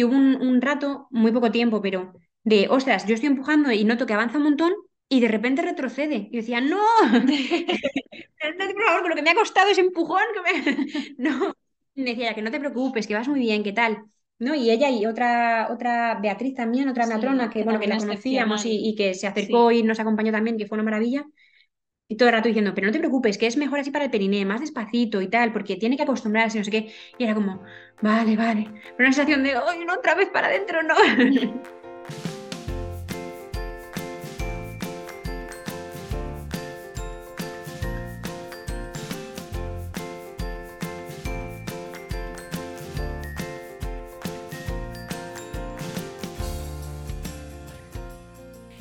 que hubo un, rato, muy poco tiempo, pero de, ostras, yo estoy empujando y noto que avanza un montón y de repente retrocede. Y decía, no, por favor, con lo que me ha costado ese empujón, que me... no. Y decía, que no te preocupes, que vas muy bien, ¿qué tal? ¿no? Y ella y otra, otra Beatriz también, otra matrona que, bueno, que la conocíamos y, que se acercó y nos acompañó también, que fue una maravilla. Y todo el rato diciendo, pero no te preocupes, que es mejor así para el periné, más despacito y tal, porque tiene que acostumbrarse, no sé qué. Y era como, vale, vale. Pero una sensación de, ¡ay, no, otra vez para adentro, no!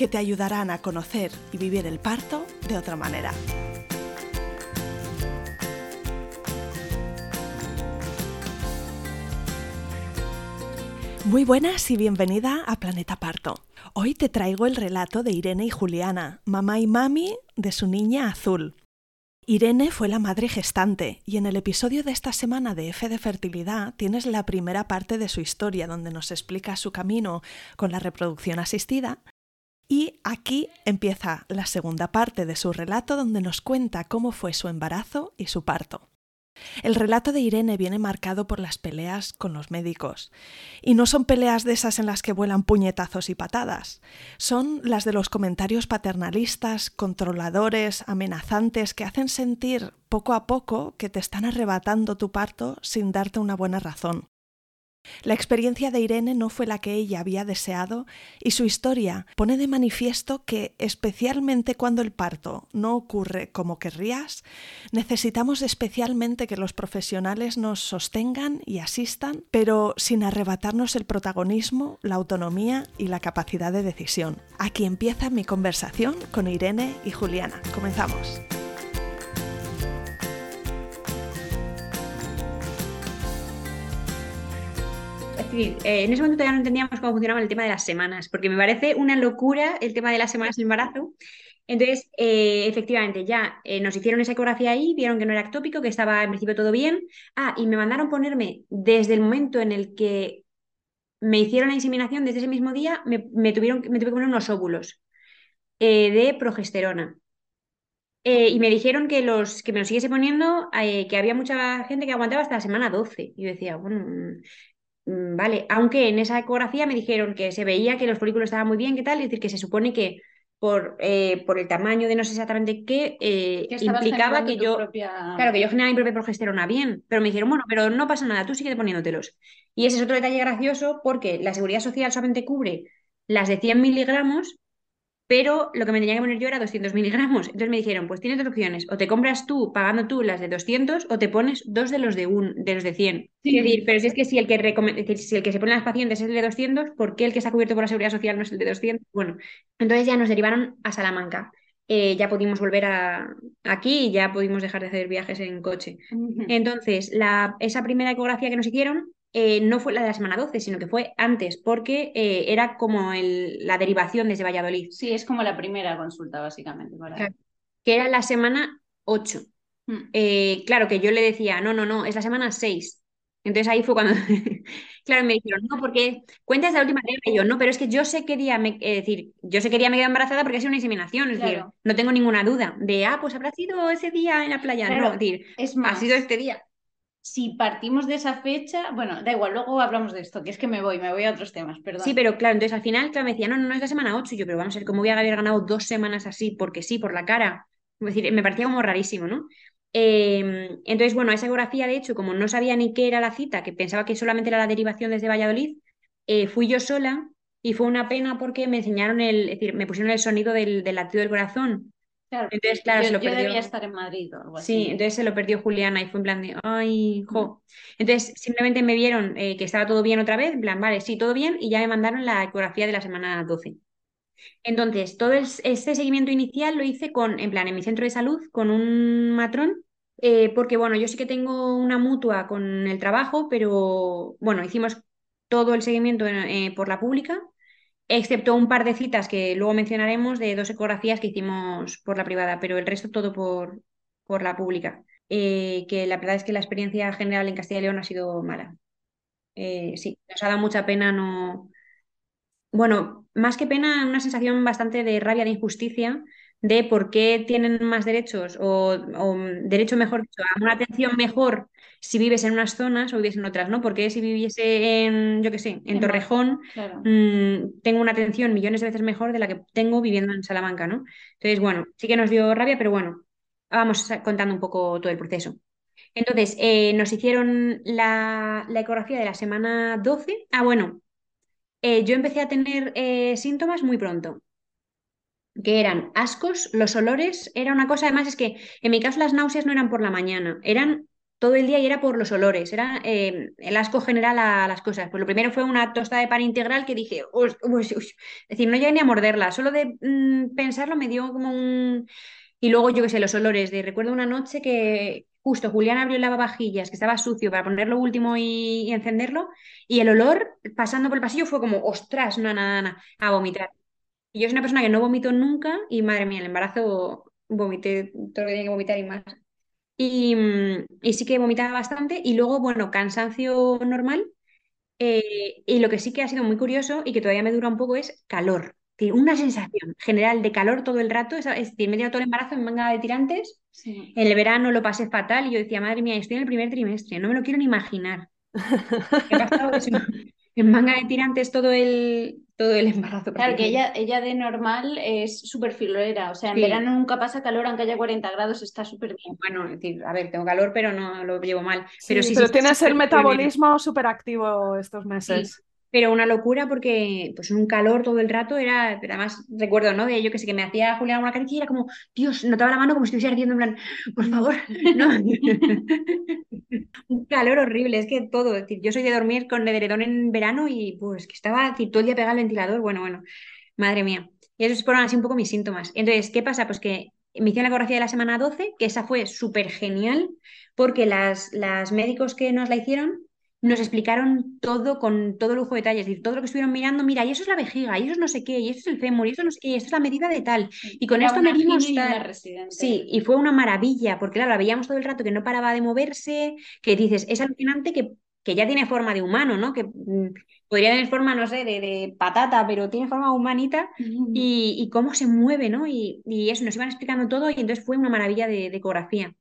que te ayudarán a conocer y vivir el parto de otra manera. Muy buenas y bienvenida a Planeta Parto. Hoy te traigo el relato de Irene y Juliana, mamá y mami de su niña azul. Irene fue la madre gestante y en el episodio de esta semana de F de Fertilidad tienes la primera parte de su historia donde nos explica su camino con la reproducción asistida y aquí empieza la segunda parte de su relato donde nos cuenta cómo fue su embarazo y su parto. El relato de Irene viene marcado por las peleas con los médicos. Y no son peleas de esas en las que vuelan puñetazos y patadas. Son las de los comentarios paternalistas, controladores, amenazantes, que hacen sentir poco a poco que te están arrebatando tu parto sin darte una buena razón. La experiencia de Irene no fue la que ella había deseado y su historia pone de manifiesto que, especialmente cuando el parto no ocurre como querrías, necesitamos especialmente que los profesionales nos sostengan y asistan, pero sin arrebatarnos el protagonismo, la autonomía y la capacidad de decisión. Aquí empieza mi conversación con Irene y Juliana. Comenzamos. Eh, en ese momento todavía no entendíamos cómo funcionaba el tema de las semanas, porque me parece una locura el tema de las semanas de embarazo. Entonces, eh, efectivamente, ya eh, nos hicieron esa ecografía ahí, vieron que no era ectópico, que estaba en principio todo bien. Ah, y me mandaron ponerme desde el momento en el que me hicieron la inseminación, desde ese mismo día, me, tuvieron, me tuve que poner unos óvulos de progesterona. y me dijeron que, los, que me los siguiese poniendo, que había mucha gente que aguantaba hasta la semana 12. Y yo decía, bueno, Mm, vale, aunque en esa ecografía me dijeron que se veía que los folículos estaban muy bien, ¿qué tal? Es decir, que se supone que por, eh, por el tamaño de no sé exactamente qué, eh, implicaba que yo, claro, que yo generaba mi propia progesterona bien, pero me dijeron, bueno, pero no pasa nada, tú sigue poniéndotelos. Y ese es otro detalle gracioso porque la seguridad social solamente cubre las de 100 miligramos pero lo que me tenía que poner yo era 200 miligramos. Entonces me dijeron, pues tienes dos opciones, o te compras tú pagando tú las de 200 o te pones dos de los de, un, de, los de 100. Sí. Es decir, pero si es que si el que, si el que se pone a las pacientes es el de 200, ¿por qué el que está cubierto por la seguridad social no es el de 200? Bueno, entonces ya nos derivaron a Salamanca. Eh, ya pudimos volver a, aquí y ya pudimos dejar de hacer viajes en coche. Entonces, la, esa primera ecografía que nos hicieron eh, no fue la de la semana 12, sino que fue antes, porque eh, era como el, la derivación desde Valladolid. Sí, es como la primera consulta, básicamente. Que era la semana 8. Hmm. Eh, claro, que yo le decía, no, no, no, es la semana 6. Entonces ahí fue cuando, claro, me dijeron, no, porque cuentas la última regla. Y yo, no, pero es que yo sé qué día me, decir, yo sé qué día me quedé embarazada porque ha sido una inseminación. Es decir, no tengo ninguna duda de, ah, pues habrá sido ese día en la playa. no, es decir, es más, ha sido este día si partimos de esa fecha, bueno, da igual, luego hablamos de esto, que es que me voy, me voy a otros temas, perdón. Sí, pero claro, entonces al final, claro, me decía, no, no, no es la semana 8, yo, pero vamos a ver cómo voy a haber ganado dos semanas así, porque sí, por la cara. Es decir, me parecía como rarísimo, ¿no? Em, entonces, bueno, esa ecografía, de hecho, como no sabía ni qué era la cita, que pensaba que solamente era la derivación desde Valladolid, eh, fui yo sola y fue una pena porque me enseñaron el, es decir, me pusieron el sonido del, del latido del corazón Claro, Entonces, claro, yo, se lo yo perdió. debía estar en Madrid o algo así. Sí, entonces se lo perdió Juliana y fue en plan de, ay, jo. Entonces simplemente me vieron eh, que estaba todo bien otra vez, en plan, vale, sí, todo bien, y ya me mandaron la ecografía de la semana 12. Entonces, todo el- este seguimiento inicial lo hice con, en plan, en mi centro de salud, con un matrón, eh, porque bueno, yo sí que tengo una mutua con el trabajo, pero bueno, hicimos todo el seguimiento eh, por la pública, excepto un par de citas que luego mencionaremos de dos ecografías que hicimos por la privada, pero el resto todo por, por la pública. Eh, que la verdad es que la experiencia general en Castilla y León ha sido mala. Eh, sí, nos ha dado mucha pena no bueno, más que pena, una sensación bastante de rabia, de injusticia, de por qué tienen más derechos o, o, mm, derecho, mejor dicho, a una atención mejor si vives en unas zonas o vives en otras, ¿no? Porque si viviese en, yo qué sé, en Torrejón, Claro. mm, tengo una atención millones de veces mejor de la que tengo viviendo en Salamanca, ¿no? Entonces, bueno, sí que nos dio rabia, pero bueno, vamos contando un poco todo el proceso. Entonces, eh, nos hicieron la, la ecografía de la semana 12. Ah, bueno. Eh, yo empecé a tener eh, síntomas muy pronto, que eran ascos, los olores, era una cosa, además es que en mi caso las náuseas no eran por la mañana, eran todo el día y era por los olores, era eh, el asco general a, las cosas. Pues lo primero fue una tostada de pan integral que dije, "Uy, uy, uy". es decir, no llegué ni a morderla, solo de mm, pensarlo me dio como un... Y luego yo qué sé, los olores, de recuerdo una noche que justo Julián abrió el lavavajillas, que estaba sucio, para ponerlo último y, y encenderlo, y el olor pasando por el pasillo fue como, ostras, no, nada, nada, a vomitar. Y yo soy una persona que no vomito nunca y madre mía, el embarazo vomité todo lo que tenía que vomitar y más. Y, mm, y sí que vomitaba bastante y luego, bueno, cansancio normal. eh, y lo que sí que ha sido muy curioso y que todavía me dura un poco es calor. Decir, una sensación general de calor todo el rato. Es, es decir, me he tirado todo el embarazo en manga de tirantes. Sí. En el verano lo pasé fatal y yo decía, madre mía, estoy en el primer trimestre, no me lo quiero ni imaginar. Ha pasado eso, en manga de tirantes todo el, todo el embarazo. Claro, que ella, ella de normal es súper filorera, o sea, en Sí. verano nunca pasa calor, aunque haya 40 grados, está súper bien. Bueno, es decir, a ver, tengo calor, pero no lo llevo mal. Sí, Pero sí, pero sí, tienes el metabolismo súper activo estos Sí, meses. Pero una locura porque pues un calor todo el rato era, pero además recuerdo, ¿no? De yo que sé, que me hacía Julián una caricia y era como, Dios, notaba la mano como si estuviese ardiendo en plan, por favor, no. Un calor horrible, es que todo, es decir, yo soy de dormir con edredón en verano y pues que estaba es decir, todo el día pegado al ventilador, bueno, bueno, madre mía. Y esos fueron así un poco mis síntomas. Entonces, ¿qué pasa? Pues que me hicieron la ecografía de la semana 12, que esa fue súper genial, porque las, las médicos que nos la hicieron nos explicaron todo con todo lujo de detalles, es decir, todo lo que estuvieron mirando, mira, y eso es la vejiga, y eso es no sé qué, y eso es el fémur, y eso no sé qué, y esto es la medida de tal, y con esto medimos. Sí, y fue una maravilla, porque claro, la veíamos todo el rato que no paraba de moverse, que dices, es alucinante que, que ya tiene forma de humano, ¿no? Que mm, podría tener forma, no sé, de, de patata, pero tiene forma humanita y, y cómo se mueve, ¿no? Y, y eso, nos iban explicando todo y entonces fue una maravilla de, de ecografía.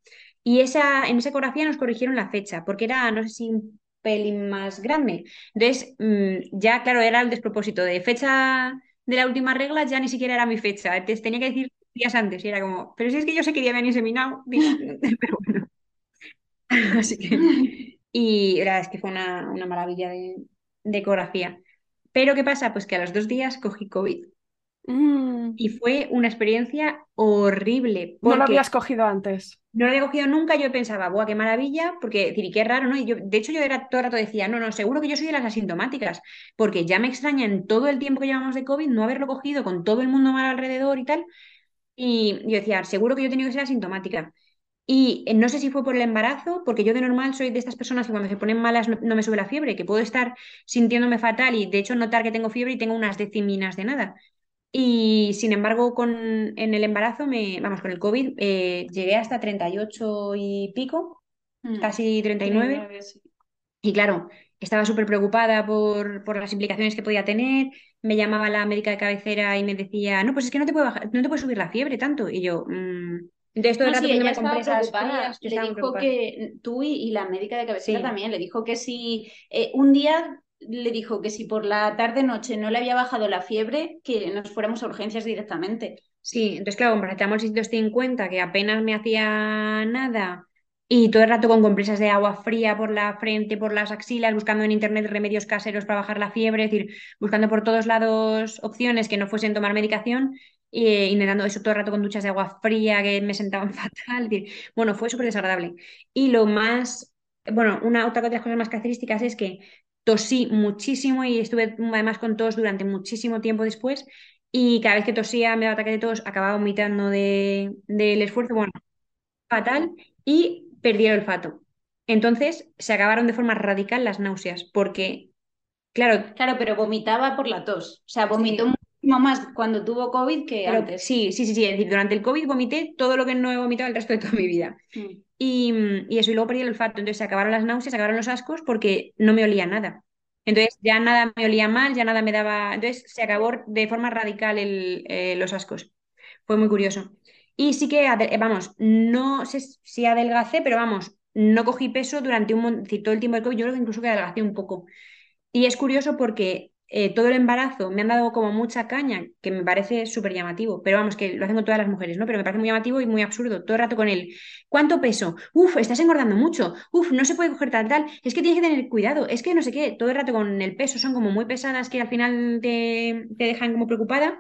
Y esa, en esa ecografía nos corrigieron la fecha, porque era, no sé si pelín más grande. Entonces, mm, ya, claro, era el despropósito de fecha de la última regla, ya ni siquiera era mi fecha. Entonces tenía que decir días antes y era como, pero si es que yo sé que día me han inseminado, pero bueno. Así que, y la verdad es que fue una, una maravilla de, de ecografía. Pero ¿qué pasa? Pues que a los dos días cogí COVID Mm, y fue una experiencia horrible no lo habías cogido antes. no lo había cogido nunca. Yo pensaba, ¡buah, qué maravilla! Porque, decir, y qué raro, ¿no? Y yo, de hecho, yo era todo el rato decía, no, no, seguro que yo soy de las asintomáticas, porque ya me extraña en todo el tiempo que llevamos de COVID no haberlo cogido con todo el mundo mal alrededor y tal. Y yo decía, seguro que yo he tenido que ser asintomática. Y eh, no sé si fue por el embarazo, porque yo de normal soy de estas personas que cuando se ponen malas no, no me sube la fiebre, que puedo estar sintiéndome fatal y de hecho notar que tengo fiebre y tengo unas deciminas de nada. Y sin embargo, con, en el embarazo, me, vamos, con el COVID, eh, llegué hasta 38 y pico, Mm. casi 39. 39, sí. Y claro, estaba súper preocupada por, por las implicaciones que podía tener. Me llamaba la médica de cabecera y me decía, no, pues es que no te puede bajar, no te puede subir la fiebre tanto. Y yo, "Mm". entonces todo el No, rato sí, ella estaba preocupada. frías, Le dijo preocupada. que tú y, y la médica de cabecera Sí. también le dijo que si eh, un día le dijo que si por la tarde noche no le había bajado la fiebre, que nos fuéramos a urgencias directamente. Sí, entonces claro, con paracetamol 650, que apenas me hacía nada, y todo el rato con compresas de agua fría por la frente, por las axilas, buscando en internet remedios caseros para bajar la fiebre, es decir, buscando por todos lados opciones que no fuesen tomar medicación, eh, intentando eso todo el rato con duchas de agua fría que me sentaban fatal. decir, Bueno, fue súper desagradable. Y lo más, bueno, una otra de las cosas más características es que tosí muchísimo y estuve además con tos durante muchísimo tiempo después. Y cada vez que tosía, me daba ataque de tos, acababa vomitando de, del esfuerzo, bueno, fatal, y perdí el olfato. Entonces se acabaron de forma radical las náuseas, porque, claro, Claro, pero vomitaba por la tos. O sea, vomitó más cuando tuvo COVID que pero antes. sí, sí, sí, sí, es decir, durante el COVID vomité todo lo que no he vomitado el resto de toda mi vida. Mm. Y, y eso, y luego perdí el olfato. Entonces se acabaron las náuseas, se acabaron los ascos porque no me olía nada. Entonces ya nada me olía mal, ya nada me daba. Entonces se acabó de forma radical el, eh, los ascos. Fue muy curioso. Y sí que, ade- vamos, no sé si adelgacé, pero vamos, no cogí peso durante un todo el tiempo del COVID. Yo creo que incluso que adelgacé un poco. Y es curioso porque eh, todo el embarazo me han dado como mucha caña, que me parece súper llamativo, pero vamos, que lo hacen con todas las mujeres, ¿no? Pero me parece muy llamativo y muy absurdo, todo el rato con él. ¿Cuánto peso? Uf, estás engordando mucho. Uf, no se puede coger tal, tal. Es que tienes que tener cuidado. Es que no sé qué, todo el rato con el peso son como muy pesadas que al final te, te dejan como preocupada.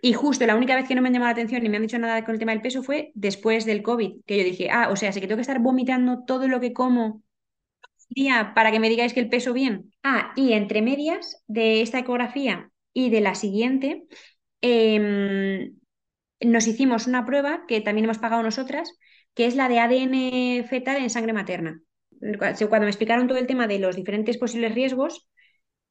Y justo la única vez que no me han llamado la atención ni me han dicho nada con el tema del peso fue después del COVID, que yo dije, ah, o sea, sé que tengo que estar vomitando todo lo que como día para que me digáis que el peso bien. Ah, y entre medias de esta ecografía y de la siguiente, em, nos hicimos una prueba que también hemos pagado nosotras, que es la de ADN fetal en sangre materna. Cuando me explicaron todo el tema de los diferentes posibles riesgos,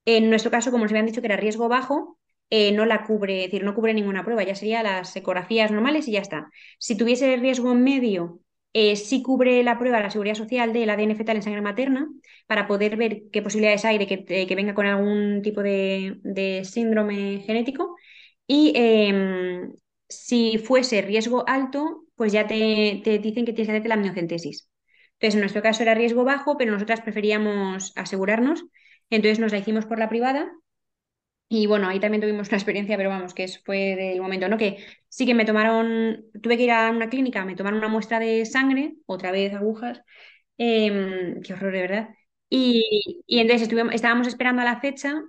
en nuestro caso, como nos habían dicho que era riesgo bajo, eh, no la cubre, es decir, no cubre ninguna prueba, ya sería las ecografías normales y ya está. Si tuviese riesgo medio, eh, sí cubre la prueba la Seguridad Social del ADN fetal en sangre materna para poder ver qué posibilidades hay de que, de que venga con algún tipo de, de síndrome genético. Y em, si fuese riesgo alto, pues ya te, te dicen que tienes que hacerte la amniocentesis. Entonces, en nuestro caso era riesgo bajo, pero nosotras preferíamos asegurarnos. Entonces nos la hicimos por la privada y bueno, ahí también tuvimos una experiencia, pero vamos, que eso fue del momento, ¿no? Que sí que me tomaron, tuve que ir a una clínica, me tomaron una muestra de sangre, otra vez agujas, em, qué horror de verdad. Y, y entonces estuvimos, estábamos esperando a la fecha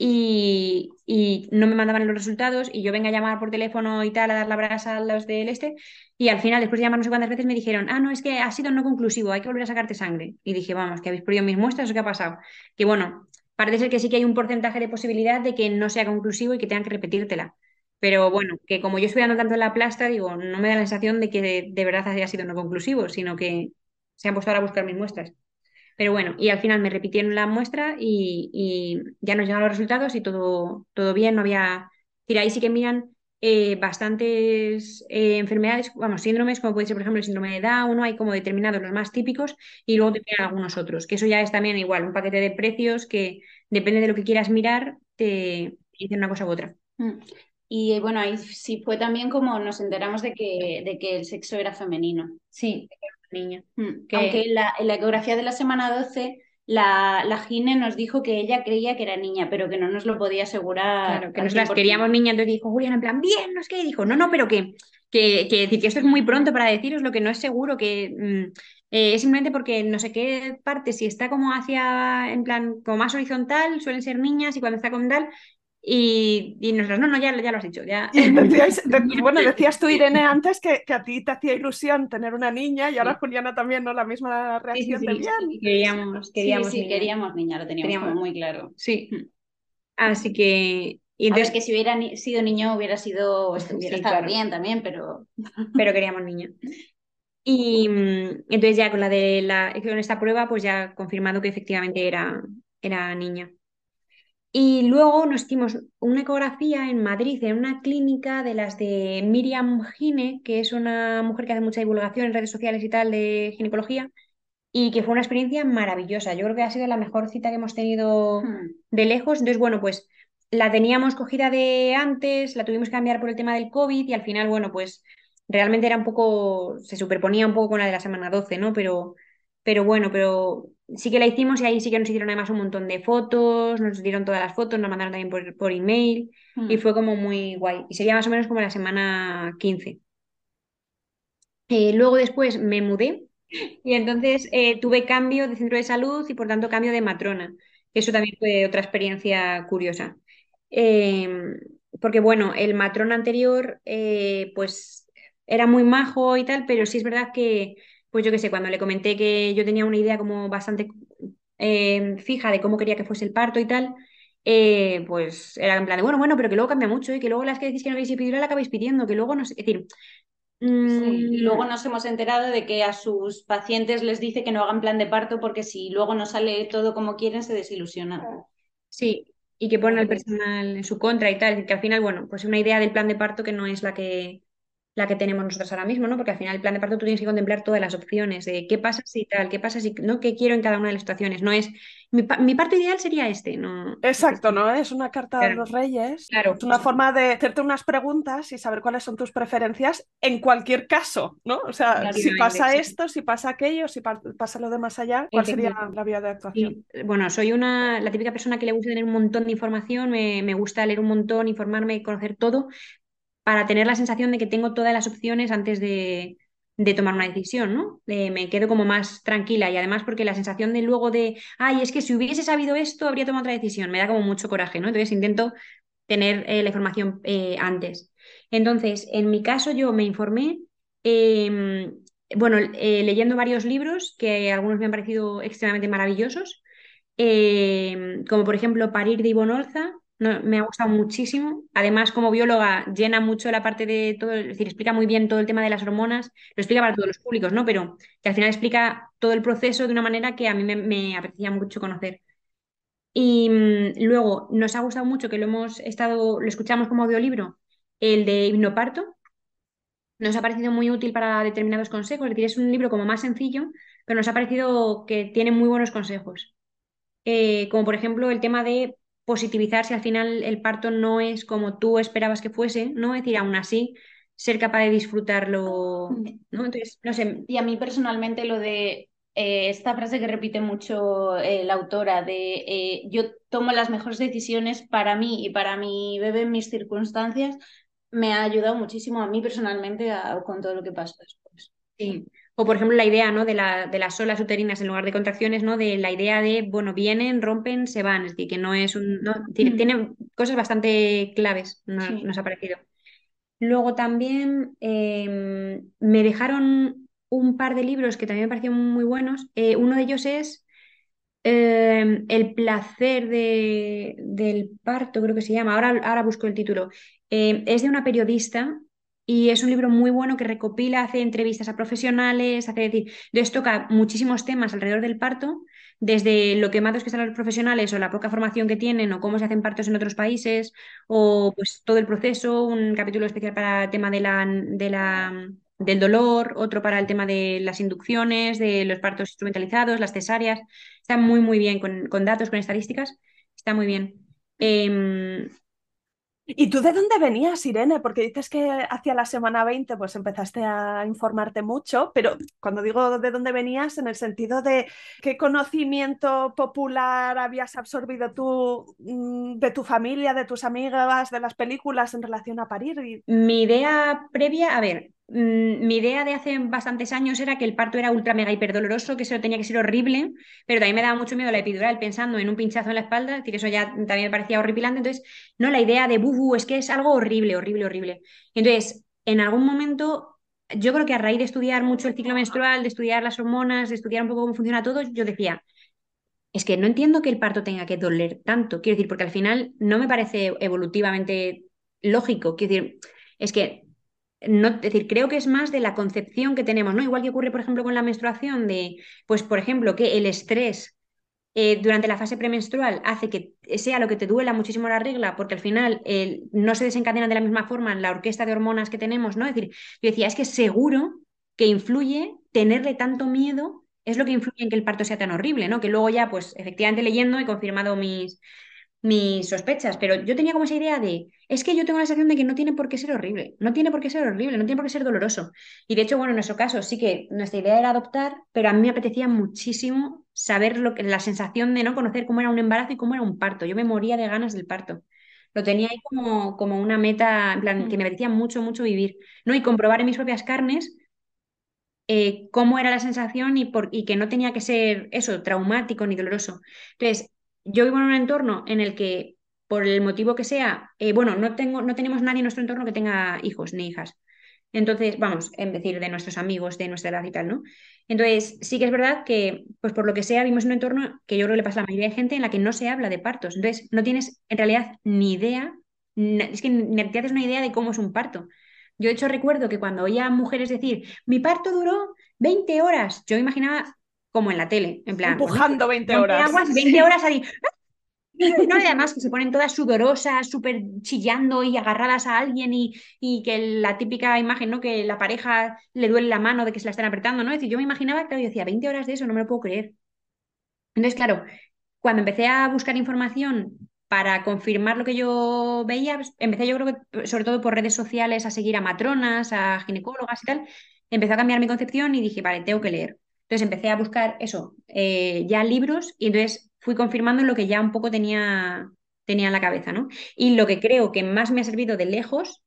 y, y no me mandaban los resultados y yo venga a llamar por teléfono y tal, a dar la brasa a los del este y al final, después de llamar no sé cuántas veces, me dijeron, ah, no, es que ha sido no conclusivo, hay que volver a sacarte sangre. Y dije, vamos, que habéis perdido mis muestras o qué ha pasado. Que bueno, parece ser que sí que hay un porcentaje de posibilidad de que no sea conclusivo y que tengan que repetírtela. Pero bueno, que como yo estoy dando tanto en la plasta, digo, no me da la sensación de que de, de verdad haya sido no conclusivo, sino que se han puesto ahora a buscar mis muestras. Pero bueno, y al final me repitieron la muestra y, y ya nos llegaron los resultados y todo, todo bien, no había... Mira, ahí sí que miran eh, bastantes eh, enfermedades, vamos, síndromes, como puede ser, por ejemplo, el síndrome de Down. Hay como determinados los más típicos y luego te algunos otros, que eso ya es también igual, un paquete de precios que depende de lo que quieras mirar, te dicen una cosa u otra. Mm. Y bueno, ahí sí fue también como nos enteramos de que, de que el sexo era femenino. Sí, niña. Mm. Que- Aunque en la, en la ecografía de la semana 12, la, la gine nos dijo que ella creía que era niña, pero que no nos lo podía asegurar. Claro, que nosotras 100%. queríamos niña, entonces dijo Julián en plan, bien, no es que, dijo, no, no, pero que, que, que decir que esto es muy pronto para deciros lo que no es seguro, que mm, eh, es simplemente porque no sé qué parte, si está como hacia, en plan, como más horizontal, suelen ser niñas y cuando está con tal, y, y nosotras, no, no, ya, ya lo has dicho, ya. Y decíais- de- bueno, decías tú, Irene, antes que, que a ti te hacía ilusión tener una niña y ahora Sí. Juliana también, ¿no? La misma Sí, sí, reacción sí, de sí, queríamos, Sí, queríamos sí, niña. queríamos niña, lo teníamos Teníamos- como muy claro. Sí. Mm. Así que, y A ver, entonces, que si hubiera ni- sido niño hubiera sido, hubiera Sí, estado claro. bien también, pero pero queríamos niña. Y mm, entonces ya con la de la, con esta prueba, pues ya confirmado que efectivamente era, era niña. Y luego nos hicimos una ecografía en Madrid, en una clínica de las de Miriam Gine, que es una mujer que hace mucha divulgación en redes sociales y tal de ginecología, y que fue una experiencia maravillosa. Yo creo que ha sido la mejor cita que hemos tenido hmm, de lejos. Entonces, bueno, pues la teníamos cogida de antes, la tuvimos que cambiar por el tema del COVID y al final, bueno, pues realmente era un poco, se superponía un poco con la de la semana 12, ¿no? Pero, pero bueno, pero sí que la hicimos y ahí sí que nos hicieron además un montón de fotos, nos dieron todas las fotos, nos mandaron también por, por email y hmm. fue como muy guay. Y sería más o menos como la semana 15. Eh, luego después me mudé y entonces eh, tuve cambio de centro de salud y por tanto cambio de matrona. Eso también fue otra experiencia curiosa. Eh, porque bueno, el matrón anterior, eh, pues era muy majo y tal, pero sí es verdad que, pues yo qué sé, cuando le comenté que yo tenía una idea como bastante eh, fija de cómo quería que fuese el parto y tal, eh, pues era en plan de, bueno, bueno, pero que luego cambia mucho y que luego las que decís que no queréis epidural la acabáis pidiendo, que luego no sé, es decir... y mm, luego nos hemos enterado de que a sus pacientes les dice que no hagan plan de parto porque si luego no sale todo como quieren se desilusionan. Sí, y que ponen al personal en su contra y tal, que al final, bueno, pues una idea del plan de parto que no es la que, la que tenemos nosotros ahora mismo, ¿no? Porque al final el plan de parto tú tienes que contemplar todas las opciones de qué pasa si tal, qué pasa si, ¿no? ¿Qué quiero en cada una de las situaciones? No es, mi, mi parto ideal sería este, ¿no? Exacto, ¿no? Es una carta de los reyes. Claro. Es una forma de hacerte unas preguntas y saber cuáles son tus preferencias en cualquier caso, ¿no? O sea, Claro, si pasa sí. esto, si pasa aquello, si pa- pasa lo de más allá, ¿cuál sería la vía de actuación? Y, bueno, soy una, la típica persona que le gusta tener un montón de información, me, me gusta leer un montón, informarme, conocer todo, para tener la sensación de que tengo todas las opciones antes de, tomar una decisión, ¿no? Me quedo como más tranquila y además porque la sensación de luego de, ay, es que si hubiese sabido esto, habría tomado otra decisión, me da como mucho coraje, ¿no? Entonces intento tener eh, la información eh, antes. Entonces, en mi caso yo me informé, eh, bueno, eh, leyendo varios libros que algunos me han parecido extremadamente maravillosos, eh, como por ejemplo Parir de Ivonne me ha gustado muchísimo. Además, como bióloga, llena mucho la parte de todo, es decir, explica muy bien todo el tema de las hormonas, lo explica para todos los públicos, ¿no? Pero que al final explica todo el proceso de una manera que a mí me, me apetecía mucho conocer. Y mm, luego nos ha gustado mucho que lo hemos estado, lo escuchamos como audiolibro, el de hipnoparto. Nos ha parecido muy útil para determinados consejos, es decir, es un libro como más sencillo, pero nos ha parecido que tiene muy buenos consejos. Eh, como por ejemplo el tema de positivizar si al final el parto no es como tú esperabas que fuese, ¿no? Es decir, aún así, ser capaz de disfrutarlo, ¿no? Entonces, no sé, Y a mí personalmente lo de eh, esta frase que repite mucho eh, la autora de eh, yo tomo las mejores decisiones para mí y para mi bebé en mis circunstancias, me ha ayudado muchísimo a mí personalmente a- con todo lo que pasó después. Sí. O por ejemplo la idea, ¿no? de, la, de las olas uterinas en lugar de contracciones, ¿no? De la idea de, bueno, vienen, rompen, se van. Es decir, que no es un... ¿no? Tiene, Mm. tiene cosas bastante claves, no- Sí. nos ha parecido. Luego también eh, me dejaron un par de libros que también me parecieron muy buenos. Eh, uno de ellos es eh, El placer de- del parto, creo que se llama. Ahora, ahora busco el título. Eh, es de una periodista y es un libro muy bueno que recopila, hace entrevistas a profesionales, hace decir, entonces toca muchísimos temas alrededor del parto, desde lo quemados que están los profesionales o la poca formación que tienen o cómo se hacen partos en otros países o pues todo el proceso, un capítulo especial para el tema de la, de la, del dolor, otro para el tema de las inducciones, de los partos instrumentalizados, las cesáreas. Está muy, muy bien con, con datos, con estadísticas. Está muy bien. Em, ¿Y tú de dónde venías, Irene? Porque dices que hacia la semana 20 pues empezaste a informarte mucho, pero cuando digo de dónde venías, en el sentido de qué conocimiento popular habías absorbido tú mm, de tu familia, de tus amigas, de las películas en relación a parir. Mi idea previa, a ver, mi idea de hace bastantes años era que el parto era ultra mega hiper doloroso, que eso tenía que ser horrible, pero también me daba mucho miedo la epidural pensando en un pinchazo en la espalda, es decir, eso ya también me parecía horripilante. Entonces, no, la idea de buhu, es que es algo horrible, horrible, horrible. Entonces, en algún momento, yo creo que a raíz de estudiar mucho el ciclo menstrual, de estudiar las hormonas, de estudiar un poco cómo funciona todo, yo decía, es que no entiendo que el parto tenga que doler tanto. Quiero decir, porque al final no me parece evolutivamente lógico. Quiero decir, es que no, es decir, creo que es más de la concepción que tenemos, ¿no? Igual que ocurre, por ejemplo, con la menstruación, de, pues, por ejemplo, que el estrés eh, durante la fase premenstrual hace que sea lo que te duela muchísimo la regla, porque al final no se desencadena de la misma forma la orquesta de hormonas que tenemos, ¿no? Es decir, yo decía, es que seguro que influye tenerle tanto miedo, es lo que influye en que el parto sea tan horrible, ¿no? Que luego ya, pues, efectivamente leyendo he confirmado mis, mis sospechas, pero yo tenía como esa idea de, es que yo tengo la sensación de que no tiene por qué ser horrible, no tiene por qué ser horrible, no tiene por qué ser doloroso. Y de hecho, bueno, en nuestro caso sí que nuestra idea era adoptar, pero a mí me apetecía muchísimo saber lo que, la sensación de no conocer cómo era un embarazo y cómo era un parto. Yo me moría de ganas del parto. Lo tenía ahí como, como una meta, en plan, que me apetecía mucho, mucho vivir, ¿no? Y comprobar en mis propias carnes eh, cómo era la sensación y, por, y que no tenía que ser eso, traumático ni doloroso. Entonces, yo vivo en un entorno en el que por el motivo que sea, eh, bueno, no, tengo, no tenemos nadie en nuestro entorno que tenga hijos ni hijas. Entonces, vamos, en decir, de nuestros amigos de nuestra edad y tal, ¿no? Entonces, sí que es verdad que, pues por lo que sea, vimos un entorno que yo creo que le pasa a la mayoría de gente en la que no se habla de partos. Entonces, no tienes en realidad ni idea, es que ni te haces una idea de cómo es un parto. Yo, de hecho, recuerdo que cuando oía a mujeres decir, mi parto duró 20 horas, yo imaginaba como en la tele, en plan. Empujando 20 horas. 20 horas ahí. No, además que se ponen todas sudorosas, súper chillando y agarradas a alguien y, y, que la típica imagen, ¿no? Que la pareja le duele la mano de que se la están apretando, ¿no? Es decir, yo me imaginaba, claro, yo decía, 20 horas de eso, no me lo puedo creer. Entonces, claro, cuando empecé a buscar información para confirmar lo que yo veía, pues, empecé yo creo que sobre todo por redes sociales a seguir a matronas, a ginecólogas y tal, empezó a cambiar mi concepción y dije, vale, tengo que leer. Entonces empecé a buscar eso, eh, ya libros y entonces fui confirmando lo que ya un poco tenía, tenía en la cabeza, ¿no? Y lo que creo que más me ha servido de lejos,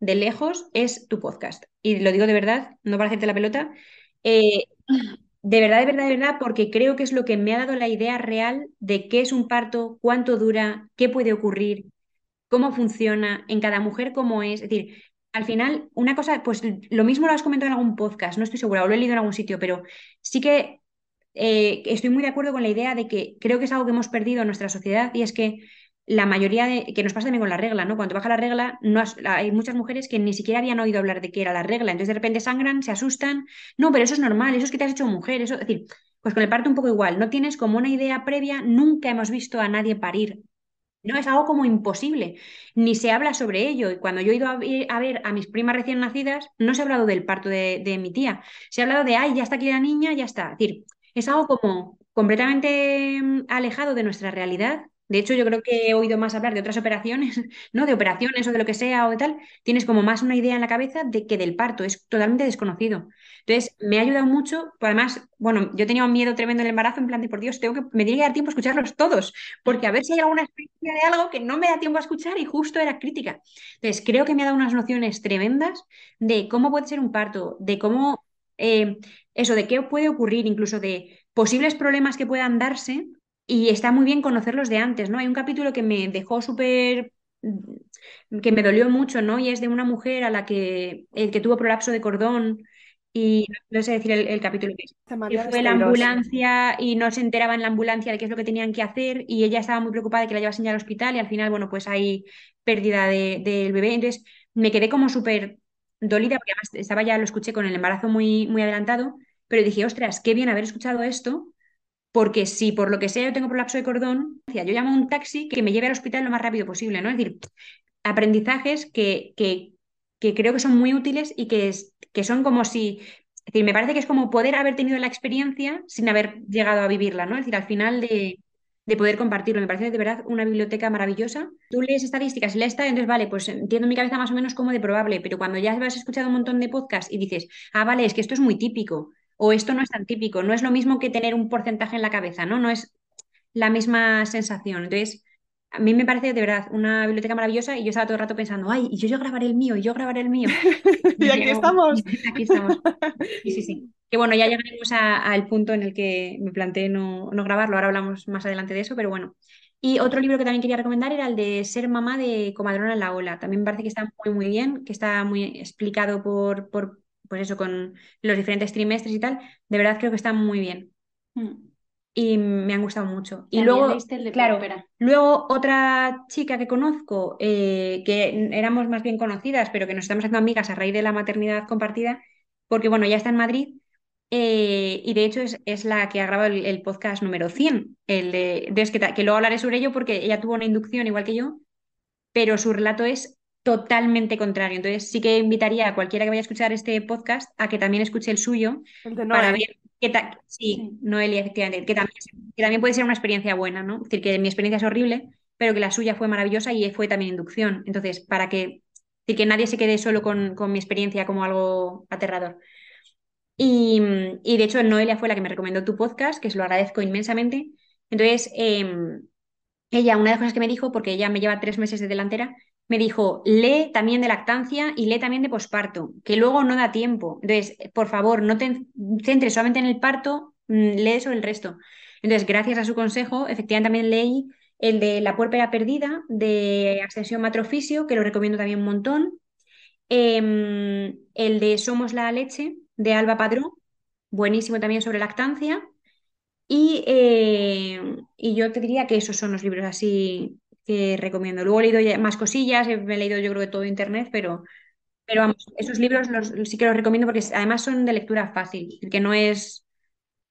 de lejos, es tu podcast. Y lo digo de verdad, no para hacerte la pelota. Eh, de verdad, de verdad, de verdad, porque creo que es lo que me ha dado la idea real de qué es un parto, cuánto dura, qué puede ocurrir, cómo funciona, en cada mujer cómo es. Es decir, al final, una cosa, pues lo mismo lo has comentado en algún podcast, no estoy segura, o lo he leído en algún sitio, pero sí que eh, estoy muy de acuerdo con la idea de que creo que es algo que hemos perdido en nuestra sociedad y es que la mayoría de, que nos pasa también con la regla, ¿no? Cuando baja la regla, hay muchas mujeres que ni siquiera habían oído hablar de qué era la regla, entonces de repente sangran, se asustan, no, pero eso es normal, eso es que te has hecho mujer, eso, es decir, pues con el parto un poco igual, no tienes como una idea previa, nunca hemos visto a nadie parir, no, es algo como imposible, ni se habla sobre ello. Y cuando yo he ido a, ver a mis primas recién nacidas, no se ha hablado del parto de, mi tía, se ha hablado de, ay, ya está aquí la niña, ya está. Es decir, es algo como completamente mm, alejado de nuestra realidad de hecho, yo creo que he oído más hablar de otras operaciones, ¿no? De operaciones o de lo que sea o de tal. Tienes como más una idea en la cabeza de que del parto es totalmente desconocido. Entonces, me ha ayudado mucho. Además, bueno, yo tenía un miedo tremendo en el embarazo, en plan de por Dios, tengo que, me tiene que dar tiempo a escucharlos todos, porque a ver si hay alguna experiencia de algo que no me da tiempo a escuchar y justo era crítica. Entonces, creo que me ha dado unas nociones tremendas de cómo puede ser un parto, de cómo, eh, eso, de qué puede ocurrir, incluso de posibles problemas que puedan darse y está muy bien conocerlos de antes, ¿no? Hay un capítulo que me dejó súper que me dolió mucho, ¿no? Y es de una mujer a la que, el que tuvo prolapso de cordón y no sé decir el, capítulo que es. fue la ambulancia y no se enteraba en la ambulancia de qué es lo que tenían que hacer y ella estaba muy preocupada de que la llevasen ya al hospital y al final, bueno, pues hay pérdida del bebé. Entonces me quedé como súper dolida porque además estaba ya, lo escuché con el embarazo muy, muy adelantado, pero dije, ostras, qué bien haber escuchado esto porque si por lo que sea yo tengo prolapso de cordón, yo llamo a un taxi que me lleve al hospital lo más rápido posible, ¿no? Es decir, aprendizajes que, que, creo que son muy útiles y que, que son como si, es decir, me parece que es como poder haber tenido la experiencia sin haber llegado a vivirla, ¿no? Es decir, al final de, de poder compartirlo. Me parece de verdad una biblioteca maravillosa. Tú lees estadísticas y lees esta, entonces vale, pues entiendo en mi cabeza más o menos como de probable, pero cuando ya has escuchado un montón de podcasts y dices, ah, vale, es que esto es muy típico, o esto no es tan típico, no es lo mismo que tener un porcentaje en la cabeza, ¿no? No es la misma sensación. Entonces, a mí me parece de verdad una biblioteca maravillosa y yo estaba todo el rato pensando, ay, y yo, yo grabaré el mío, y yo grabaré el mío. y aquí estamos. Aquí estamos. Sí, sí, sí. Que bueno, ya llegaremos al punto en el que me planteé no, no grabarlo, ahora hablamos más adelante de eso, pero bueno. Y otro libro que también quería recomendar era el de Ser mamá de Comadrona en la Ola. También me parece que está muy, muy bien, que está muy explicado por, por pues eso, con los diferentes trimestres y tal, de verdad creo que están muy bien. Mm. Y me han gustado mucho. Y luego, claro, luego otra chica que conozco, eh, que éramos más bien conocidas, pero que nos estamos haciendo amigas a raíz de la maternidad compartida, porque bueno, ya está en Madrid, eh, y de hecho es, la que ha grabado el, podcast número 100, el de, que, que, luego hablaré sobre ello porque ella tuvo una inducción igual que yo, pero su relato es totalmente contrario. Entonces sí que invitaría a cualquiera que vaya a escuchar este podcast a que también escuche el suyo para ver qué tal. Sí, Noelia, efectivamente, que también, que también puede ser una experiencia buena, ¿no? Es decir, que mi experiencia es horrible, pero que la suya fue maravillosa y fue también inducción. Entonces, para que, que nadie se quede solo con, con mi experiencia como algo aterrador. Y, y, de hecho, Noelia fue la que me recomendó tu podcast, que se lo agradezco inmensamente. Entonces, em, ella, una de las cosas que me dijo, porque ella me lleva tres meses de delantera, me dijo, lee también de lactancia y lee también de posparto, que luego no da tiempo. Entonces, por favor, no te centres solamente en el parto, mm, lee sobre el resto. Entonces, gracias a su consejo, efectivamente también leí el de La puerpera perdida, de Ascensión Matrofisio, que lo recomiendo también un montón. Em, el de Somos la leche, de Alba Padrón, buenísimo también sobre lactancia. Y, eh, y yo te diría que esos son los libros así que recomiendo. Luego he leído más cosillas, he leído yo creo que todo internet, pero, pero vamos, esos libros los, sí que los recomiendo porque además son de lectura fácil, que no es,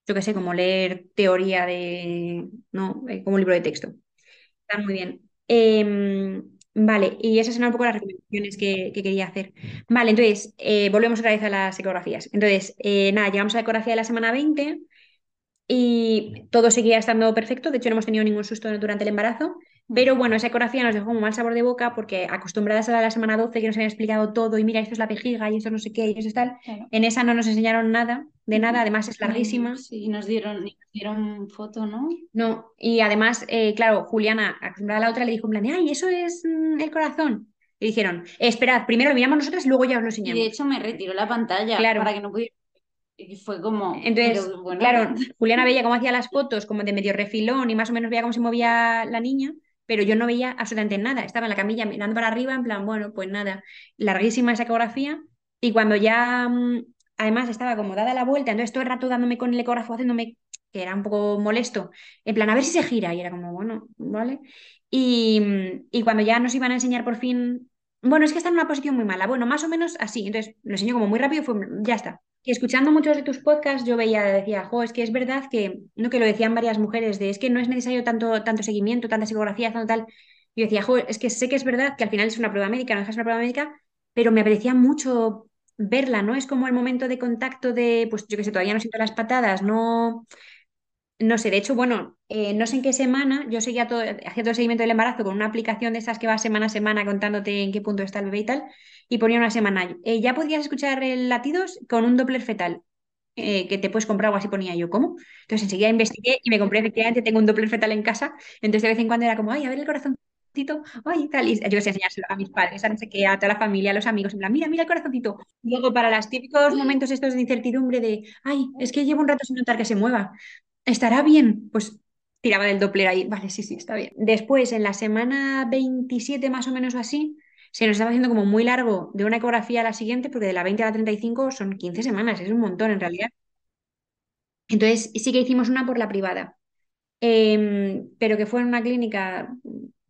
yo qué sé, como leer teoría de, no, eh, como un libro de texto. Está muy bien. Em, vale, y esas son un poco las recomendaciones que, quería hacer. Vale, entonces, eh, volvemos otra vez a las ecografías. Entonces, nada, llegamos a la ecografía de la semana 20 y todo seguía estando perfecto, de hecho no hemos tenido ningún susto durante el embarazo, pero bueno, esa ecografía nos dejó un mal sabor de boca porque acostumbradas a la semana 12 que nos habían explicado todo y mira, esto es la vejiga y esto no sé qué y eso es tal, en esa no nos enseñaron nada, de nada, además es larguísima. Sí, nos dieron, nos dieron foto, ¿no? No, y además, eh, claro, Juliana, acostumbrada a la otra, le dijo en plan, ay, eso es mm, el corazón. Y dijeron, esperad, primero lo miramos nosotros y luego ya os lo enseñamos. Y de hecho me retiró la pantalla claro. para que no pudiera y fue como. Entonces, claro, Juliana veía cómo hacía las fotos, como de medio refilón, y más o menos veía cómo se movía la niña, pero yo no veía absolutamente nada. Estaba en la camilla mirando para arriba, en plan, bueno, pues nada, larguísima esa ecografía. Y cuando ya, mm, además, estaba como dada la vuelta, entonces todo el rato dándome con el ecógrafo, haciéndome, que era un poco molesto, en plan, a ver si se gira. Y era como, bueno, ¿vale? Y, mm, y cuando ya nos iban a enseñar por fin. Bueno, es que está en una posición muy mala. Bueno, más o menos así. Entonces lo enseñó como muy rápido y ya está. Y escuchando muchos de tus podcasts, yo veía, decía, jo, es que es verdad que, no que lo decían varias mujeres, de es que no es necesario tanto, tanto seguimiento, tanta psicografía, tanto tal. Yo decía, jo, es que sé que es verdad que al final es una prueba médica, no es una prueba médica, pero me apetecía mucho verla, ¿no? Es como el momento de contacto de, pues yo que sé, todavía no siento las patadas, no, no sé, de hecho, bueno, eh, no sé en qué semana, yo seguía todo, hacía todo el seguimiento del embarazo con una aplicación de esas que va semana a semana contándote en qué punto está el bebé y tal, y ponía una semana. Eh, ya podías escuchar el latidos con un Doppler fetal, eh, que te puedes comprar o así ponía yo, ¿cómo? Entonces enseguida investigué y me compré, efectivamente, tengo un Doppler fetal en casa, entonces de vez en cuando era como, ay, a ver el corazoncito, ay, tal, y yo sé, enseñárselo a mis padres, a no sé qué, a toda la familia, a los amigos, en plan, mira, mira el corazoncito. Luego, para los típicos momentos estos de incertidumbre de, ay, es que llevo un rato sin notar que se mueva, ¿estará bien? Pues tiraba del Doppler ahí, vale, sí, sí, está bien. Después, en la semana 27 más o menos así, se nos estaba haciendo como muy largo de una ecografía a la siguiente, porque de la 20 a la 35 son 15 semanas, es un montón en realidad. Entonces, sí que hicimos una por la privada, em, pero que fue en una clínica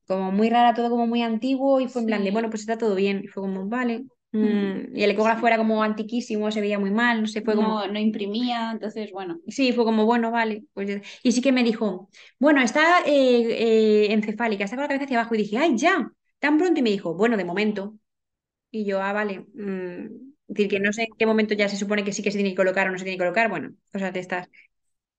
como muy rara, todo como muy antiguo, y fue en plan de, bueno, pues está todo bien. Y fue como, vale, Mm, y el ecógrafo era como antiquísimo, se veía muy mal, no sé, fue como... No, imprimía, entonces, bueno. Sí, fue como, bueno, vale. Pues... Y sí que me dijo, bueno, está eh, eh, encefálica, está con la cabeza hacia abajo. Y dije, ay, ya, tan pronto. Y me dijo, bueno, de momento. Y yo, ah, vale. Mm, es decir, que no sé en qué momento ya se supone que sí que se tiene que colocar o no se tiene que colocar. Bueno, cosas de estas.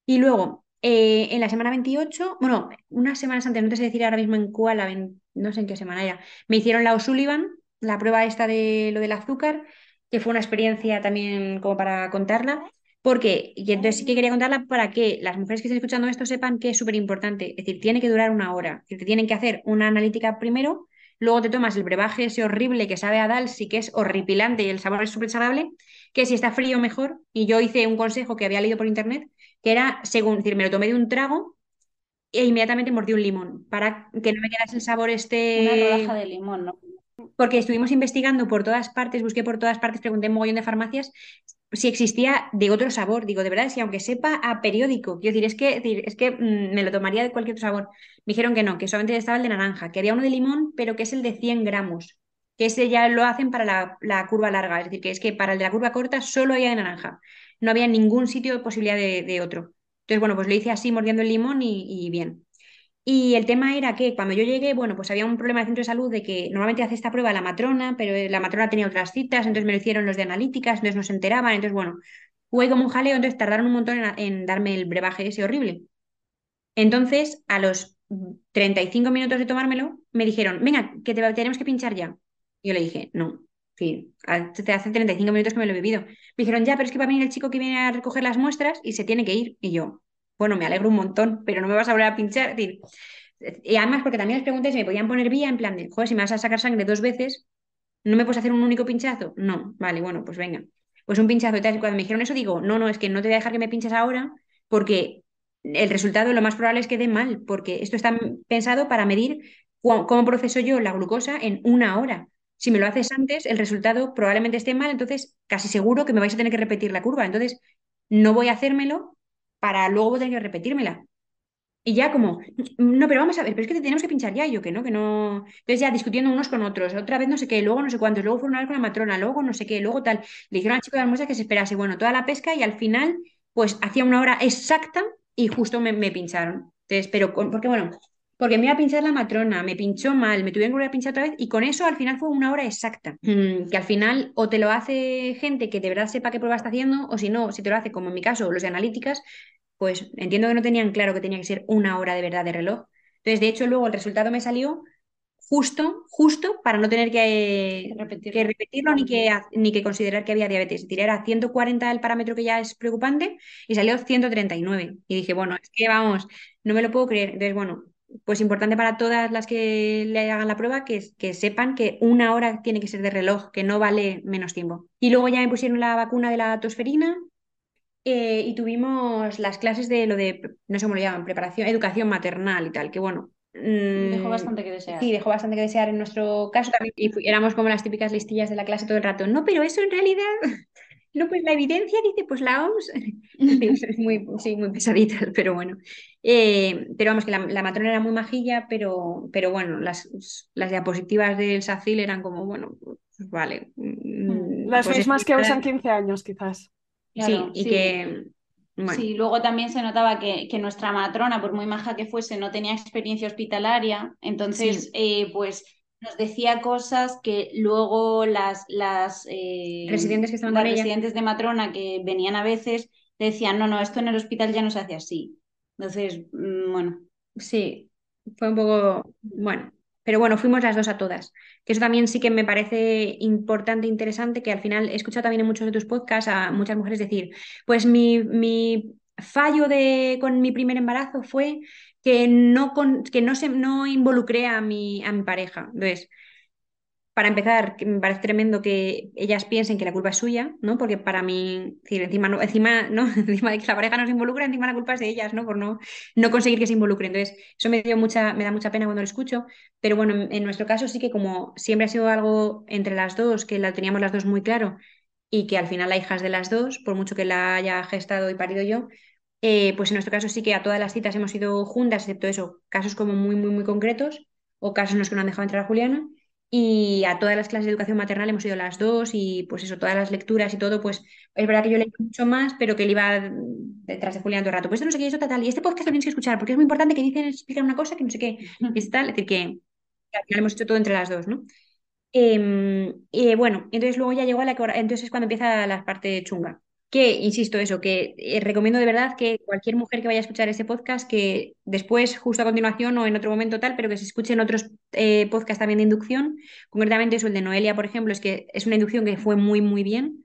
Y luego, eh, en la semana 28, bueno, unas semanas antes, no te sé decir ahora mismo en cuál, no sé en qué semana era, me hicieron la O'Sullivan la prueba esta de lo del azúcar, que fue una experiencia también como para contarla, porque, y entonces sí que quería contarla para que las mujeres que estén escuchando esto sepan que es súper importante, es decir, tiene que durar una hora, que te tienen que hacer una analítica primero, luego te tomas el brebaje ese horrible que sabe a Dalsi, que es horripilante y el sabor es súper desagradable, que si está frío mejor, y yo hice un consejo que había leído por internet, que era, según, decir, me lo tomé de un trago e inmediatamente mordí un limón, para que no me quedase el sabor este... Una rodaja de limón, ¿no? Porque estuvimos investigando por todas partes, busqué por todas partes, pregunté en mogollón de farmacias si existía de otro sabor. Digo, de verdad, si aunque sepa a periódico, quiero decir, es que, es que mm, me lo tomaría de cualquier otro sabor. Me dijeron que no, que solamente estaba el de naranja, que había uno de limón, pero que es el de 100 gramos, que ese ya lo hacen para la, curva larga, es decir, que es que para el de la curva corta solo había de naranja, no había ningún sitio de posibilidad de, otro. Entonces, bueno, pues lo hice así, mordiendo el limón y bien. Y el tema era que cuando yo llegué, bueno, pues había un problema de centro de salud de que normalmente hace esta prueba la matrona, pero la matrona tenía otras citas, entonces me lo hicieron los de analíticas, entonces no se enteraban, entonces bueno, fue como un jaleo, entonces tardaron un montón en, darme el brebaje ese horrible. Entonces, a los 35 minutos de tomármelo, me dijeron, venga, que te, tenemos que pinchar ya. Yo le dije, no, sí, te hace 35 minutos que me lo he bebido. Me dijeron, ya, pero es que va a venir el chico que viene a recoger las muestras y se tiene que ir. Y yo, bueno, me alegro un montón, pero no me vas a volver a pinchar. Y además, porque también les pregunté si me podían poner vía en plan de, joder, si me vas a sacar sangre dos veces, ¿no me puedes hacer un único pinchazo? No, vale, bueno, pues venga. Pues un pinchazo y tal. Cuando me dijeron eso, digo, no, no, es que no te voy a dejar que me pinches ahora, porque el resultado lo más probable es que dé mal, porque esto está pensado para medir cómo proceso yo la glucosa en una hora. Si me lo haces antes, el resultado probablemente esté mal, entonces casi seguro que me vais a tener que repetir la curva. Entonces, no voy a hacérmelo para luego tener que repetírmela. Y ya como, no, pero vamos a ver, pero es que te tenemos que pinchar ya, yo que no, que no. Entonces ya discutiendo unos con otros, otra vez no sé qué, luego no sé cuántos, luego fueron a hablar con la matrona, luego no sé qué, luego tal. Le dijeron al chico de la que se esperase, bueno, toda la pesca y al final, pues hacía una hora exacta y justo me, pincharon. Entonces, pero, porque bueno, porque me iba a pinchar la matrona, me pinchó mal, me tuvieron que volver a pinchar otra vez y con eso al final fue una hora exacta. Mm, que al final o te lo hace gente que de verdad sepa qué prueba está haciendo o si no, si te lo hace como en mi caso los de analíticas, pues entiendo que no tenían claro que tenía que ser una hora de verdad de reloj. Entonces, de hecho, luego el resultado me salió justo, justo para no tener que, que repetirlo ni que, ni que considerar que había diabetes. Tiré a 140 el parámetro que ya es preocupante y salió 139. Y dije, bueno, es que vamos, no me lo puedo creer. Entonces, bueno, pues importante para todas las que le hagan la prueba que, que sepan que una hora tiene que ser de reloj, que no vale menos tiempo. Y luego ya me pusieron la vacuna de la tosferina eh, y tuvimamos las clases de lo de, no sé cómo lo llaman, preparación, educación maternal y tal, que bueno. dejó mm, bastante que desear. Sí, dejó bastante que desear en nuestro caso también. Y éramos como las típicas listillas de la clase todo el rato. No, pero eso en realidad no, pues la evidencia dice, pues la OMS, es muy, sí, muy pesadita, pero bueno. Eh, pero vamos, que la, matrona era muy majilla, pero, pero bueno, las, las diapositivas del SACIL eran como, bueno, pues vale. Mm, las pues mismas que usan 15 años, quizás. sí, y que... Sí, luego también se notaba que, que, nuestra matrona, por muy maja que fuese, no tenía experiencia hospitalaria, entonces, eh, pues nos decía cosas que luego las, las eh, residentes, que estaban residentes de matrona que venían a veces decían, no, no, esto en el hospital ya no se hace así. Entonces, mm, bueno. Sí, fue un poco, bueno, pero bueno, fuimos las dos a todas. Que eso también sí que me parece importante, interesante, que al final he escuchado también en muchos de tus podcasts a muchas mujeres decir, pues mi, mi fallo de, con mi primer embarazo fue que no, que no, se, no involucré a mi, a mi pareja. Entonces, para empezar, me parece tremendo que ellas piensen que la culpa es suya, ¿no? Porque para mí, encima, no, encima, ¿no? encima de que la pareja no se involucra, encima la culpa es de ellas, ¿no? Por no, no conseguir que se involucren. Entonces, eso me, dio mucha, me da mucha pena cuando lo escucho. Pero bueno, en, nuestro caso sí que como siempre ha sido algo entre las dos, que la teníamos las dos muy claro, y que al final la hija de las dos, por mucho que la haya gestado y parido yo, eh, pues en nuestro caso sí que a todas las citas hemos ido juntas, excepto eso, casos como muy, muy, muy concretos o casos en los que no han dejado entrar a Juliana. Y a todas las clases de educación maternal hemos ido las dos y pues eso, todas las lecturas y todo, pues es verdad que yo leí mucho más, pero que él iba detrás de Julián todo el rato. Pues esto no sé qué, esto tal, y este podcast lo tienes que escuchar porque es muy importante que dicen, explican una cosa que no sé qué, y tal, es decir, que, al final hemos hecho todo entre las dos, ¿no? Eh, bueno, entonces luego ya llegó a la entonces es cuando empieza la parte chunga que, insisto, eso, que eh, recomiendo de verdad que cualquier mujer que vaya a escuchar ese podcast, que después, justo a continuación o en otro momento tal, pero que se escuchen otros eh, podcasts también de inducción, concretamente eso, el de Noelia, por ejemplo, es que es una inducción que fue muy, muy bien,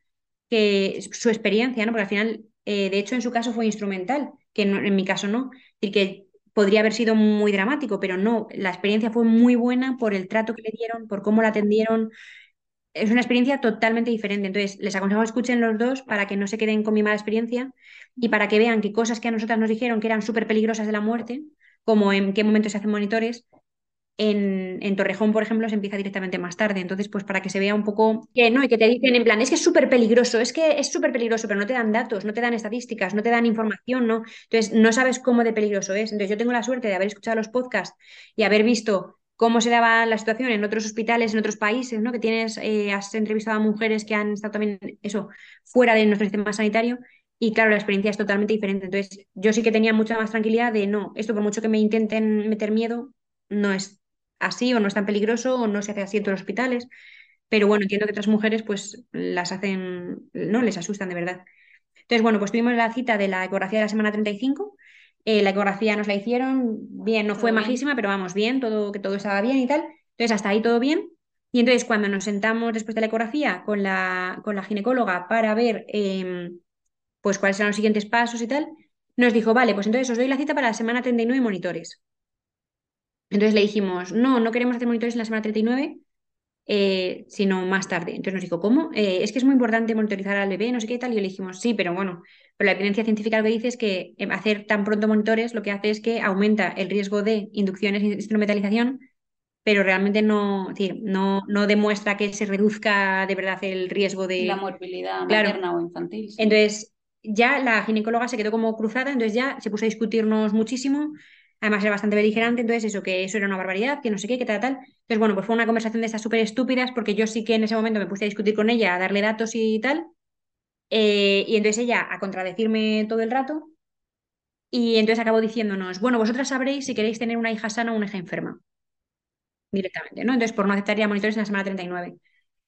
que su experiencia, ¿no? Porque al final, eh, de hecho, en su caso fue instrumental, que en mi caso no, y que podría haber sido muy dramático, pero no, la experiencia fue muy buena por el trato que le dieron, por cómo la atendieron, es una experiencia totalmente diferente. Entonces, les aconsejo que escuchen los dos para que no se queden con mi mala experiencia y para que vean que cosas que a nosotras nos dijeron que eran súper peligrosas de la muerte, como en qué momento se hacen monitores, en, en, Torrejón, por ejemplo, se empieza directamente más tarde. Entonces, pues para que se vea un poco que no, y que te dicen en plan, es que es súper peligroso, es que es súper peligroso, pero no te dan datos, no te dan estadísticas, no te dan información, ¿no? Entonces, no sabes cómo de peligroso es. Entonces, yo tengo la suerte de haber escuchado los podcasts y haber visto cómo se daba la situación en otros hospitales, en otros países, ¿no? Que tienes, eh, has entrevistado a mujeres que han estado también, eso, fuera de nuestro sistema sanitario. Y claro, la experiencia es totalmente diferente. Entonces, yo sí que tenía mucha más tranquilidad de no, esto por mucho que me intenten meter miedo, no es así o no es tan peligroso o no se hace así en todos los hospitales. Pero bueno, entiendo que otras mujeres pues las hacen, no les asustan de verdad. Entonces, bueno, pues tuvimos la cita de la ecografía de la semana 35 eh, la ecografía nos la hicieron bien, no fue majísima, pero vamos, bien, todo, que todo estaba bien y tal. Entonces, hasta ahí todo bien. Y entonces, cuando nos sentamos después de la ecografía con la, con la ginecóloga para ver em, pues cuáles eran los siguientes pasos y tal, nos dijo, vale, pues entonces os doy la cita para la semana 39 monitores. Entonces le dijimos, no, no queremos hacer monitores en la semana 39, eh, sino más tarde. Entonces nos dijo, ¿cómo? Eh, es que es muy importante monitorizar al bebé, no sé qué tal. Y le dijimos, sí, pero bueno, pero la evidencia científica lo que dice es que eh, hacer tan pronto monitores lo que hace es que aumenta el riesgo de inducciones y instrumentalización, pero realmente no, decir, no, no demuestra que se reduzca de verdad el riesgo de... La morbilidad materna o infantil. Entonces, ya la ginecóloga se quedó como cruzada, entonces ya se puso a discutirnos muchísimo Además era bastante beligerante, entonces eso, que eso era una barbaridad, que no sé qué, que tal, tal. Entonces, bueno, pues fue una conversación de estas súper estúpidas, porque yo sí que en ese momento me puse a discutir con ella, a darle datos y tal. Eh, y entonces ella a contradecirme todo el rato. Y entonces acabó diciéndonos, bueno, vosotras sabréis si queréis tener una hija sana o una hija enferma. Directamente, ¿no? Entonces, por no aceptar ya monitores en la semana 39.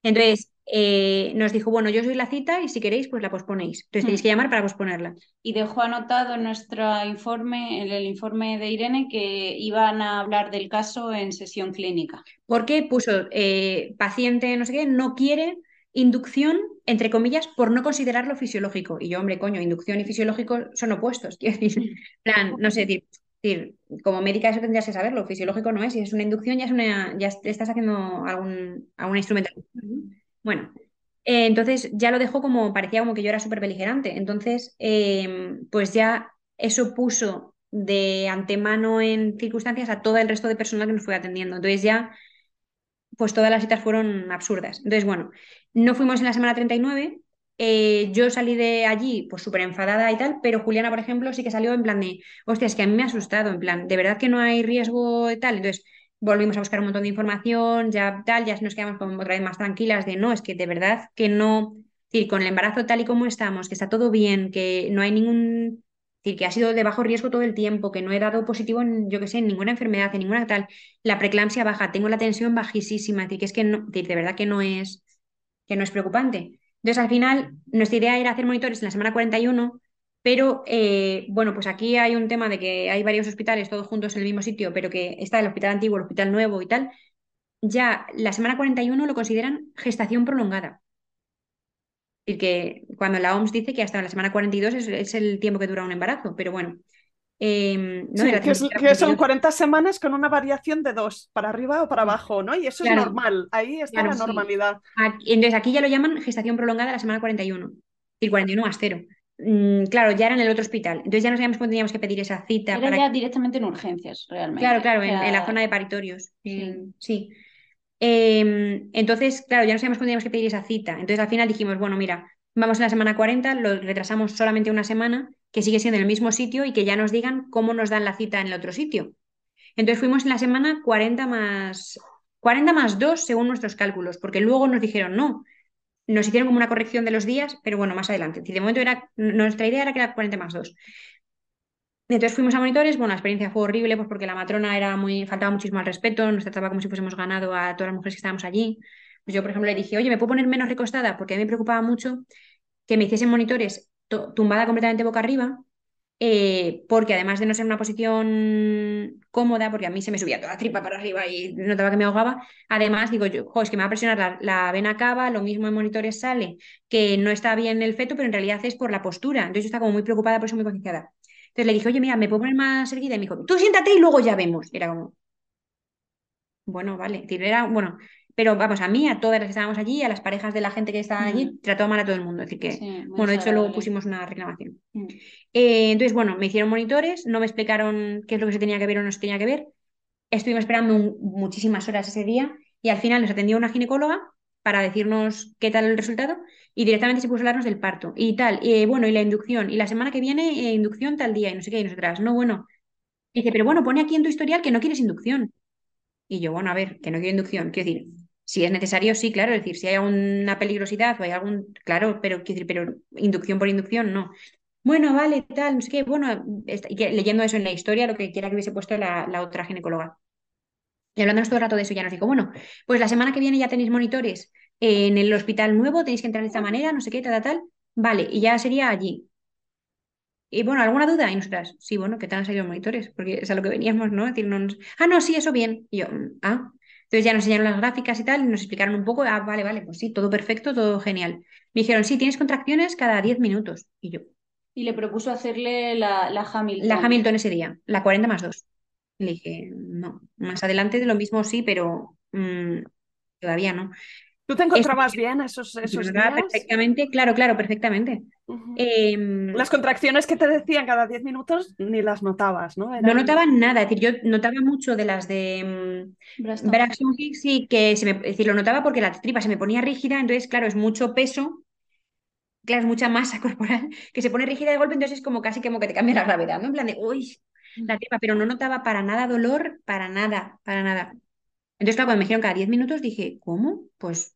Entonces, eh, nos dijo, bueno, yo soy la cita y si queréis, pues la posponéis. Entonces tenéis que llamar para posponerla. Y dejó anotado en nuestro informe, en el informe de Irene, que iban a hablar del caso en sesión clínica. Porque puso eh, paciente, no sé qué, no quiere inducción, entre comillas, por no considerarlo fisiológico. Y yo, hombre, coño, inducción y fisiológico son opuestos. Quiero plan, no sé, decir, como médica eso tendrías que saberlo, fisiológico no es, si es una inducción ya es una, ya estás haciendo algún, algún instrumento. Bueno, eh, entonces ya lo dejó como, parecía como que yo era súper beligerante. Entonces, em, pues ya eso puso de antemano en circunstancias a todo el resto de personal que nos fue atendiendo. Entonces ya, pues todas las citas fueron absurdas. Entonces, bueno, no fuimos en la semana 39, eh, yo salí de allí pues súper enfadada y tal, pero Juliana, por ejemplo, sí que salió en plan de, hostia, es que a mí me ha asustado, en plan, de verdad que no hay riesgo y tal. Entonces volvimos a buscar un montón de información, ya tal, ya nos quedamos como otra vez más tranquilas de, no, es que de verdad que no, decir, con el embarazo tal y como estamos, que está todo bien, que no hay ningún, decir, que ha sido de bajo riesgo todo el tiempo, que no he dado positivo en, yo qué sé, en ninguna enfermedad, en ninguna tal, la preeclampsia baja, tengo la tensión bajísima, decir, que es que no, de verdad que no es, que no es preocupante. Entonces, al final, nuestra idea era hacer monitores en la semana 41, pero eh, bueno, pues aquí hay un tema de que hay varios hospitales todos juntos en el mismo sitio, pero que está el hospital antiguo, el hospital nuevo y tal. Ya la semana 41 lo consideran gestación prolongada. Y que cuando la OMS dice que hasta la semana 42 es, es el tiempo que dura un embarazo, pero bueno, Em, que, son 40 semanas con una variación de dos, para arriba o para abajo, ¿no? Y eso es normal, ahí está la normalidad. entonces aquí ya lo llaman gestación prolongada la semana 41, y 41 más cero. Mm, claro, ya era en el otro hospital. Entonces ya no sabíamos cuándo teníamos que pedir esa cita. Era ya directamente en urgencias, realmente. Claro, claro, en, la zona de paritorios. Sí. Em, entonces, claro, ya no sabíamos cuándo teníamos que pedir esa cita. Entonces al final dijimos, bueno, mira, vamos en la semana 40, lo retrasamos solamente una semana que sigue siendo el mismo sitio y que ya nos digan cómo nos dan la cita en el otro sitio. Entonces fuimos en la semana 40 más, 40 más 2 según nuestros cálculos, porque luego nos dijeron no. Nos hicieron como una corrección de los días, pero bueno, más adelante. De momento era, nuestra idea era que era 40 más 2. Entonces fuimos a monitores, bueno, la experiencia fue horrible, pues porque la matrona era muy, faltaba muchísimo al respeto, nos trataba como si fuésemos ganado a todas las mujeres que estábamos allí. Pues yo, por ejemplo, le dije, oye, ¿me puedo poner menos recostada? Porque a mí me preocupaba mucho que me hiciesen monitores tumbada completamente boca arriba, eh, porque además de no ser una posición cómoda, porque a mí se me subía toda la tripa para arriba y notaba que me ahogaba, además digo yo, es que me va a presionar la, vena cava, lo mismo en monitores sale, que no está bien el feto, pero en realidad es por la postura. Entonces yo estaba como muy preocupada, por eso muy concienciada. Entonces le dije, oye, mira, ¿me puedo poner más erguida? Y me dijo, tú siéntate y luego ya vemos. era como, bueno, vale. Era, bueno, pero vamos, a mí, a todas las que estábamos allí, a las parejas de la gente que estaban allí, mm. trató mal a todo el mundo. Así que, bueno, de hecho luego pusimos una reclamación. Mm. Eh, entonces, bueno, me hicieron monitores, no me explicaron qué es lo que se tenía que ver o no se tenía que ver. Estuvimos esperando muchísimas horas ese día y al final nos atendió una ginecóloga para decirnos qué tal el resultado y directamente se puso a hablarnos del parto y tal. Y bueno, y la inducción. Y la semana que viene, eh, inducción tal día y no sé qué, y nosotras, no, bueno. dice, pero bueno, pone aquí en tu historial que no quieres inducción. Y yo, bueno, a ver, que no quiero inducción. Quiero decir, si es necesario, sí, claro, es decir, si hay alguna peligrosidad o hay algún, claro, pero, decir, pero inducción por inducción, no. Bueno, vale, tal, no sé qué, bueno, leyendo eso en la historia, lo que quiera que hubiese puesto la, otra ginecóloga. Y hablándonos todo el rato de eso, ya nos dijo, bueno, pues la semana que viene ya tenéis monitores en el hospital nuevo, tenéis que entrar de esta manera, no sé qué, tal, tal, tal. Vale, y ya sería allí. Y bueno, ¿alguna duda? Y nosotras, sí, bueno, ¿qué tal han salido los monitores? Porque es a lo que veníamos, ¿no? Decir, no Ah, no, sí, eso bien. Y yo, mm, ah, entonces ya nos enseñaron las gráficas y tal, nos explicaron un poco, ah, vale, vale, pues sí, todo perfecto, todo genial. Me dijeron, sí, tienes contracciones cada 10 minutos. Y yo. Y le propuso hacerle la, la Hamilton. La Hamilton ese día, la 40 más 2. Le dije, no, más adelante de lo mismo sí, pero mm, todavía no. ¿Tú te encontrabas bien esos, esos días? Perfectamente, claro, claro, perfectamente. Em, las contracciones que te decían cada 10 minutos ni las notabas, ¿no? No notaba nada, es decir, yo notaba mucho de las de um, Braxton Hicks y que se me, es decir, lo notaba porque la tripa se me ponía rígida, entonces, claro, es mucho peso, claro, es mucha masa corporal que se pone rígida de golpe, entonces es como casi como que te cambia la gravedad, ¿no? En plan de, uy, la tripa, pero no notaba para nada dolor, para nada, para nada. Entonces, claro, cuando me dijeron cada 10 minutos dije, ¿cómo? Pues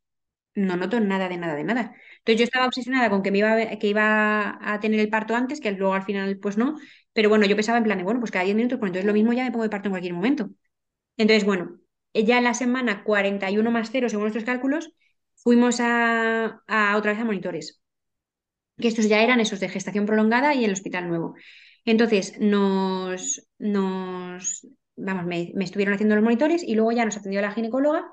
no noto nada de nada de nada. Entonces yo estaba obsesionada con que me iba a, que iba a tener el parto antes, que luego al final pues no, pero bueno, yo pensaba en plan bueno, pues cada 10 minutos, pues entonces lo mismo ya me pongo de parto en cualquier momento. Entonces, bueno, ya en la semana 41 más 0, según nuestros cálculos, fuimos a, otra vez a monitores, que estos ya eran esos de gestación prolongada y el hospital nuevo. Entonces nos, nos vamos, me, estuvieron haciendo los monitores y luego ya nos atendió la ginecóloga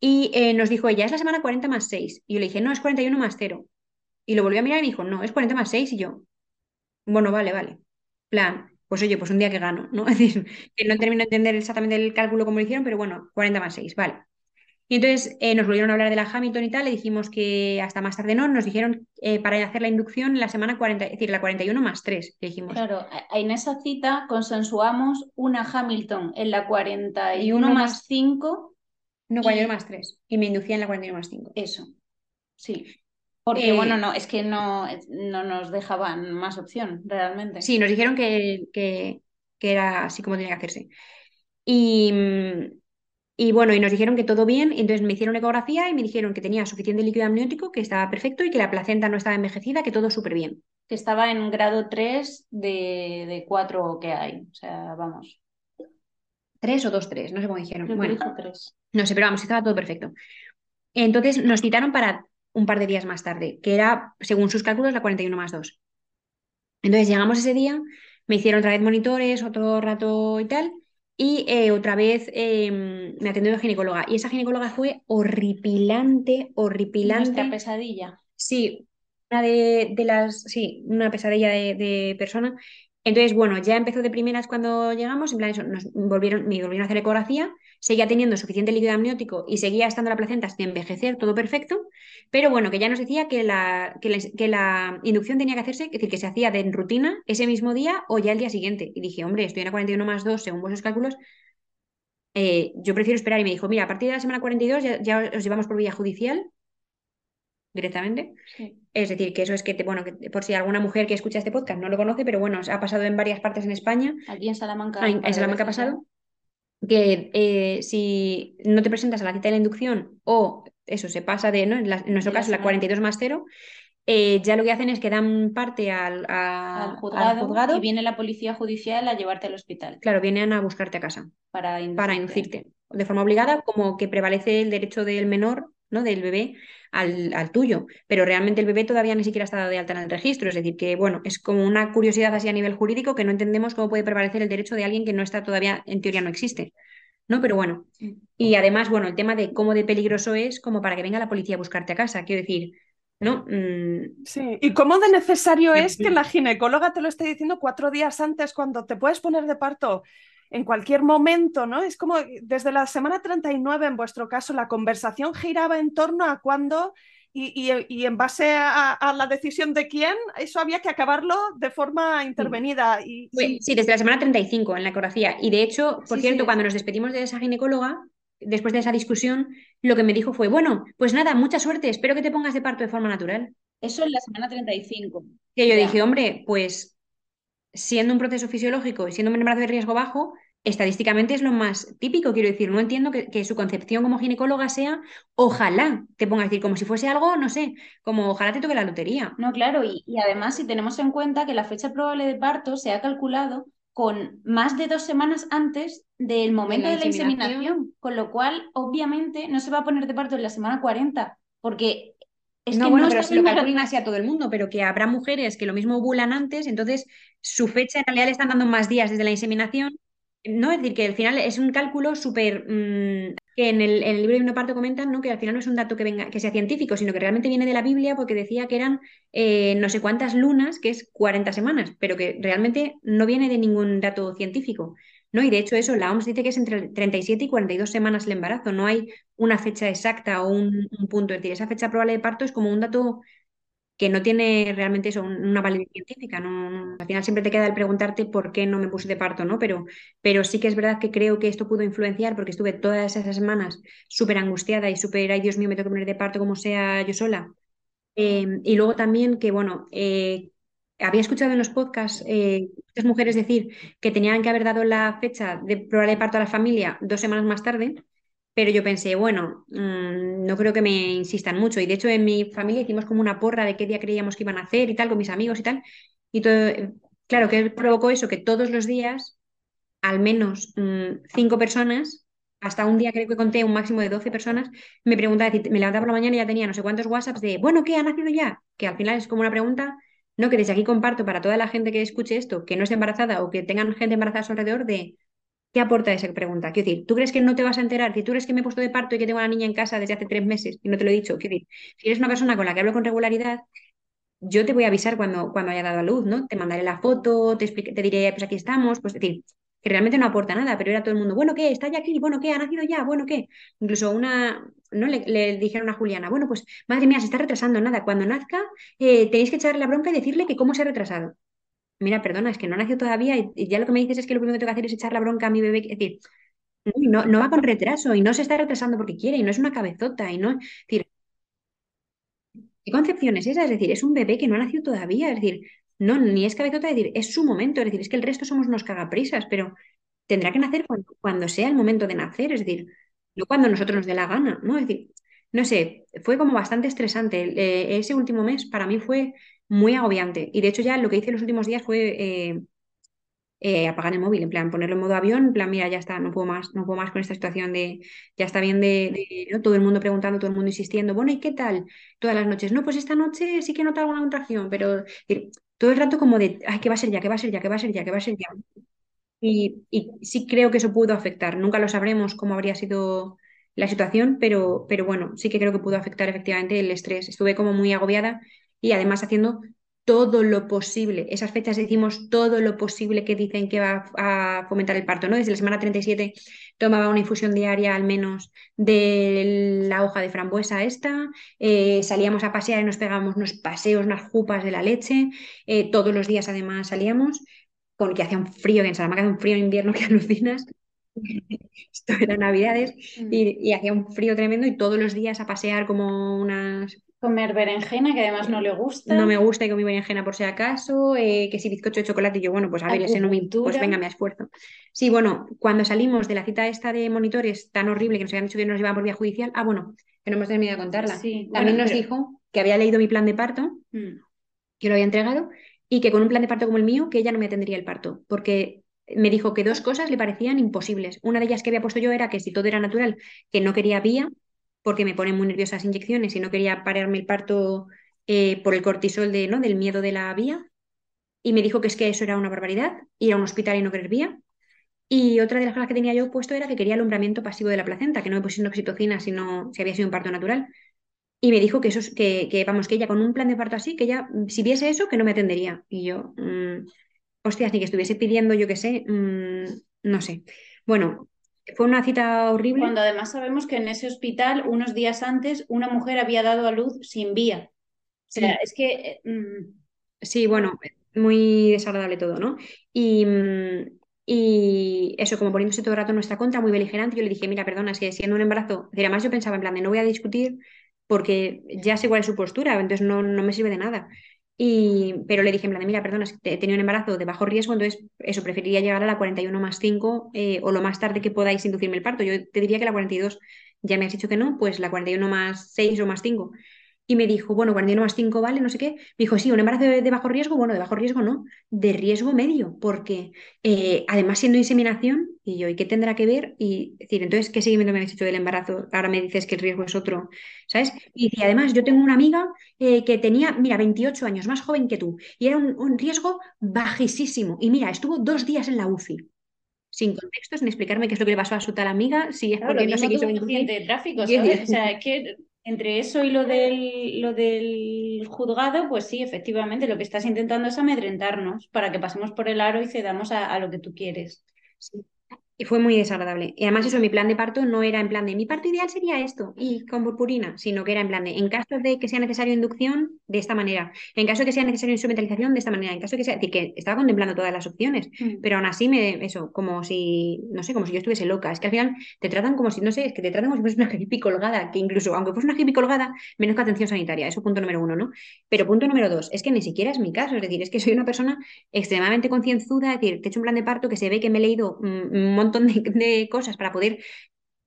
y eh, nos dijo ella, es la semana 40 más 6. Y yo le dije, no, es 41 más 0. Y lo volvió a mirar y me dijo, no, es 40 más 6. Y yo, bueno, vale, vale. Plan, pues oye, pues un día que gano, ¿no? Es decir, que no termino de entender exactamente el cálculo como lo hicieron, pero bueno, 40 más 6, vale. Y entonces eh, nos volvieron a hablar de la Hamilton y tal, le dijimos que hasta más tarde no, nos dijeron eh, para hacer la inducción la semana 40, es decir, la 41 más 3, le dijimos. Claro, en esa cita consensuamos una Hamilton en la 41 más 5 no, 41 más 3. Y me inducía en la 41 más 5. Eso. Sí. Porque, bueno, eh, no, es que no, no nos dejaban más opción, realmente. Sí, nos dijeron que, que, era así como tenía que hacerse. Y, y, bueno, y nos dijeron que todo bien, entonces me hicieron ecografía y me dijeron que tenía suficiente líquido amniótico, que estaba perfecto y que la placenta no estaba envejecida, que todo súper bien. Que estaba en grado 3 de, de 4 que hay. O sea, vamos. ¿Tres o dos, tres? No sé cómo dijeron. bueno, tres. No sé, pero vamos, estaba todo perfecto. Entonces nos citaron para un par de días más tarde, que era, según sus cálculos, la 41 más 2. Entonces llegamos ese día, me hicieron otra vez monitores, otro rato y tal, y eh, otra vez em, me atendió la ginecóloga. Y esa ginecóloga fue horripilante, horripilante. Nuestra pesadilla. Sí, una de, las, sí, una pesadilla de, de persona. Entonces, bueno, ya empezó de primeras cuando llegamos, en plan eso, nos volvieron, me volvieron a hacer ecografía, seguía teniendo suficiente líquido amniótico y seguía estando la placenta sin envejecer, todo perfecto, pero bueno, que ya nos decía que la, que la, inducción tenía que hacerse, es decir, que se hacía de rutina ese mismo día o ya el día siguiente. Y dije, hombre, estoy en la 41 más 2 según vuestros cálculos, eh, yo prefiero esperar. Y me dijo, mira, a partir de la semana 42 ya, ya os llevamos por vía judicial directamente. Es decir, que eso es que, te, bueno, que por si alguna mujer que escucha este podcast no lo conoce, pero bueno, ha pasado en varias partes en España. Aquí en Salamanca. en, Salamanca ha pasado. Que eh, si no te presentas a la cita de la inducción o eso se pasa de, ¿no? en, nuestro caso, la 42 más 0, eh, ya lo que hacen es que dan parte al, juzgado, y viene la policía judicial a llevarte al hospital. Claro, vienen a buscarte a casa para para inducirte. De forma obligada, como que prevalece el derecho del menor ¿no? del bebé al, tuyo, pero realmente el bebé todavía ni siquiera está dado de alta en el registro, es decir, que bueno, es como una curiosidad así a nivel jurídico que no entendemos cómo puede prevalecer el derecho de alguien que no está todavía, en teoría no existe. ¿no? Pero bueno, y además, bueno, el tema de cómo de peligroso es como para que venga la policía a buscarte a casa, quiero decir, ¿no? Mm. Sí, y cómo de necesario es que la ginecóloga te lo esté diciendo cuatro días antes cuando te puedes poner de parto en cualquier momento, ¿no? Es como desde la semana 39 en vuestro caso, la conversación giraba en torno a cuándo y, en base a, la decisión de quién, eso había que acabarlo de forma intervenida. Y, sí. desde la semana 35 en la ecografía. Y de hecho, por cierto, cuando nos despedimos de esa ginecóloga, después de esa discusión, lo que me dijo fue, bueno, pues nada, mucha suerte, espero que te pongas de parto de forma natural. Eso en la semana 35. Que yo dije, hombre, pues siendo un proceso fisiológico y siendo un embarazo de riesgo bajo, estadísticamente es lo más típico, quiero decir, no entiendo que, su concepción como ginecóloga sea, ojalá, te ponga a decir, como si fuese algo, no sé, como ojalá te toque la lotería. No, claro, y, además si tenemos en cuenta que la fecha probable de parto se ha calculado con más de dos semanas antes del momento de la, inseminación, con lo cual obviamente no se va a poner de parto en la semana 40, porque no, bueno, pero se lo calculan así a todo el mundo, pero que habrá mujeres que lo mismo ovulan antes, entonces su fecha en realidad le están dando más días desde la inseminación. No, es decir, que al final es un cálculo súper. Mm, que en el, en el, libro de parto comentan ¿no? que al final no es un dato que, venga, que sea científico, sino que realmente viene de la Biblia porque decía que eran eh, no sé cuántas lunas, que es 40 semanas, pero que realmente no viene de ningún dato científico. ¿No? Y de hecho eso, la OMS dice que es entre 37 y 42 semanas el embarazo, no hay una fecha exacta o un, un punto, es decir, esa fecha probable de parto es como un dato que no tiene realmente eso, una validez científica. No, al final siempre te queda el preguntarte por qué no me puse de parto, ¿no? Pero, pero sí que es verdad que creo que esto pudo influenciar porque estuve todas esas semanas súper angustiada y súper, ay Dios mío, me tengo que poner de parto como sea yo sola. Em, y luego también que, bueno, eh, había escuchado en los podcasts eh, muchas mujeres decir que tenían que haber dado la fecha de probable de parto a la familia dos semanas más tarde pero yo pensé, bueno, mm, no creo que me insistan mucho. Y de hecho en mi familia hicimos como una porra de qué día creíamos que iban a hacer y tal, con mis amigos y tal. Y todo, claro, que provocó eso, que todos los días, al menos mm, cinco personas, hasta un día creo que conté un máximo de 12 personas, me preguntaban, me levantaba por la mañana y ya tenía no sé cuántos WhatsApps de, bueno, ¿qué ha nacido ya? Que al final es como una pregunta, no, que desde aquí comparto para toda la gente que escuche esto, que no esté embarazada o que tengan gente embarazada a su alrededor, de ¿Qué aporta esa pregunta? Quiero decir, ¿tú crees que no te vas a enterar? Si tú crees que me he puesto de parto y que tengo a la niña en casa desde hace tres meses y no te lo he dicho. Quiero decir, si eres una persona con la que hablo con regularidad, yo te voy a avisar cuando, cuando haya dado a luz, ¿no? Te mandaré la foto, te, te diré, pues aquí estamos, pues es decir, que realmente no aporta nada, pero era todo el mundo, bueno, ¿qué? ¿Está ya aquí? Bueno, ¿qué? ¿Ha nacido ya? Bueno, ¿qué? Incluso una, ¿no? Le, dijeron a Juliana, bueno, pues madre mía, se está retrasando nada, cuando nazca eh, tenéis que echarle la bronca y decirle que cómo se ha retrasado. Mira, perdona, es que no nació todavía y, ya lo que me dices es que lo primero que tengo que hacer es echar la bronca a mi bebé. Es decir, no, no va con retraso y no se está retrasando porque quiere y no es una cabezota y no. Es decir, ¿qué concepción es esa? Es decir, es un bebé que no ha nacido todavía. Es decir, no, ni es cabezota, es decir, es su momento. Es decir, es que el resto somos unos cagaprisas, pero tendrá que nacer cuando, sea el momento de nacer. Es decir, no cuando nosotros nos dé la gana, ¿no? Es decir, no sé, fue como bastante estresante. Eh, ese último mes para mí fue muy agobiante. Y de hecho ya lo que hice los últimos días fue eh, eh, apagar el móvil, en plan ponerlo en modo avión, en plan, mira, ya está, no puedo más, no puedo más con esta situación de, ya está bien de, todo el mundo preguntando, todo el mundo insistiendo, bueno, ¿y qué tal? Todas las noches, no, pues esta noche sí que he notado alguna contracción, pero todo el rato como de, ay, ¿qué va a ser ya? ¿Qué va a ser ya? ¿Qué va a ser ya? ¿Qué va a ser ya? Y, sí creo que eso pudo afectar. Nunca lo sabremos cómo habría sido la situación, pero, pero bueno, sí que creo que pudo afectar efectivamente el estrés. Estuve como muy agobiada y además haciendo todo lo posible. Esas fechas decimos todo lo posible que dicen que va a fomentar el parto, ¿no? Desde la semana 37 tomaba una infusión diaria al menos de la hoja de frambuesa esta, eh, salíamos a pasear y nos pegábamos unos paseos, unas jupas de la leche, eh, todos los días además salíamos, con que hacía un frío, que en Salamanca hace un frío en invierno que alucinas, esto era Navidades, mm. y, y hacía un frío tremendo y todos los días a pasear como unas Comer berenjena, que además no le gusta. No me gusta y mi berenjena por si acaso, eh, que si bizcocho de chocolate, y yo, bueno, pues a ver, ese no me, pues venga, me esfuerzo. Sí, bueno, cuando salimos de la cita esta de monitores tan horrible que nos habían dicho que nos llevaban por vía judicial, ah, bueno, que no hemos terminado de contarla. También nos dijo que había leído mi plan de parto, mm. que lo había entregado, y que con un plan de parto como el mío, que ella no me atendería el parto, porque me dijo que dos cosas le parecían imposibles. Una de ellas que había puesto yo era que si todo era natural, que no quería vía, porque me ponen muy nerviosas inyecciones y no quería pararme el parto eh, por el cortisol de, ¿no? del miedo de la vía. Y me dijo que es que eso era una barbaridad, ir a un hospital y no querer vía. Y otra de las cosas que tenía yo puesto era que quería alumbramiento pasivo de la placenta, que no me pusiera oxitocina sino si había sido un parto natural. Y me dijo que eso que, que, vamos, que ella con un plan de parto así, que ella, si viese eso, que no me atendería. Y yo, mmm, hostias, ni que estuviese pidiendo, yo qué sé, mmm, no sé. Bueno, fue una cita horrible. Cuando además sabemos que en ese hospital, unos días antes, una mujer había dado a luz sin vía. O sea, es que. Eh, mm, sí, bueno, muy desagradable todo, ¿no? Y, mm, y eso, como poniéndose todo el rato en nuestra contra, muy beligerante, yo le dije, mira, perdona, es que siendo un embarazo, además yo pensaba en plan de no voy a discutir porque ya sé cuál es su postura, entonces no, no me sirve de nada. Y, pero le dije, en plan, mira, perdona, he tenido un embarazo de bajo riesgo, entonces eso, preferiría llegar a la 41 más 5 eh, o lo más tarde que podáis inducirme el parto. Yo te diría que la 42 ya me has dicho que no, pues la 41 más 6 o más 5 y me dijo, bueno, 41 más 5 vale, no sé qué. Me dijo, sí, un embarazo de, bajo riesgo, bueno, de bajo riesgo no, de riesgo medio, porque eh, además siendo inseminación, y yo, ¿y qué tendrá que ver? Y decir, entonces, ¿qué seguimiento me has hecho del embarazo? Ahora me dices que el riesgo es otro, ¿sabes? Y, además, yo tengo una amiga eh, que tenía, mira, 28 años, más joven que tú, y era un, riesgo bajísimo. Y mira, estuvo dos días en la UCI sin contexto, sin explicarme qué es lo que le pasó a su tal amiga, si es porque no se quiso de tráfico, ¿sabes? O sea, que entre eso y lo del, lo del juzgado, pues sí, efectivamente, lo que estás intentando es amedrentarnos para que pasemos por el aro y cedamos a, lo que tú quieres. Y fue muy desagradable. Y además eso, mi plan de parto no era en plan de mi parto ideal sería esto y con purpurina, sino que era en plan de en caso de que sea necesario inducción, de esta manera. En caso de que sea necesario instrumentalización, de esta manera. En caso de que sea, es decir, que estaba contemplando todas las opciones, Mm. pero aún así me, eso, como si, no sé, como si yo estuviese loca. Es que al final te tratan como si, no sé, es que te tratan como si fuese una hippie colgada, que incluso, aunque fuese una hippie colgada, menos que atención sanitaria. Eso punto número uno, ¿no? Pero punto número dos, es que ni siquiera es mi caso. Es decir, es que soy una persona extremadamente concienzuda, es decir, te he hecho un plan de parto que se ve que me he leído mm, un montón de, de cosas para poder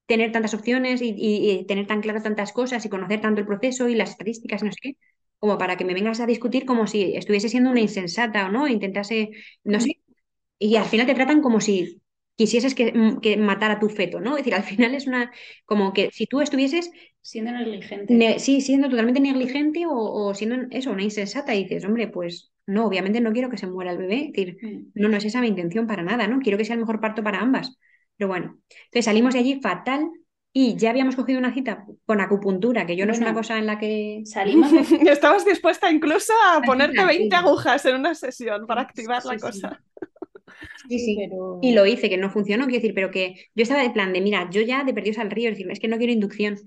tener tantas opciones y, y- y tener tan claras tantas cosas y conocer tanto el proceso y las estadísticas no sé qué, como para que me vengas a discutir como si estuviese siendo una insensata o no, intentase, no sé, y al final te tratan como si quisieses que, mm, que matar a tu feto, ¿no? Es decir, al final es una, como que si tú estuvieses, Siendo negligente. ne- sí, siendo totalmente negligente o, o siendo eso, una insensata y dices, hombre, pues no, obviamente no quiero que se muera el bebé, es decir, Mm. no, no es esa mi intención para nada, ¿no? Quiero que sea el mejor parto para ambas. Pero bueno, entonces salimos de allí fatal y ya habíamos cogido una cita con acupuntura, que yo no es una cosa en la que... Salimos de... Estabas dispuesta incluso a ponerte sí. 20 agujas en una sesión para activar la Sí, sí. cosa. Sí, sí. pero... Y lo hice, que no funcionó, quiero decir, pero que yo estaba de plan de, mira, yo ya de perdidos al río, es decir, es que no quiero inducción.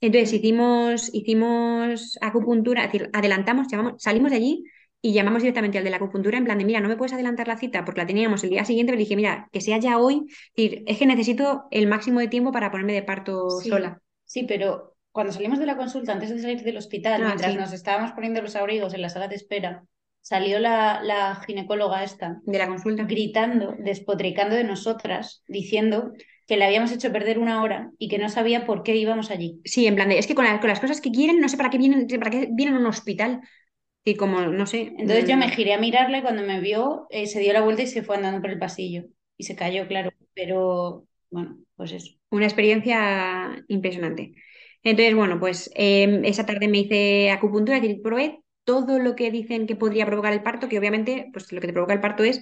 Entonces hicimos, hicimos acupuntura, es decir, adelantamos, llamamos, salimos de allí y llamamos directamente al de la acupuntura en plan de, mira, no me puedes adelantar la cita porque la teníamos el día siguiente, le dije, mira, que sea ya hoy, es que necesito el máximo de tiempo para ponerme de parto Sí, sola. Sí, pero cuando salimos de la consulta, antes de salir del hospital, Ah, mientras sí. nos estábamos poniendo los abrigos en la sala de espera, salió la, la ginecóloga esta De la consulta. gritando, despotricando de nosotras, diciendo que le habíamos hecho perder una hora y que no sabía por qué íbamos allí. Sí, en plan de, es que con, la- con las cosas que quieren, no sé para qué vienen, para qué vienen a un hospital. Y como, no sé. Entonces yo mm, me giré a mirarle, cuando me vio, eh, se dio la vuelta y se fue andando por el pasillo. Y se cayó, claro. Pero bueno, pues eso. Una experiencia impresionante. Entonces, bueno, pues eh, esa tarde me hice acupuntura, es decir, probé todo lo que dicen que podría provocar el parto, que obviamente, pues lo que te provoca el parto es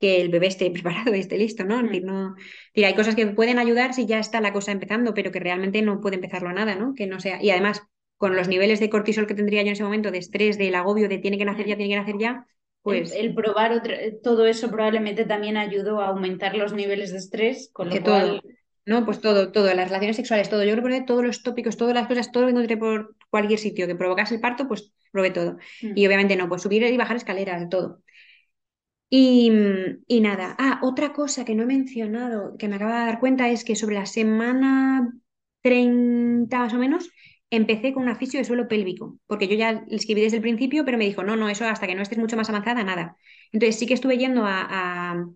que el bebé esté preparado y esté listo, ¿no? Es decir, no, es decir, hay cosas que pueden ayudar si ya está la cosa empezando, pero que realmente no puede empezarlo a nada, ¿no? Que no sea, y además, con los niveles de cortisol que tendría yo en ese momento, de estrés, del agobio, de tiene que nacer ya, tiene que nacer ya, pues el, el probar todo eso probablemente también ayudó a aumentar los niveles de estrés, con lo que cual todo. No, pues todo, todo, las relaciones sexuales, todo. Yo creo que todos los tópicos, todas las cosas, todo lo que encontré por cualquier sitio que provocase el parto, pues probé todo. Mm. Y obviamente no, pues subir y bajar escaleras, todo. Y, y nada, ah, otra cosa que no he mencionado, que me acabo de dar cuenta, es que sobre la semana 30 más o menos, empecé con una fisio de suelo pélvico, porque yo ya le escribí desde el principio, pero me dijo, no, no, eso hasta que no estés mucho más avanzada, nada. Entonces sí que estuve yendo a, a-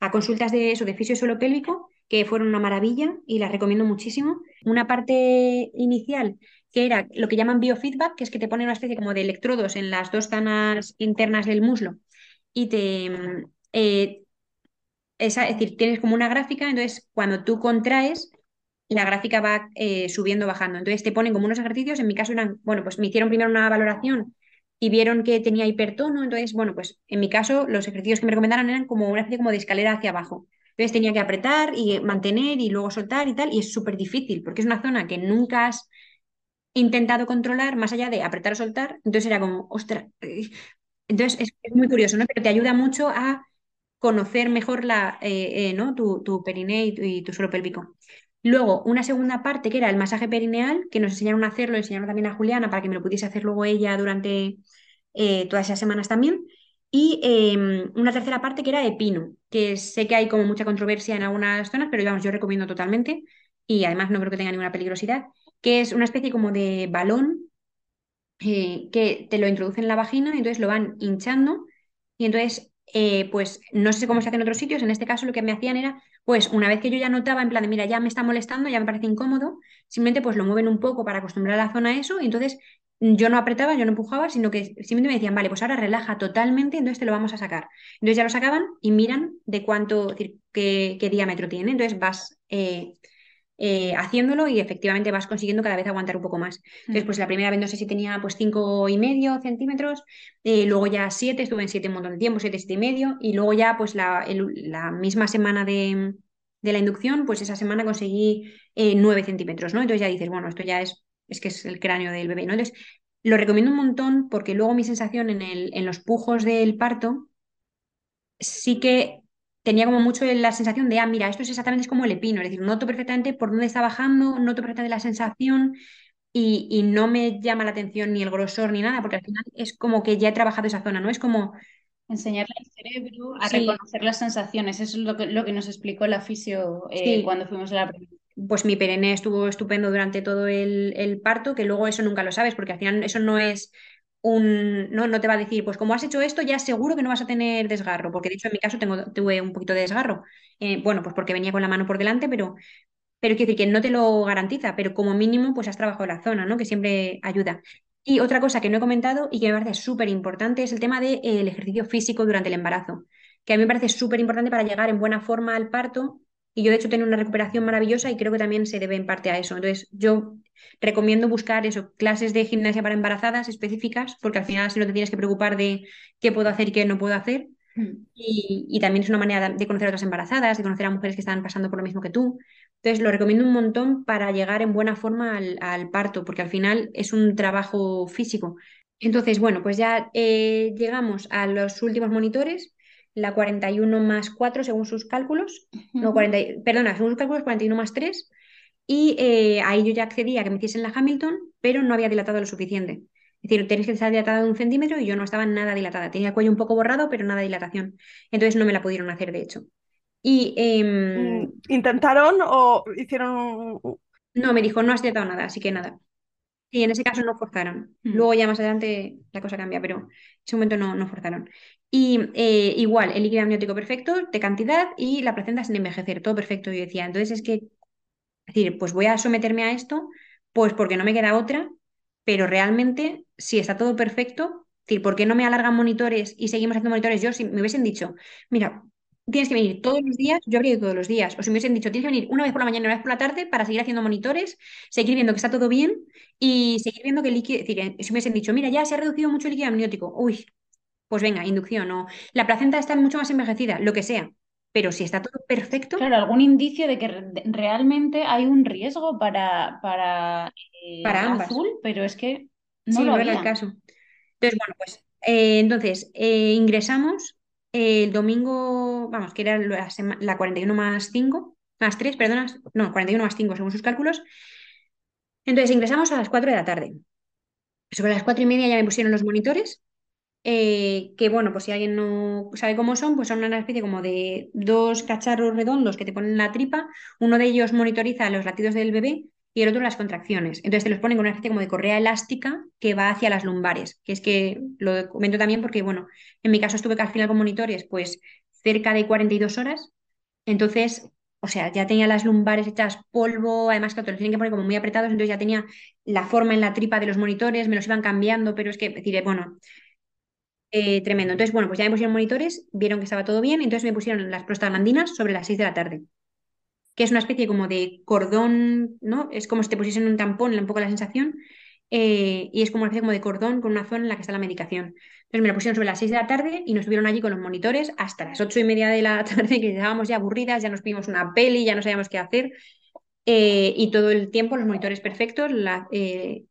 a consultas de eso, de fisio de suelo pélvico, que fueron una maravilla y las recomiendo muchísimo. Una parte inicial que era lo que llaman biofeedback, que es que te ponen una especie como de electrodos en las dos zonas internas del muslo y te... eh, es decir, tienes como una gráfica, entonces cuando tú contraes, la gráfica va eh, subiendo, bajando. Entonces te ponen como unos ejercicios, en mi caso eran, bueno, pues me hicieron primero una valoración y vieron que tenía hipertono, entonces, bueno, pues en mi caso los ejercicios que me recomendaron eran como una especie como de escalera hacia abajo. Entonces tenía que apretar y mantener y luego soltar y tal, y es súper difícil porque es una zona que nunca has intentado controlar más allá de apretar o soltar, entonces era como, ostras, eh, entonces es, muy curioso, ¿no? Pero te ayuda mucho a conocer mejor la, eh, ¿no? tu, tu periné y tu suelo pélvico. Luego, una segunda parte que era el masaje perineal, que nos enseñaron a hacerlo, enseñaron también a Juliana para que me lo pudiese hacer luego ella durante eh, todas esas semanas también. Y eh, una tercera parte que era de pino, que sé que hay como mucha controversia en algunas zonas, pero vamos, yo recomiendo totalmente y además no creo que tenga ninguna peligrosidad, que es una especie como de balón eh, que te lo introducen en la vagina y entonces lo van hinchando y entonces, eh, pues no sé cómo se hace en otros sitios, en este caso lo que me hacían era, pues una vez que yo ya notaba en plan de, mira, ya me está molestando, ya me parece incómodo, simplemente pues lo mueven un poco para acostumbrar a la zona a eso y entonces yo no apretaba, yo no empujaba, sino que simplemente me decían, vale, pues ahora relaja totalmente, entonces te lo vamos a sacar. Entonces ya lo sacaban y miran de cuánto, qué, qué diámetro tiene, entonces vas... eh, eh, haciéndolo y efectivamente vas consiguiendo cada vez aguantar un poco más. Entonces, pues la primera vez no sé si tenía pues cinco y medio centímetros, eh, luego ya siete, estuve en siete un montón de tiempo, siete, siete y medio, y luego ya pues la, el- la misma semana de, de la inducción, pues esa semana conseguí eh, nueve centímetros, ¿no? Entonces ya dices, bueno, esto ya es, es que es el cráneo del bebé, ¿no? Entonces, lo recomiendo un montón porque luego mi sensación en, el, en los pujos del parto sí que tenía como mucho la sensación de, ah, mira, esto es exactamente como el epino, es decir, noto perfectamente por dónde está bajando, noto perfectamente la sensación y, no me llama la atención ni el grosor ni nada, porque al final es como que ya he trabajado esa zona, ¿no? Es como... Enseñarle al cerebro a reconocer las sensaciones, eso es lo que, lo que nos explicó la fisio eh, cuando fuimos a la pues mi perenne estuvo estupendo durante todo el, el, parto, que luego eso nunca lo sabes, porque al final eso no es un, no, no te va a decir, pues como has hecho esto, ya seguro que no vas a tener desgarro, porque de hecho en mi caso tengo, tuve un poquito de desgarro. Eh, bueno, pues porque venía con la mano por delante, pero, pero quiero decir que no te lo garantiza, pero como mínimo pues has trabajado la zona, ¿no? Que siempre ayuda. Y otra cosa que no he comentado y que me parece súper importante es el tema del ejercicio físico durante el embarazo, que a mí me parece súper importante para llegar en buena forma al parto y yo de hecho tengo una recuperación maravillosa y creo que también se debe en parte a eso. Entonces yo recomiendo buscar eso, clases de gimnasia para embarazadas específicas, porque al final si no te tienes que preocupar de qué puedo hacer y qué no puedo hacer. Mm. Y, también es una manera de conocer a otras embarazadas, de conocer a mujeres que están pasando por lo mismo que tú. Entonces lo recomiendo un montón para llegar en buena forma al, parto, porque al final es un trabajo físico. Entonces, bueno, pues ya eh, llegamos a los últimos monitores, la 41 más 4 según sus cálculos, no, 40, perdona, según sus cálculos 41 más 3, y eh, ahí yo ya accedí a que me hiciesen la Hamilton, pero no había dilatado lo suficiente. Es decir, tenéis que estar dilatada de un centímetro y yo no estaba nada dilatada. Tenía el cuello un poco borrado, pero nada de dilatación. Entonces no me la pudieron hacer, de hecho. Y, em, mm, ¿Intentaron o hicieron...? No, me dijo, no has dilatado nada, así que nada. Y en ese caso no forzaron. Mm. Luego ya más adelante la cosa cambia, pero en ese momento no, no forzaron. Y eh, igual, el líquido amniótico perfecto, de cantidad, y la placenta sin envejecer, todo perfecto, yo decía. Entonces es que es decir, pues voy a someterme a esto, pues porque no me queda otra, pero realmente, si está todo perfecto, es decir, ¿por qué no me alargan monitores y seguimos haciendo monitores? Yo, si me hubiesen dicho, mira, tienes que venir todos los días, yo habría ido todos los días. O si me hubiesen dicho, tienes que venir una vez por la mañana y una vez por la tarde para seguir haciendo monitores, seguir viendo que está todo bien y seguir viendo que el líquido, es decir, si me hubiesen dicho, mira, ya se ha reducido mucho el líquido amniótico, uy, pues venga, inducción o la placenta está mucho más envejecida, lo que sea pero si está todo perfecto. Claro, algún indicio de que realmente hay un riesgo para, para, eh, para azul, pero es que no lo era el caso. Entonces, bueno, pues eh, entonces eh, ingresamos el domingo, vamos, que era la, la 41 más 5, más 3, perdona, no, 41 más 5 según sus cálculos. Entonces ingresamos a las 4 de la tarde. Sobre las 4 y media ya me pusieron los monitores eh, que bueno, pues si alguien no sabe cómo son, pues son una especie como de dos cacharros redondos que te ponen en la tripa, uno de ellos monitoriza los latidos del bebé y el otro las contracciones. Entonces te los ponen con una especie como de correa elástica que va hacia las lumbares, que es que lo comento también porque, bueno, en mi caso estuve al final con monitores pues cerca de 42 horas, entonces, o sea, ya tenía las lumbares hechas polvo, además que te los tienen que poner como muy apretados, entonces ya tenía la forma en la tripa de los monitores, me los iban cambiando, pero es que, decir, bueno, eh, tremendo. Entonces, bueno, pues ya me pusieron monitores, vieron que estaba todo bien, entonces me pusieron las prostaglandinas sobre las 6 de la tarde, que es una especie como de cordón, ¿no? Es como si te pusiesen un tampón, un poco la sensación, eh, y es como una especie como de cordón con una zona en la que está la medicación. Entonces me la pusieron sobre las 6 de la tarde y nos estuvieron allí con los monitores hasta las 8 y media de la tarde, que estábamos ya aburridas, ya nos vimos una peli, ya no sabíamos qué hacer. Eh, y todo el tiempo los monitores perfectos, la,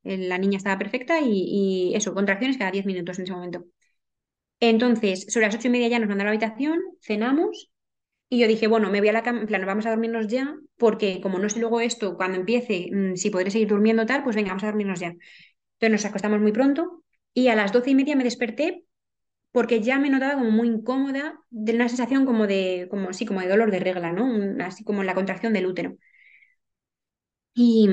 niña estaba perfecta y, y, eso, contracciones cada 10 minutos en ese momento. Entonces, sobre las ocho y media ya nos mandaron a la habitación, cenamos y yo dije, bueno, me voy a la cama, en plan, vamos a dormirnos ya, porque como no sé luego esto, cuando empiece, mm, si podré seguir durmiendo tal, pues venga, vamos a dormirnos ya. Entonces nos acostamos muy pronto y a las doce y media me desperté porque ya me notaba como muy incómoda, de una sensación como de, como, sí, como de dolor de regla, ¿no? Así como la contracción del útero. Y,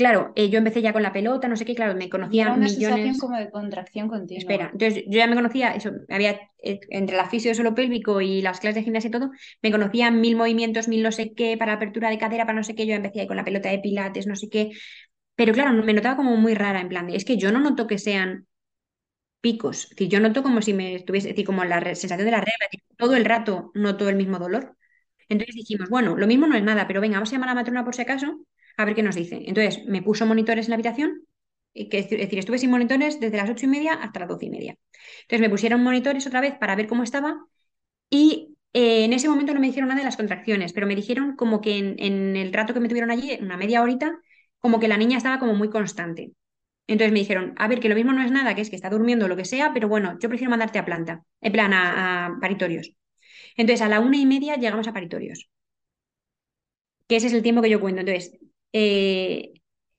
Claro, eh, yo empecé ya con la pelota, no sé qué, claro, me conocía Era una millones. sensación como de contracción continua. Espera, entonces yo ya me conocía, eso, había eh, entre la fisio solo pélvico y las clases de gimnasia y todo, me conocía mil movimientos, mil no sé qué, para apertura de cadera, para no sé qué, yo empecé ahí con la pelota de pilates, no sé qué. Pero claro, me notaba como muy rara, en plan, es que yo no noto que sean picos, es decir, yo noto como si me estuviese, es decir, como la sensación de la regla, todo el rato noto el mismo dolor. Entonces dijimos, bueno, lo mismo no es nada, pero venga, vamos a llamar a la matrona por si acaso a ver qué nos dice. Entonces me puso monitores en la habitación, que, es decir, estuve sin monitores desde las ocho y media hasta las doce y media. Entonces me pusieron monitores otra vez para ver cómo estaba y eh, en ese momento no me dijeron nada de las contracciones, pero me dijeron como que en, el rato que me tuvieron allí, una media horita, como que la niña estaba como muy constante. Entonces me dijeron, a ver, que lo mismo no es nada, que es que está durmiendo o lo que sea, pero bueno, yo prefiero mandarte a planta, en plan a paritorios. Entonces, a la una y media llegamos a paritorios, que ese es el tiempo que yo cuento. Entonces, eh,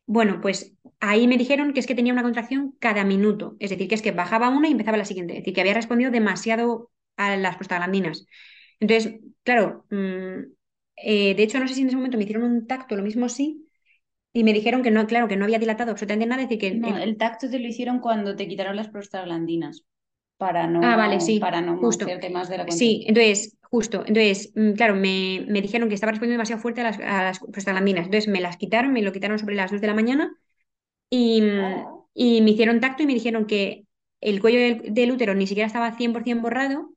bueno, pues ahí me dijeron que es que tenía una contracción cada minuto, es decir, que es que bajaba una y empezaba la siguiente, es decir, que había respondido demasiado a las prostaglandinas. Entonces, claro, mm, eh, de hecho, no sé si en ese momento me hicieron un tacto, lo mismo sí, y me dijeron que no, claro, que no había dilatado absolutamente nada, es decir, que... No, el tacto te lo hicieron cuando te quitaron las prostaglandinas para no, Ah, vale, sí, para no justo. más de la. Sí, entonces, justo. Entonces, mm, claro, me, me dijeron que estaba respondiendo demasiado fuerte a las, a las prostaglandinas. Entonces, me las quitaron, me lo quitaron sobre las 2 de la mañana y, mm, y me hicieron tacto y me dijeron que el cuello del, del útero ni siquiera estaba 100% borrado,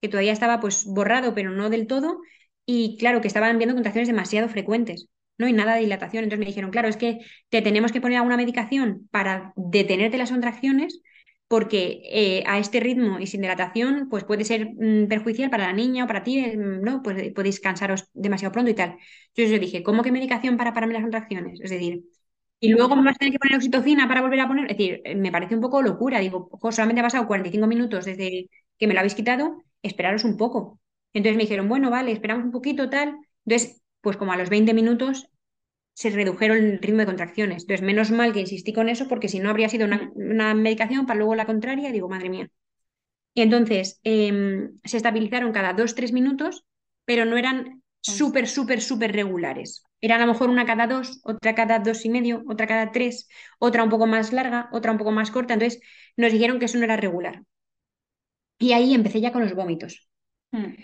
que todavía estaba pues borrado, pero no del todo. Y claro, que estaban viendo contracciones demasiado frecuentes. No hay nada de dilatación. Entonces me dijeron, claro, es que te tenemos que poner alguna medicación para detenerte las contracciones porque eh, a este ritmo y sin dilatación, pues puede ser mm, perjudicial para la niña o para ti, eh, ¿no? Pues podéis cansaros demasiado pronto y tal. Entonces yo dije, ¿cómo que medicación para pararme las contracciones? Es decir, y luego me vas a tener que poner oxitocina para volver a poner. Es decir, me parece un poco locura. Digo, solamente ha pasado 45 minutos desde que me lo habéis quitado, esperaros un poco. Entonces me dijeron, bueno, vale, esperamos un poquito, tal. Entonces, pues como a los 20 minutos se redujeron el ritmo de contracciones. Entonces, menos mal que insistí con eso, porque si no habría sido una, una medicación para luego la contraria, digo, madre mía. Y entonces em, se estabilizaron cada dos, tres minutos, pero no eran súper, súper, súper regulares. Era a lo mejor una cada dos, otra cada dos y medio, otra cada tres, otra un poco más larga, otra un poco más corta. Entonces nos dijeron que eso no era regular. Y ahí empecé ya con los vómitos. Hmm.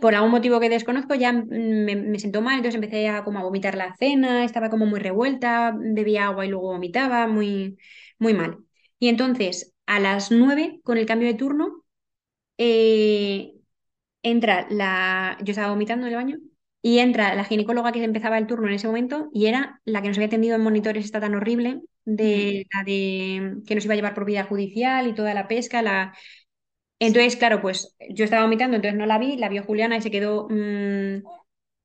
Por algún motivo que desconozco ya me, me sentó mal, entonces empecé a como a vomitar la cena, estaba como muy revuelta, bebía agua y luego vomitaba, muy, muy mal. Y entonces a las nueve, con el cambio de turno, eh, entra la... Yo estaba vomitando en el baño y entra la ginecóloga que empezaba el turno en ese momento y era la que nos había atendido en monitores, esta tan horrible, de la de que nos iba a llevar por vía judicial y toda la pesca, la... Entonces, claro, pues yo estaba vomitando, entonces no la vi, la vio Juliana y se quedó mm,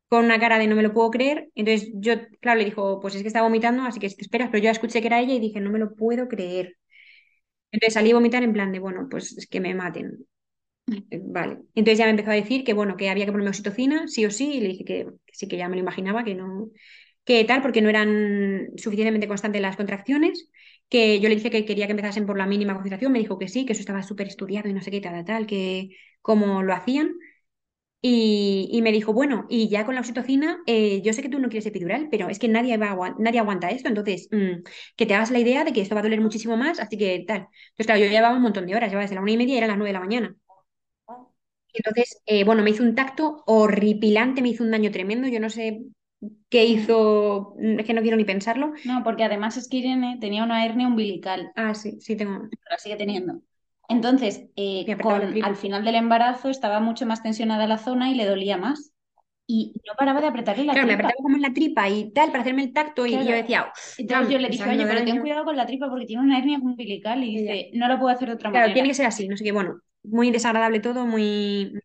con una cara de no me lo puedo creer. Entonces yo, claro, le dijo, pues es que está vomitando, así que te esperas, pero yo escuché que era ella y dije, no me lo puedo creer. Entonces salí a vomitar en plan de, bueno, pues es que me maten. Vale. Entonces ya me empezó a decir que, bueno, que había que ponerme oxitocina, sí o sí, y le dije que, que sí, que ya me lo imaginaba, que no, que tal, porque no eran suficientemente constantes las contracciones, que yo le dije que quería que empezasen por la mínima concentración, me dijo que sí, que eso estaba súper estudiado y no sé qué, tal, tal, que cómo lo hacían. Y, y me dijo, bueno, y ya con la oxitocina, eh, yo sé que tú no quieres epidural, pero es que nadie, va nadie aguanta esto, entonces mm, que te hagas la idea de que esto va a doler muchísimo más, así que tal. Entonces, claro, yo llevaba un montón de horas, llevaba desde la una y media y eran las nueve de la mañana. Entonces, eh, bueno, me hizo un tacto horripilante, me hizo un daño tremendo, yo no sé qué hizo, es que no quiero ni pensarlo. No, porque además es que Irene tenía una hernia umbilical, Ah, sí, sí tengo. la sigue teniendo. Entonces, eh, Me con, al final del embarazo estaba mucho más tensionada la zona y le dolía más. Y no paraba de apretarle la Claro, me tripa. apretaba como en la tripa y tal para hacerme el tacto y, y yo Claro. decía, "Uf, Entonces yo le me dije, oye, pero ten daño". cuidado con la tripa porque tiene una hernia umbilical. Y dice, no lo puedo hacer de otra Claro, manera. tiene que ser así, no sé qué, bueno, muy desagradable todo, muy...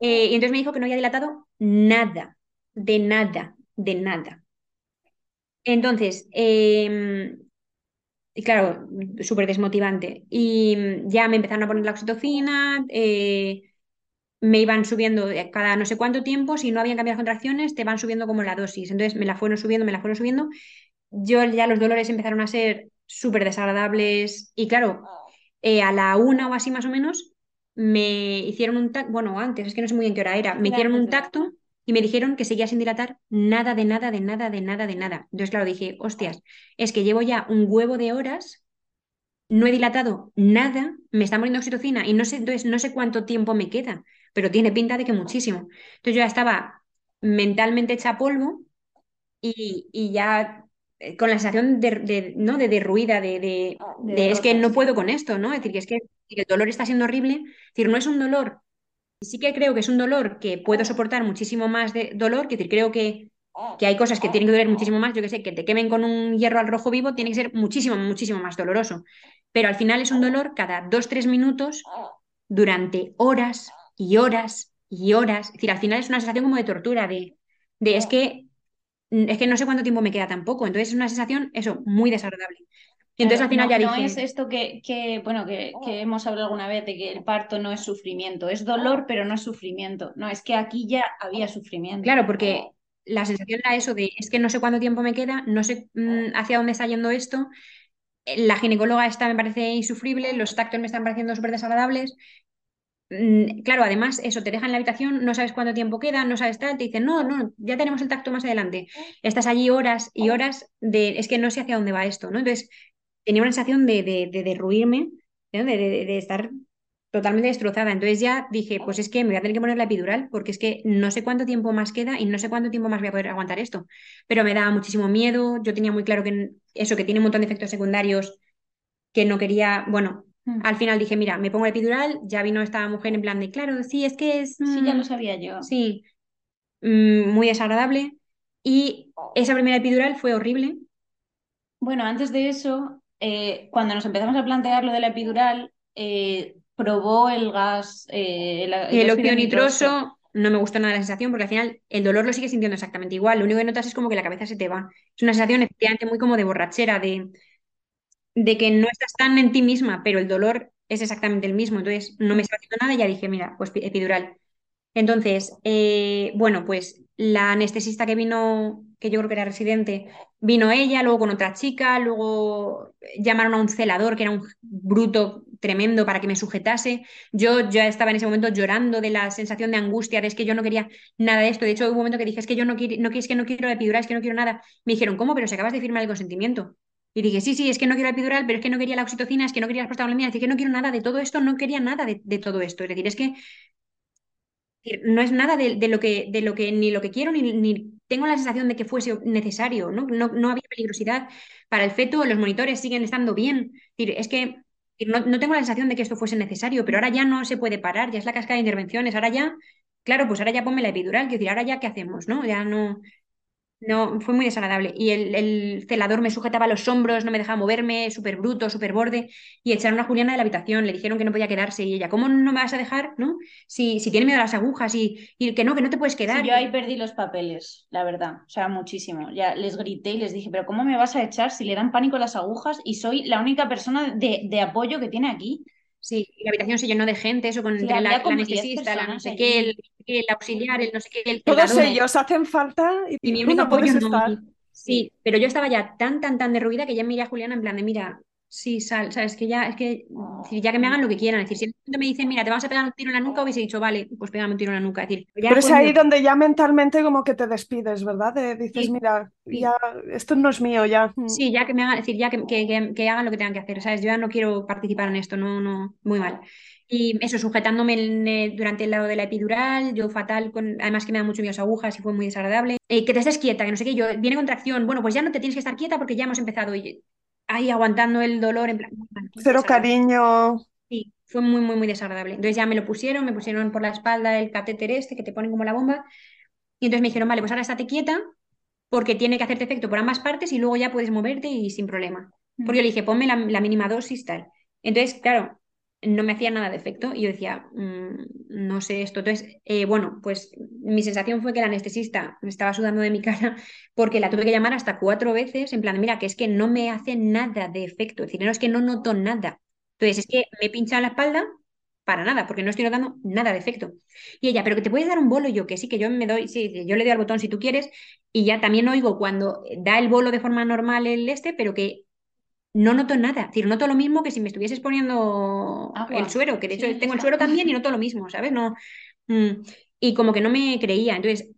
Eh, y entonces me dijo que no había dilatado nada, de nada, de nada. Entonces, em, y claro, súper desmotivante. Y mm, ya me empezaron a poner la oxitocina, eh, me iban subiendo eh, cada no sé cuánto tiempo, si no habían cambiado las contracciones, te van subiendo como la dosis. Entonces me la fueron subiendo, me la fueron subiendo. Yo ya los dolores empezaron a ser súper desagradables y claro, eh, a la una o así más o menos, me hicieron un tacto, bueno, antes, es que no sé muy bien qué hora era, me hicieron un tacto y me dijeron que seguía sin dilatar nada, de nada, de nada, de nada, de nada. Entonces, claro, dije, hostias, es que llevo ya un huevo de horas, no he dilatado nada, me está muriendo oxitocina y no sé, entonces no sé cuánto tiempo me queda, pero tiene pinta de que muchísimo. Entonces yo ya estaba mentalmente hecha polvo y, y ya eh, con la sensación de, de, ¿no? de derruida, de, de, De de es que no puedo con esto, ¿no? Es decir, que es que el dolor está siendo horrible. Es decir, no es un dolor, sí que creo que es un dolor que puedo soportar muchísimo más de dolor, que creo que, que hay cosas que tienen que doler muchísimo más, yo que sé, que te quemen con un hierro al rojo vivo tiene que ser muchísimo, muchísimo más doloroso. Pero al final es un dolor cada dos, tres minutos durante horas y horas y horas. Es decir, al final es una sensación como de tortura, de, de es que, es que no sé cuánto tiempo me queda tampoco. Entonces es una sensación, eso, muy desagradable. Entonces al final no, ya no dije... es esto que, que bueno, que, que hemos hablado alguna vez de que el parto no es sufrimiento, es dolor, pero no es sufrimiento. No, es que aquí ya había sufrimiento. Claro, porque la sensación era eso de, es que no sé cuánto tiempo me queda, no sé mm, hacia dónde está yendo esto, la ginecóloga esta me parece insufrible, los tactos me están pareciendo súper desagradables. Mm, Claro, además, eso, te dejan en la habitación, no sabes cuánto tiempo queda, no sabes tal, te dicen, no, no, ya tenemos el tacto más adelante. Estás allí horas y horas de, es que no sé hacia dónde va esto, ¿no? Entonces, tenía una sensación de, de, de derruirme, ¿no? de, de- de estar totalmente destrozada. Entonces ya dije, pues es que me voy a tener que poner la epidural porque es que no sé cuánto tiempo más queda y no sé cuánto tiempo más voy a poder aguantar esto. Pero me daba muchísimo miedo, yo tenía muy claro que eso, que tiene un montón de efectos secundarios que no quería, bueno, Mm. al final dije, mira, me pongo la epidural, ya vino esta mujer en plan de, claro, sí, es que es... Sí, ya mm, lo sabía yo. Sí, mm, muy desagradable. Y esa primera epidural fue horrible. Bueno, antes de eso, eh, cuando nos empezamos a plantear lo de la epidural, eh, probó el gas, eh, el, el óxido nitroso no me gustó nada la sensación porque al final el dolor lo sigues sintiendo exactamente igual. Lo único que notas es como que la cabeza se te va. Es una sensación efectivamente muy como de borrachera, de, de que no estás tan en ti misma, pero el dolor es exactamente el mismo. Entonces no me estaba haciendo nada y ya dije, mira, pues pi- epidural. Entonces, eh, bueno, pues la anestesista que vino, que yo creo que era residente, vino ella, luego con otra chica, luego llamaron a un celador que era un bruto tremendo para que me sujetase. Yo ya estaba en ese momento llorando de la sensación de angustia, de es que yo no quería nada de esto. De hecho, hubo un momento que dije, es que yo no quiero, no, es que no quiero epidural, es que no quiero nada. Me dijeron, ¿cómo? Pero si acabas de firmar el consentimiento. Y dije, sí, sí, es que no quiero epidural, pero es que no quería la oxitocina, es que no quería las prostaglandinas, es que no quiero nada de todo esto, no quería nada de, todo esto. Es decir, es que no es nada de, lo que, de lo que ni lo que quiero ni tengo la sensación de que fuese necesario, ¿no? No, no había peligrosidad para el feto, los monitores siguen estando bien. Es que no, no tengo la sensación de que esto fuese necesario, pero ahora ya no se puede parar, ya es la cascada de intervenciones, ahora ya, claro, pues ahora ya ponme la epidural, quiero decir, ahora ya qué hacemos, ¿no? Ya no, no, fue muy desagradable. Y el, el celador me sujetaba los hombros, no me dejaba moverme, súper bruto, súper borde. Y echaron a Juliana de la habitación, le dijeron que no podía quedarse. Y ella, ¿cómo no me vas a dejar? ¿No? Si, si tiene miedo a las agujas y, y que no, que no te puedes quedar. Sí, yo ahí perdí los papeles, la verdad, o sea, muchísimo. Ya les grité y les dije, pero ¿cómo me vas a echar si le dan pánico las agujas y soy la única persona de, de apoyo que tiene aquí? Sí, y la habitación se llenó de gente, eso con Sí, entre la, la como 10 anestesista, la no sé qué, el, el auxiliar, el no sé qué, el Todos ellos hacen falta y, Y mi único no puedes apoyo no. estar. Sí, pero yo estaba ya tan, tan, tan derruida que ya miré a Juliana en plan de, mira, sí, sal, sabes que ya, es que, ya que me hagan lo que quieran. Es decir, si me dicen, mira, te vamos a pegar un tiro en la nuca, hubiese dicho, vale, pues pégame un tiro en la nuca. Es decir, ya Pero es muy ahí donde ya mentalmente como que te despides, ¿verdad? De- dices, Sí, mira, sí. ya esto no es mío, ya. Mm. Sí, ya que me hagan, es decir, ya que, que, que- que hagan lo que tengan que hacer, ¿sabes? Yo ya no quiero participar en esto, no, no, muy mal. Y eso, sujetándome en, eh, durante el lado de la epidural, yo fatal, con, además que me da mucho miedo las agujas y fue muy desagradable. Eh, que te estés quieta, que no sé qué, yo, viene contracción, bueno, pues ya no te tienes que estar quieta porque ya hemos empezado. Y ahí aguantando el dolor, en plan, Cero cariño. Sí, fue muy, muy, muy desagradable. Entonces ya me lo pusieron, me pusieron por la espalda el catéter este que te ponen como la bomba. Y entonces me dijeron, vale, pues ahora estate quieta porque tiene que hacerte efecto por ambas partes y luego ya puedes moverte y sin problema. Porque yo le dije, ponme la, la mínima dosis, tal. Entonces, claro, no me hacía nada de efecto y yo decía, "Mm, no sé esto. Entonces, eh, bueno, pues mi sensación fue que el anestesista me estaba sudando de mi cara porque la tuve que llamar hasta cuatro veces en plan, mira, que es que no me hace nada de efecto. Es decir, no es que no noto nada. Entonces, es que me pincha la espalda para nada, porque no estoy notando nada de efecto. Y ella, pero que te puedes dar un bolo, yo que sí, que yo me doy, sí, yo le doy al botón si tú quieres, y ya también oigo cuando da el bolo de forma normal el este, pero que no noto nada. Es decir, noto lo mismo que si me estuvieses poniendo Agua. el suero, que de hecho Sí, tengo el suero también y noto lo mismo, ¿sabes? No, mm, y como que no me creía. Entonces,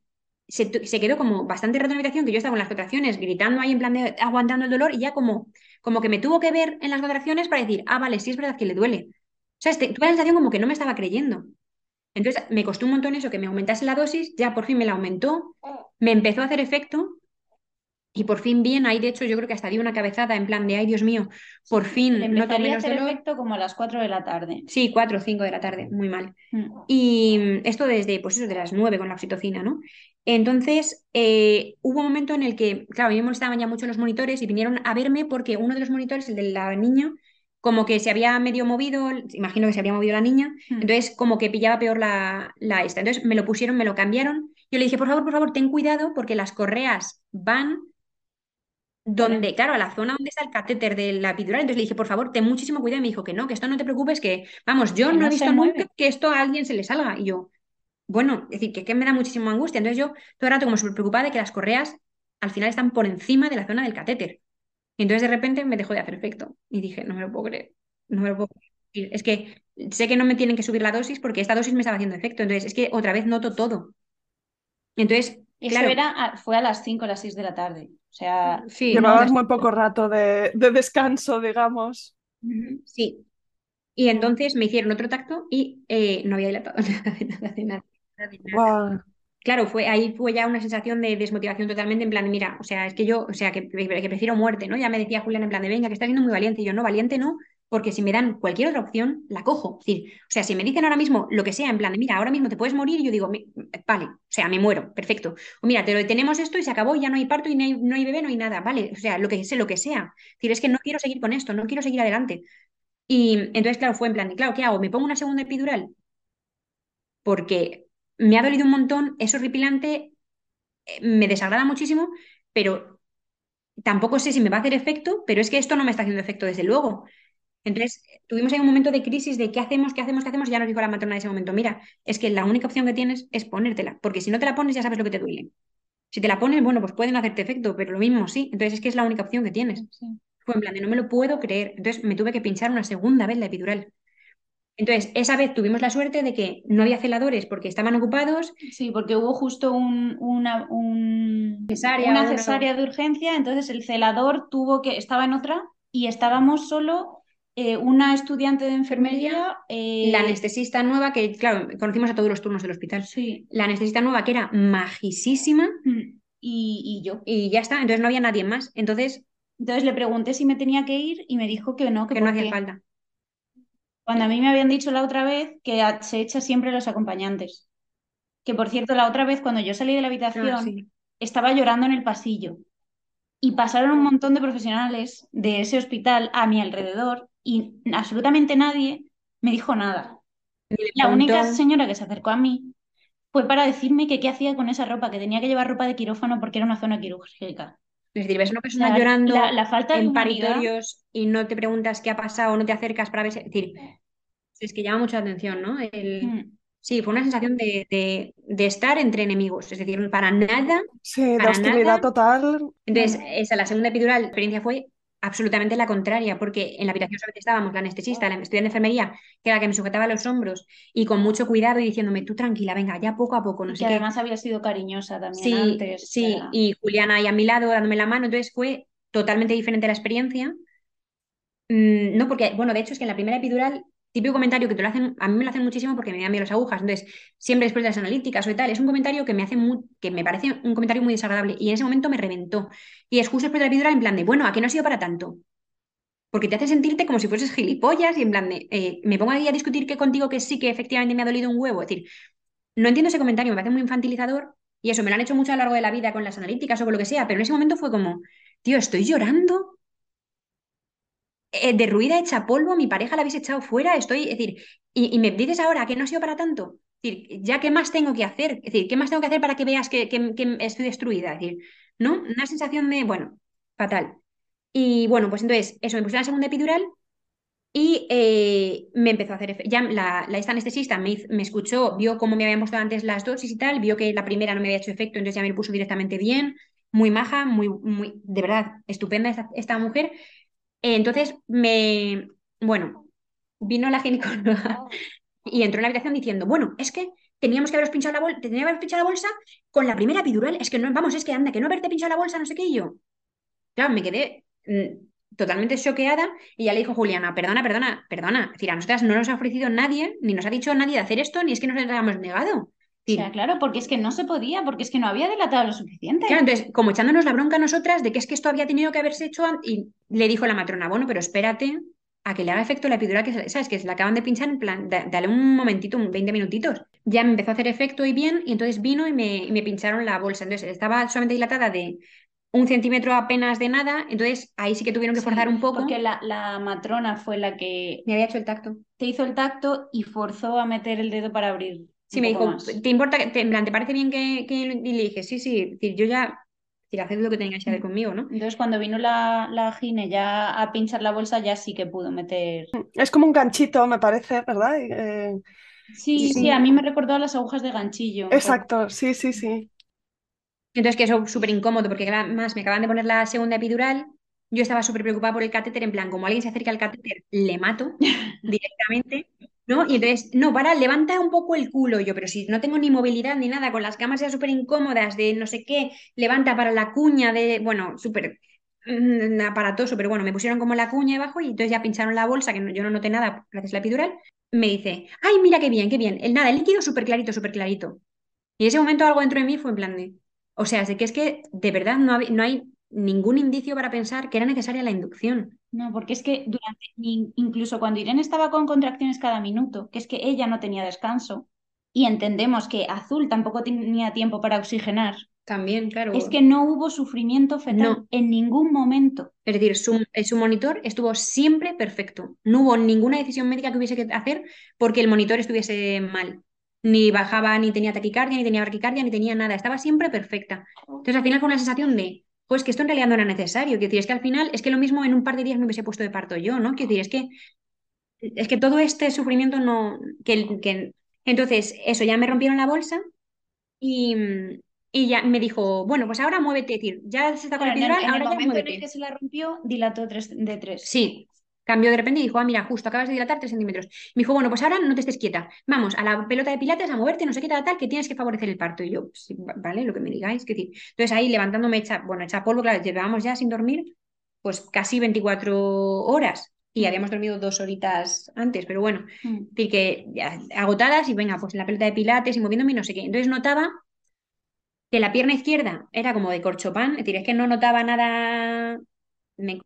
se, quedó como bastante rato en la habitación, que yo estaba con las contracciones gritando ahí en plan de aguantando el dolor, y ya como, como que me tuvo que ver en las contracciones para decir, ah, vale, sí es verdad que le duele. O sea, este- tuve la sensación como que no me estaba creyendo. Entonces me costó un montón eso, que me aumentase la dosis, ya por fin me la aumentó, me empezó a hacer efecto y por fin bien, ahí de hecho yo creo que hasta di una cabezada en plan de, ay Dios mío, por fin Le empezaría a menos hacer dolor. efecto como a las 4 de la tarde. Sí, 4 o 5 de la tarde, muy mal. Mm. Y mm, esto desde, pues eso, de las 9 con la oxitocina, ¿no? Entonces, eh, hubo un momento en el que, claro, a mí me molestaban ya mucho los monitores y vinieron a verme porque uno de los monitores, el de la niña, como que se había medio movido, imagino que se había movido la niña, Mm. entonces como que pillaba peor la, la esta. Entonces me lo pusieron, me lo cambiaron. Yo le dije, por favor, por favor, ten cuidado porque las correas van donde, claro, a la zona donde está el catéter de la epidural. Entonces le dije, por favor, ten muchísimo cuidado. Y me dijo que no, que esto no te preocupes, que, vamos, yo no no he visto nunca que esto a alguien se le salga. Y yo, bueno, es decir, que, que me da muchísima angustia. Entonces yo todo el rato como súper preocupada de que las correas al final están por encima de la zona del catéter. Y entonces de repente me dejó de hacer efecto. Y dije, no me lo puedo creer, no me lo puedo creer. Es que sé que no me tienen que subir la dosis porque esta dosis me estaba haciendo efecto. Entonces es que otra vez noto todo. Entonces, Eso claro, era, fue a las 5 o las 6 de la tarde. O sea, sí, Llevabas no, muy poco rato de, de descanso, digamos. Sí. Y entonces me hicieron otro tacto y eh, no había dilatado nada, de nada, de nada, nada, de nada. Guau. Claro, fue, ahí fue ya una sensación de desmotivación totalmente, en plan, mira, o sea, es que yo, o sea, que, que prefiero muerte, ¿no? Ya me decía Julián en plan de, venga, que estás siendo muy valiente, y yo, no, valiente no, porque si me dan cualquier otra opción, la cojo. Es decir, o sea, si me dicen ahora mismo lo que sea, en plan de, mira, ahora mismo te puedes morir, yo digo, "Me- vale, o sea, me muero, perfecto. O mira, te lo detenemos esto y se acabó, ya no hay parto y no hay, bebé, no hay nada, vale, o sea, lo que lo que sea. Es decir, es que no quiero seguir con esto, no quiero seguir adelante. Y entonces, claro, fue en plan, de, claro, ¿qué hago? ¿Me pongo una segunda epidural? Porque me ha dolido un montón, es horripilante, eh, me desagrada muchísimo, pero tampoco sé si me va a hacer efecto, pero es que esto no me está haciendo efecto desde luego. Entonces, tuvimos ahí un momento de crisis de qué hacemos, qué hacemos, qué hacemos, y ya nos dijo la matrona en ese momento, mira, es que la única opción que tienes es ponértela, porque si no te la pones ya sabes lo que te duele. Si te la pones, bueno, pues pueden hacerte efecto, pero lo mismo sí. Entonces es que es la única opción que tienes. sí. Fue en plan de no me lo puedo creer. Entonces me tuve que pinchar una segunda vez la epidural. Entonces, esa vez tuvimos la suerte de que no había celadores porque estaban ocupados. Sí, porque hubo justo un, una, un- Cesárea, una una- cesárea de urgencia, entonces el celador tuvo que, estaba en otra y estábamos solo eh, una estudiante de enfermería. eh, La anestesista nueva, que claro, conocimos a todos los turnos del hospital. Sí. La anestesista nueva, que era majísima, Mm, Y, y yo. y ya está. Entonces no había nadie más. Entonces, Entonces le pregunté si me tenía que ir y me dijo que no, que, que no hacía falta. Cuando a mí me habían dicho la otra vez que se echa siempre los acompañantes. Que por cierto, la otra vez cuando yo salí de la habitación Ah, sí. estaba llorando en el pasillo y pasaron un montón de profesionales de ese hospital a mi alrededor y absolutamente nadie me dijo nada. La única señora que se acercó a mí fue para decirme que qué hacía con esa ropa, que tenía que llevar ropa de quirófano porque era una zona quirúrgica. Es decir, ves a una persona sea, llorando la, la falta de en paritorios y no te preguntas qué ha pasado, no te acercas para ver. Es decir, es que llama mucho la atención, ¿no? El- Mm. Sí, fue una sensación de, de- de estar entre enemigos, es decir, para nada. Sí, de Para hostilidad nada. total. Entonces, esa, la segunda epidural, la experiencia fue absolutamente la contraria, porque en la habitación solamente estábamos la anestesista, la estudiante de enfermería, que era la que me sujetaba los hombros, y con mucho cuidado y diciéndome, tú tranquila, venga, ya poco a poco, no Y sé que qué. además había sido cariñosa también Sí, antes. sí, y Juliana ahí a mi lado dándome la mano, entonces fue totalmente diferente la experiencia. Mm, no, porque, bueno, de hecho es que en la primera epidural, típico comentario que te lo hacen, a mí me lo hacen muchísimo porque me dan miedo las agujas, entonces siempre después de las analíticas o y tal, es un comentario que me hace muy, que me parece un comentario muy desagradable y en ese momento me reventó. Y es justo después de la epidural en plan de, bueno, ¿a qué no ha sido para tanto? Porque te hace sentirte como si fueses gilipollas y en plan de, eh, me pongo ahí a discutir que contigo que sí que efectivamente me ha dolido un huevo. Es decir, no entiendo ese comentario, me parece muy infantilizador y eso me lo han hecho mucho a lo largo de la vida con las analíticas o con lo que sea, pero en ese momento fue como, tío, estoy llorando, eh, derruida, hecha polvo, mi pareja la habéis echado fuera, estoy, es decir, y, y me dices ahora que no ha sido para tanto. Es decir, ya qué más tengo que hacer, es decir, qué más tengo que hacer para que veas que, que- que estoy destruida, es decir, ¿no? Una sensación de, bueno, fatal. Y bueno, pues entonces, eso, me puse la segunda epidural y eh, me empezó a hacer. Ya la, la esta anestesista me, me escuchó, vio cómo me habían puesto antes las dosis y tal, vio que la primera no me había hecho efecto, entonces ya me lo puso directamente bien, muy maja, muy, muy, de verdad, estupenda esta, esta mujer. Entonces me, bueno, vino la ginecóloga y entró en la habitación diciendo, bueno, es que teníamos que haberos pinchado la bolsa, que haber pinchado la bolsa con la primera epidural, es que no, vamos, es que anda, que no haberte pinchado la bolsa, no sé qué, y yo. Claro, me quedé mm, totalmente choqueada y ya le dijo Juliana, perdona, perdona, perdona. Es decir, a nosotras no nos ha ofrecido nadie, ni nos ha dicho nadie de hacer esto, ni es que nos lo hayamos negado. Claro, porque es que no se podía, porque es que no había dilatado lo suficiente. Claro, entonces, como echándonos la bronca a nosotras de que es que esto había tenido que haberse hecho y le dijo la matrona, bueno, pero espérate a que le haga efecto la epidural, que se- sabes que se la acaban de pinchar en plan, da- dale un momentito, un 20 minutitos. Ya me empezó a hacer efecto y bien, y entonces vino y me, y me pincharon la bolsa. Entonces, estaba solamente dilatada de un centímetro apenas de nada, entonces ahí sí que tuvieron que Sí, forzar un poco. Porque la, la matrona fue la que Me había hecho el tacto. te hizo el tacto y forzó a meter el dedo para abrir. Sí, me dijo, más. ¿te importa? que- te, en plan, ¿te parece bien que, que- Y le dije, sí, sí, es decir, yo ya, haced lo que tengáis que hacer conmigo, ¿no? Entonces, cuando vino la, la gine ya a pinchar la bolsa, ya sí que pudo meter. Es como un ganchito, me parece, ¿verdad? Eh, Sí, Sí. sí, a mí me recordó a las agujas de ganchillo. exacto, sí, sí, sí. Entonces, que eso es súper incómodo, porque además me acaban de poner la segunda epidural. Yo estaba súper preocupada por el catéter, en plan, como alguien se acerca al catéter, le mato directamente, ¿no? Y entonces, no, para, levanta un poco el culo. Yo, pero si no tengo ni movilidad ni nada, con las camas ya súper incómodas, de no sé qué, levanta para la cuña de, bueno, súper mm, aparatoso, pero bueno, me pusieron como la cuña debajo y entonces ya pincharon la bolsa, que yo no noté nada gracias a la epidural. Me dice, ay, mira qué bien, qué bien. El nada, el líquido súper clarito, súper clarito. Y en ese momento algo dentro de mí fue en plan de, o sea, sé que es que de verdad no, no hay ningún indicio para pensar que era necesaria la inducción. No, porque es que durante, in- incluso cuando Irene estaba con contracciones cada minuto, que es que ella no tenía descanso, y entendemos que Azul tampoco tenía tiempo para oxigenar, También, claro. es que no hubo sufrimiento fetal No. en ningún momento. Es decir, su, eh, su monitor estuvo siempre perfecto. No hubo ninguna decisión médica que hubiese que hacer porque el monitor estuviese mal. Ni bajaba, ni tenía taquicardia, ni tenía braquicardia, ni tenía nada. Estaba siempre perfecta. Entonces, al final fue una sensación de, pues que esto en realidad no era necesario. Quiero decir, es que al final, es que lo mismo en un par de días me hubiese puesto de parto yo, ¿no? Quiero decir, es que, es que todo este sufrimiento no. Que, que... Entonces, eso, ya me rompieron la bolsa y, y ya me dijo, bueno, pues ahora muévete. Es decir, ya se está con Claro, el epidural, en el ahora ya momento en muévete. el que se la rompió, dilató tres, de tres. Sí, cambió de repente y dijo, ah, mira, justo acabas de dilatar 3 centímetros. Me dijo, bueno, pues ahora no te estés quieta. Vamos a la pelota de pilates a moverte, no sé qué tal, tal, que tienes que favorecer el parto. Y yo, sí, vale, lo que me digáis. Que decir. Entonces ahí levantándome hecha, bueno, hecha polvo, claro, llevábamos ya sin dormir, pues casi 24 horas. Y habíamos dormido dos horitas antes, pero bueno, Mm. decir, que ya agotadas y venga, pues en la pelota de pilates y moviéndome y no sé qué. Entonces notaba que la pierna izquierda era como de corchopán, es decir, es que no notaba nada, me-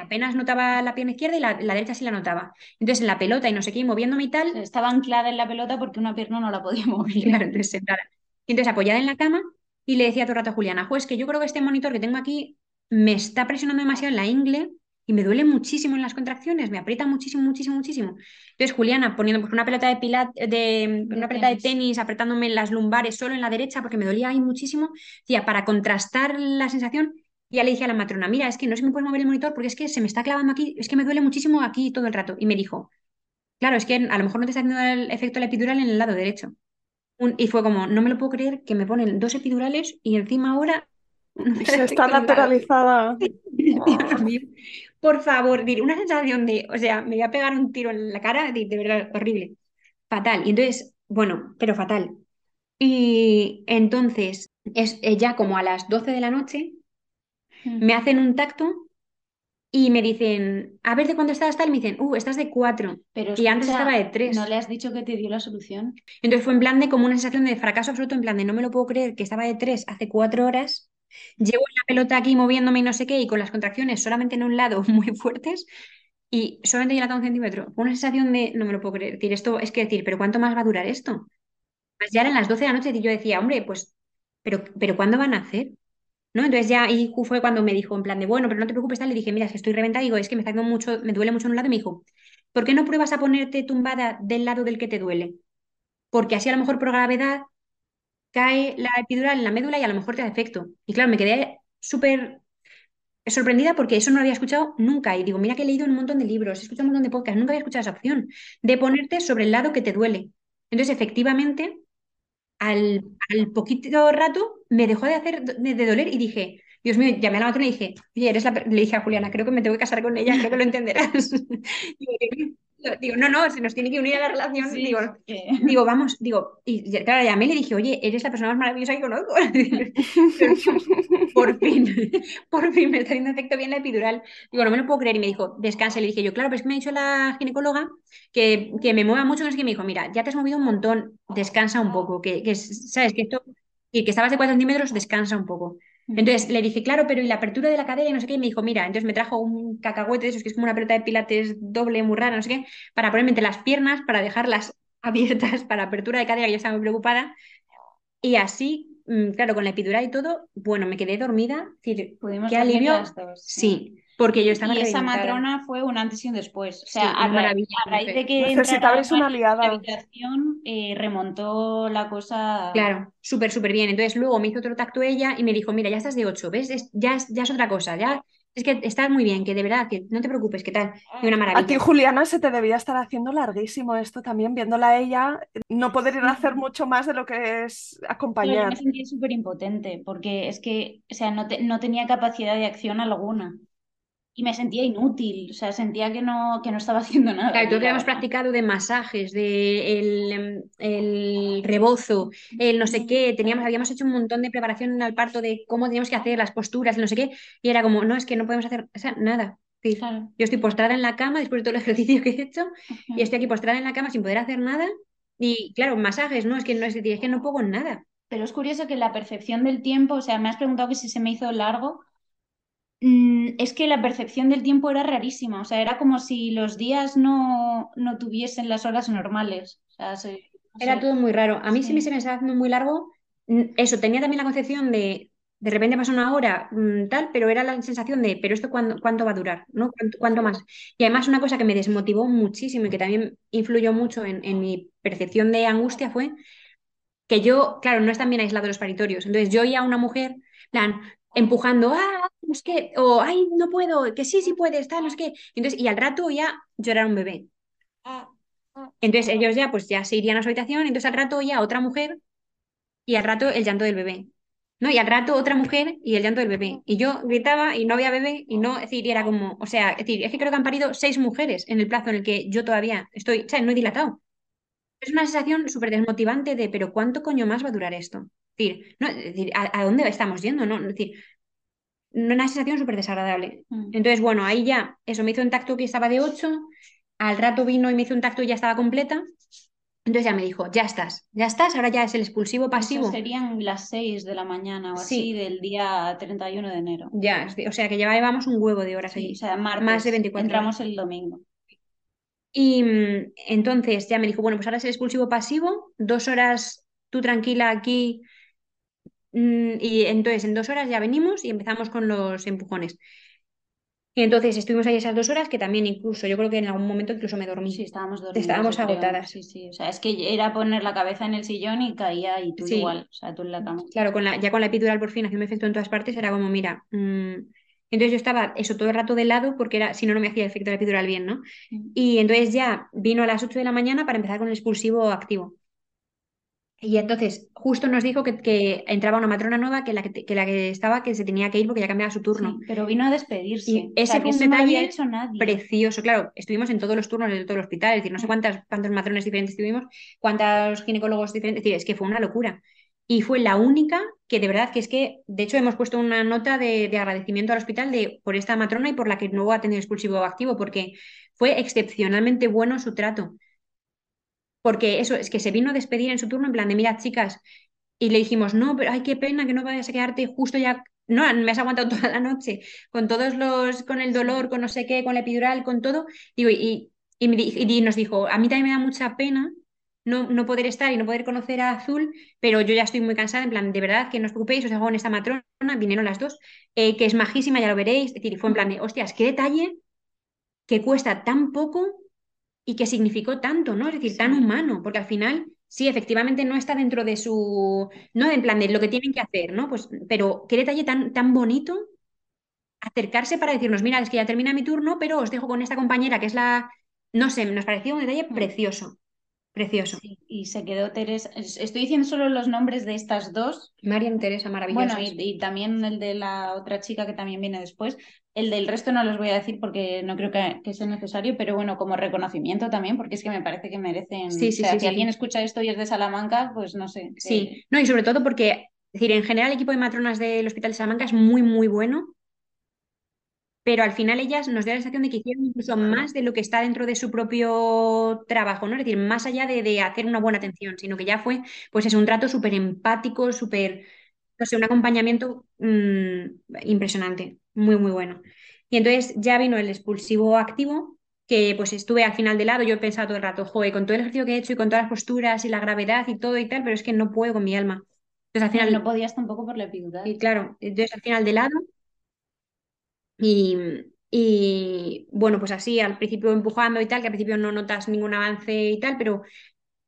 apenas notaba la pierna izquierda y la, la derecha sí la notaba. Entonces en la pelota y no sé qué, y moviéndome y tal, Estaba anclada en la pelota porque una pierna no la podía mover. claro, entonces sentada. Y entonces apoyada en la cama y le decía todo el rato a Juliana, pues que yo creo que este monitor que tengo aquí me está presionando demasiado en la ingle y me duele muchísimo en las contracciones, me aprieta muchísimo, muchísimo, muchísimo. Entonces Juliana poniendo pues, una pelota de pilat, de, una pelota de tenis. tenis, apretándome las lumbares solo en la derecha porque me dolía ahí muchísimo, decía, para contrastar la sensación, ya le dije a la matrona, mira, es que no si me puedes mover el monitor porque es que se me está clavando aquí, es que me duele muchísimo aquí todo el rato. Y me dijo, claro, es que a lo mejor no te está haciendo el efecto de la epidural en el lado derecho. Un- y fue como, no me lo puedo creer que me ponen dos epidurales y encima ahora Se está mío. Por favor, una sensación de, o sea, me voy a pegar un tiro en la cara, de, de verdad, horrible. Fatal. Y entonces, bueno, pero fatal. Y entonces, es eh, ya como a las 12 de la noche. Me hacen un tacto y me dicen, a ver de cuánto estás tal, y me dicen, uh, estás de 4. Pero Y antes estaba de 3. ¿no le has dicho que te dio la solución? Entonces fue en plan de como una sensación de fracaso absoluto, en plan de no me lo puedo creer que estaba de 3 hace 4 horas, llevo la pelota aquí moviéndome y no sé qué, y con las contracciones solamente en un lado muy fuertes, y solamente dilatado un centímetro. Fue una sensación de no me lo puedo creer. Decir, esto es que decir, ¿pero cuánto más va a durar esto? Pues ya eran las 12 de la noche y yo decía, hombre, pues, ¿pero, pero cuándo van a hacer? ¿No? Entonces ya ahí fue cuando me dijo en plan de, bueno, pero no te preocupes, tal. Le dije, mira, es que estoy reventada, digo, es que me está mucho, me duele mucho en un lado, y me dijo, ¿por qué no pruebas a ponerte tumbada del lado del que te duele? Porque así a lo mejor por gravedad cae la epidural en la médula y a lo mejor te da efecto. Y claro, me quedé súper sorprendida porque eso no lo había escuchado nunca. Y digo, mira que he leído un montón de libros, he escuchado un montón de podcasts, nunca había escuchado esa opción de ponerte sobre el lado que te duele. Entonces, efectivamente, al, al poquito rato me dejó de hacer de, de doler y dije, Dios mío, llamé a la matrona y dije, oye, eres la... per-". Le dije a Juliana, creo que me tengo que casar con ella, creo que lo entenderás. digo, no, no, se nos tiene que unir a la relación. Sí, digo, que- Digo, vamos, digo, y claro, llamé y le dije, oye, eres la persona más maravillosa que conozco. Por fin, por fin me está haciendo efecto bien la epidural. Digo, no me lo puedo creer. Y me dijo, descansa. Y le dije yo, claro, pero es que me ha dicho la ginecóloga que, que me mueva mucho. No sé qué. Me dijo, mira, ya te has movido un montón, descansa un poco. Que, que es- sabes que esto, y que estabas de 4 centímetros, descansa un poco. Entonces le dije, claro, pero ¿y la apertura de la cadera? Y no sé qué. Y me dijo, mira, entonces me trajo un cacahuete de esos que es como una pelota de pilates doble, muy rara, no sé qué, para ponerme entre las piernas, para dejarlas abiertas para apertura de cadera, que yo estaba muy preocupada. Y así, mm, claro, con la epidural y todo, bueno, me quedé dormida. Es decir, Pudimos qué alivio. las dos, Sí. Porque yo estaba Y esa matrona fue un antes y un después. O Sí, sea, a, una ra- maravilla, a raíz de que Necesitabais una en la aliada. habitación, eh, remontó la cosa. Claro, súper, súper bien. Entonces luego me hizo otro tacto ella y me dijo, mira, ya estás de 8, ¿ves? Es- ya, es, ya es otra cosa, ya es que estás muy bien, que de verdad, que no te preocupes, ¿qué tal? Y una A ti, maravilla. Juliana, se te debía estar haciendo larguísimo esto también, viéndola a ella, no poder ir a hacer Sí. mucho más de lo que es Pero yo acompañar. me sentía súper impotente porque es que, o sea, no, te- no tenía capacidad de acción alguna. Y me sentía inútil, o sea, sentía que no, que no estaba haciendo nada. Claro, todo lo que habíamos practicado de masajes, de el, el rebozo, el no sé qué, teníamos, habíamos hecho un montón de preparación al parto de cómo teníamos que hacer las posturas, el no sé qué, y era como, no, es que no podemos hacer, o sea, nada. Claro. Yo estoy postrada en la cama después de todo el ejercicio que he hecho, y estoy aquí postrada en la cama sin poder hacer nada, y claro, masajes, no, es que no, es decir, es que no puedo nada. Pero es curioso que la percepción del tiempo, o sea, me has preguntado que si se me hizo largo. Mm, es que la percepción del tiempo era rarísima, o sea, era como si los días no, no tuviesen las horas normales. O sea, se- no Era sé. todo muy raro. A mí sí, me se me estaba haciendo muy largo. Mm, Eso, tenía también la concepción de, de repente pasa una hora, mm, tal, pero era la sensación de, pero esto cuándo, cuánto va a durar, ¿no? ¿Cuánto, cuánto más? Y además una cosa que me desmotivó muchísimo y que también influyó mucho en, en mi percepción de angustia fue que yo, claro, no están bien aislados los paritorios. Entonces yo oía a una mujer, plan, empujando, ah, no sé qué, o ay, no puedo, que sí, sí puedes, tal, no qué. Y entonces, y al rato oía llorar un bebé. Entonces ellos ya, pues ya se irían a su habitación, entonces al rato oía a otra mujer y al rato el llanto del bebé. ¿No? Y al rato otra mujer y el llanto del bebé. Y yo gritaba y no había bebé y no, es decir, era como, o sea, es decir, es que creo que han parido seis mujeres en el plazo en el que yo todavía estoy, ¿sabes? No he dilatado. Es una sensación súper desmotivante de, pero ¿cuánto coño más va a durar esto? Es decir, no, es decir, ¿a, a dónde estamos yendo? ¿No? Es decir, una sensación súper desagradable. Mm. Entonces, bueno, ahí ya, eso, me hizo un tacto que estaba de 8, al rato vino y me hizo un tacto y ya estaba completa. Entonces ya me dijo, ya estás, ya estás, ahora ya es el expulsivo Eso pasivo. serían las 6 de la mañana o Sí. así del día 31 de enero. Ya, o sea que llevábamos un huevo de horas Sí, allí. o sea, martes. Más de 24 Entramos horas. el domingo. Y mm, entonces ya me dijo, bueno, pues ahora es el expulsivo pasivo, dos horas tú tranquila aquí. mm, y entonces en dos horas ya venimos y empezamos con los empujones. Y entonces estuvimos ahí esas dos horas que también incluso, yo creo que en algún momento incluso me dormí. Sí, estábamos dormidos. Estábamos agotadas. Sí, sí. O sea, es que era poner la cabeza en el sillón y caía y tú Sí. igual. O sea, tú en la cama. Claro, con la, ya con la epidural por fin haciendo efecto en todas partes, era como, mira, mm, entonces yo estaba eso todo el rato de lado porque era, si no, no me hacía efecto la epidural bien, ¿no? Y entonces ya vino a las 8 de la mañana para empezar con el expulsivo activo. Y entonces justo nos dijo que, que entraba una matrona nueva que la que, que la que estaba que se tenía que ir porque ya cambiaba su turno. Sí, pero vino a despedirse. Y O ese sea, fue un no detalle hecho nadie. Precioso, claro, estuvimos en todos los turnos de todo el hospital, es decir, no sé cuántas, cuántos matrones diferentes tuvimos, cuántos ginecólogos diferentes, es decir, es que fue una locura. Y fue la única que de verdad que es que, de hecho, hemos puesto una nota de, de agradecimiento al hospital de, por esta matrona y por la que no ha tenido expulsivo activo, porque fue excepcionalmente bueno su trato. Porque eso, es que se vino a despedir en su turno en plan de, mira, chicas, y le dijimos, no, pero ay, qué pena que no vayas a quedarte justo ya, no, me has aguantado toda la noche, con todos los, con el dolor, con no sé qué, con la epidural, con todo. Y, y, di- y nos dijo, a mí también me da mucha pena no, no poder estar y no poder conocer a Azul, pero yo ya estoy muy cansada, en plan, de verdad, que no os preocupéis, os dejo con esta matrona, vinieron las dos, eh, que es majísima, ya lo veréis, es decir, fue en plan de, hostias, qué detalle que cuesta tan poco y que significó tanto, ¿no? Es decir, tan humano, porque al final, sí, efectivamente no está dentro de su, no en plan de lo que tienen que hacer, ¿no? Pues, pero qué detalle tan, tan bonito acercarse para decirnos, mira, es que ya termina mi turno, pero os dejo con esta compañera que es la, no sé, nos pareció un detalle Mm. precioso, precioso. Sí, y se quedó Teresa. es- Estoy diciendo solo los nombres de estas dos. Marian Teresa, Bueno, maravillosa. y, y también el de la otra chica que también viene después. El del resto no los voy a decir porque no creo que, que sea necesario, pero bueno, como reconocimiento también, porque es que me parece que merecen. Sí, sí, o sea, sí, si sí, alguien escucha esto y es de Salamanca, pues no sé. Sí, no, y sobre todo porque, es decir, en general el equipo de matronas del Hospital de Salamanca es muy, muy bueno, pero al final ellas nos da la sensación de que hicieron incluso más de lo que está dentro de su propio trabajo, ¿no? Es decir, más allá de, de hacer una buena atención, sino que ya fue, pues es un trato súper empático, súper, no sé, un acompañamiento mm, impresionante, muy, muy bueno. Y entonces ya vino el expulsivo activo, que pues estuve al final de lado, yo he pensado todo el rato, joder, con todo el ejercicio que he hecho y con todas las posturas y la gravedad y todo y tal, pero es que no puedo con mi alma. Entonces al final, no podías tampoco por la epidural. y claro, entonces al final de lado y, Y bueno, pues así, al principio empujando y tal, que al principio no notas ningún avance y tal, pero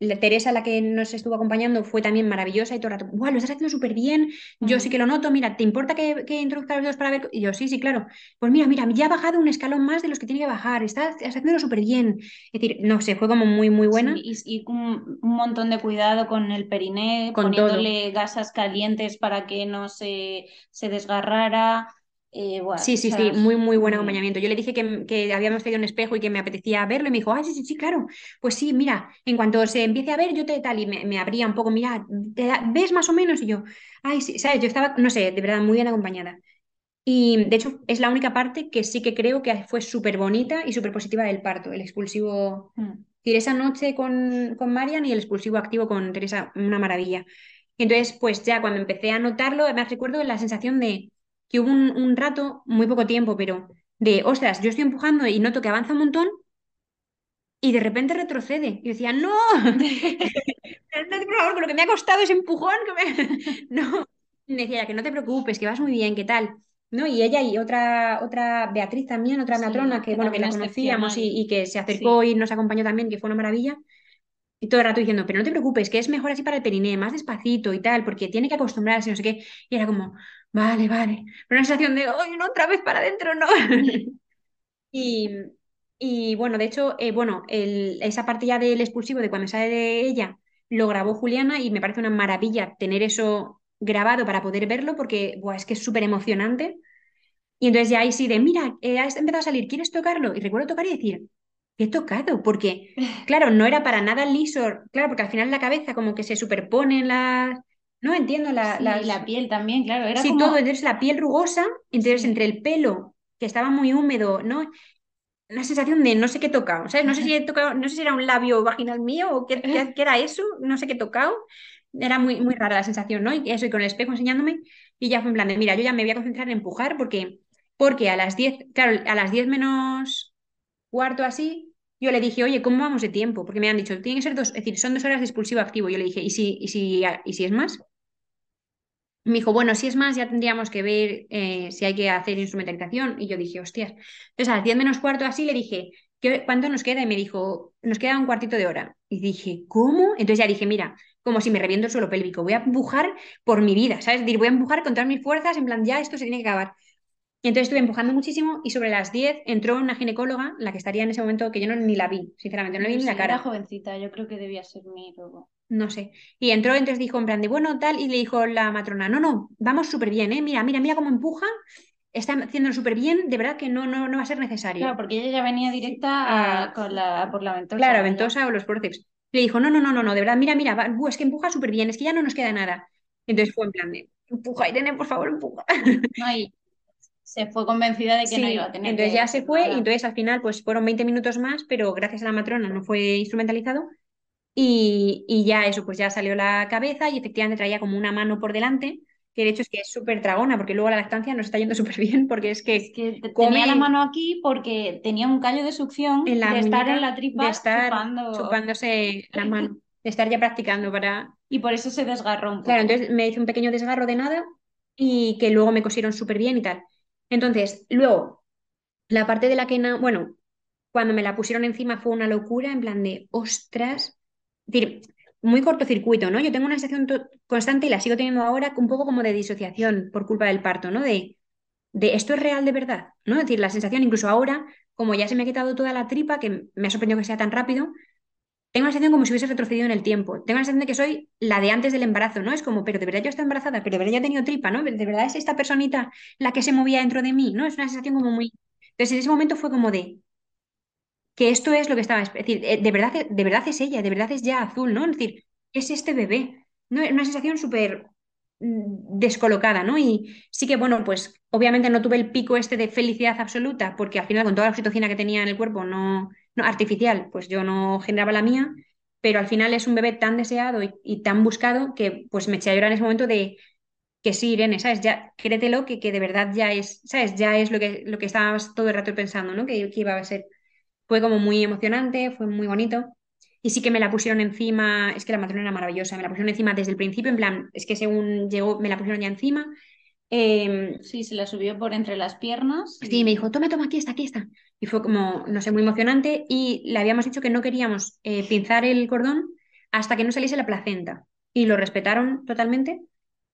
la Teresa, la que nos estuvo acompañando, fue también maravillosa y todo el rato, ¡guau! Lo estás haciendo súper bien. Yo sí que lo noto. Mira, ¿te importa que, que introduzca los dedos para ver? Y yo, sí, sí, claro. Pues mira, mira, ya ha bajado un escalón más de los que tiene que bajar. Estás, estás haciéndolo súper bien. Es decir, no sé, fue como muy, muy buena. Sí, y, y un, un montón de cuidado con el periné, Con poniéndole gasas calientes para que no se, se desgarrara. Eh, Sí, sí, o sí, muy, muy buen bien. acompañamiento. Yo le dije que, que habíamos traído un espejo y que me apetecía verlo y me dijo, ah, sí, sí, sí, claro. Pues sí, mira, en cuanto se empiece a ver, yo te tal, y me, me abría un poco, mira, ¿te da- ¿ves más o menos? Y yo, ay, sí, ¿sabes? Yo estaba, no sé, de verdad, muy bien acompañada. Y de hecho, es la única parte que sí que creo que fue súper bonita y súper positiva del parto, el expulsivo. Mm. Es decir, esa noche con, con Marian y el expulsivo activo con Teresa, una maravilla. Y entonces, pues ya cuando empecé a notarlo, además recuerdo la sensación de que hubo un, un rato, muy poco tiempo, pero de, ostras, yo estoy empujando y noto que avanza un montón y de repente retrocede. Y decía, no, no, por favor, con lo que me ha costado ese empujón, que me... no. Y decía, que no te preocupes, que vas muy bien, ¿qué tal? ¿No? Y ella y otra, otra Beatriz también, otra Sí, matrona, que, que bueno, que la conocíamos y, que se acercó Sí. y nos acompañó también, que fue una maravilla. Y todo el rato diciendo, pero no te preocupes, que es mejor así para el periné, más despacito y tal, porque tiene que acostumbrarse, no sé qué. Y era como, vale, vale. Pero una sensación de, ¡ay, no, otra vez para adentro, no! Y, y bueno, de hecho, eh, bueno, el- esa parte ya del expulsivo de cuando sale de ella lo grabó Juliana y me parece una maravilla tener eso grabado para poder verlo porque buah, es que es súper emocionante. Y entonces ya ahí sí de, mira, eh, has empezado a salir, ¿quieres tocarlo? Y recuerdo tocar y decir, ¿qué he tocado? Porque, claro, no era para nada liso, claro, porque al final la cabeza como que se superponen las... No entiendo la- Sí, las... la piel también, claro, era Sí, todo, entonces la piel rugosa, entonces entre el pelo, que estaba muy húmedo, ¿no? Una sensación de no sé qué he tocado, ¿sabes? No sé si he tocado, no sé si era un labio vaginal mío o qué, qué- qué era eso, no sé qué he tocado. Era muy, muy rara la sensación, ¿no? Y eso, y con el espejo enseñándome, y ya fue en plan de, mira, yo ya me voy a concentrar en empujar porque, porque a las 10 claro, a las 10 menos cuarto así, yo le dije, oye, ¿cómo vamos de tiempo? Porque me han dicho, tiene que ser dos, es decir, son dos horas de expulsivo activo. Yo le dije, ¿y si, y si, y si es más? Me dijo, bueno, si es más, ya tendríamos que ver eh, si hay que hacer instrumentalización. Y yo dije, hostias. Entonces, a las 10 menos cuarto así le dije, ¿qué, cuánto nos queda? Y me dijo, nos queda un cuartito de hora. Y dije, ¿cómo? Entonces ya dije, mira, como si me reviento el suelo pélvico, voy a empujar por mi vida, ¿sabes? Es decir, voy a empujar con todas mis fuerzas, en plan, ya esto se tiene que acabar. Y entonces estuve empujando muchísimo y sobre las 10 entró una ginecóloga, la que estaría en ese momento, que yo no, ni la vi, sinceramente, no le vi ni la era cara. jovencita, yo creo que debía ser mi luego. No sé. Y entró, entonces dijo en plan de bueno, tal, y le dijo la matrona, no, no, vamos súper bien, ¿eh? Mira, mira, mira cómo empuja, está haciéndolo súper bien, de verdad que no, no, no va a ser necesario. Claro, porque ella ya venía directa a- con la, por la ventosa. claro, ventosa o los forceps. Le dijo, no, no, no, no, no, de verdad, mira, mira, va- es que empuja súper bien, es que ya no nos queda nada. Entonces fue en plan de, empuja, Irene, por favor, empuja. No, y se fue convencida de que no iba a tener entonces que ya se fue y entonces al final pues fueron 20 minutos más, pero gracias a la matrona no fue instrumentalizado y, y ya eso, pues ya salió la cabeza y efectivamente traía como una mano por delante, que de hecho es que es súper tragona porque luego la lactancia nos está yendo súper bien porque es Es que que te- come tenía la mano aquí porque tenía un callo de succión en la de estar en la de tripa estar chupando chupándose la mano, de estar ya practicando para... y por eso se desgarró un Claro, poco. entonces me hice un pequeño desgarro de nada y que luego me cosieron súper bien y tal. Entonces, luego, la parte de la que, na- bueno, cuando me la pusieron encima fue una locura, en plan de, ostras, decir, muy cortocircuito, ¿no? Yo tengo una sensación constante y la sigo teniendo ahora, un poco como de disociación por culpa del parto, ¿no? De, de esto es real de verdad, ¿no? Es decir, la sensación incluso ahora, como ya se me ha quitado toda la tripa, que me ha sorprendido que sea tan rápido, tengo la sensación como si hubiese retrocedido en el tiempo. Tengo la sensación de que soy la de antes del embarazo, ¿no? Es como, pero de verdad yo estoy embarazada, pero de verdad ya he tenido tripa, ¿no? De verdad es esta personita la que se movía dentro de mí, ¿no? Es una sensación como muy... Entonces en ese momento fue como de que esto es lo que estaba, es decir, eh, de verdad, de verdad es ella, de verdad es ya azul, ¿no? Es decir, es este bebé, ¿no? Una sensación súper mm, descolocada, ¿no? Y sí que, bueno, pues obviamente no tuve el pico este de felicidad absoluta, porque al final con toda la oxitocina que tenía en el cuerpo, no artificial, pues yo no generaba la mía, pero al final es un bebé tan deseado y, tan buscado que pues me eché a llorar en ese momento de que sí, Irene, ¿sabes? Ya, créetelo que, que de verdad ya es, ¿sabes? Ya es lo que, lo que estabas todo el rato pensando, ¿no? Que, que iba a ser. Fue como muy emocionante, fue muy bonito. Y sí que me la pusieron encima, es que la matrona era maravillosa, me la pusieron encima desde el principio, en plan, es que según llegó, me la pusieron ya encima. Em, sí, se la subió por entre las piernas. Sí, me dijo, toma, toma, aquí está, aquí está. Y fue como, no sé, muy emocionante. Y le habíamos dicho que no queríamos eh, pinzar el cordón hasta que no saliese la placenta. Y lo respetaron totalmente.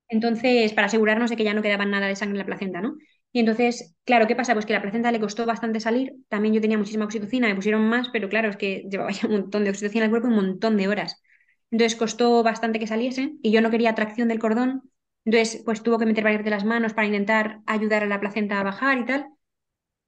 Entonces, para asegurarnos de que ya no quedaba nada de sangre en la placenta, ¿no? Y entonces, claro, ¿qué pasa? Pues que la placenta le costó bastante salir. También yo tenía muchísima oxitocina, me pusieron más, pero claro, es que llevaba ya un montón de oxitocina el cuerpo, un montón de horas. Entonces costó bastante que saliese y yo no quería tracción del cordón. Entonces, pues tuvo que meter varias de las manos para intentar ayudar a la placenta a bajar y tal.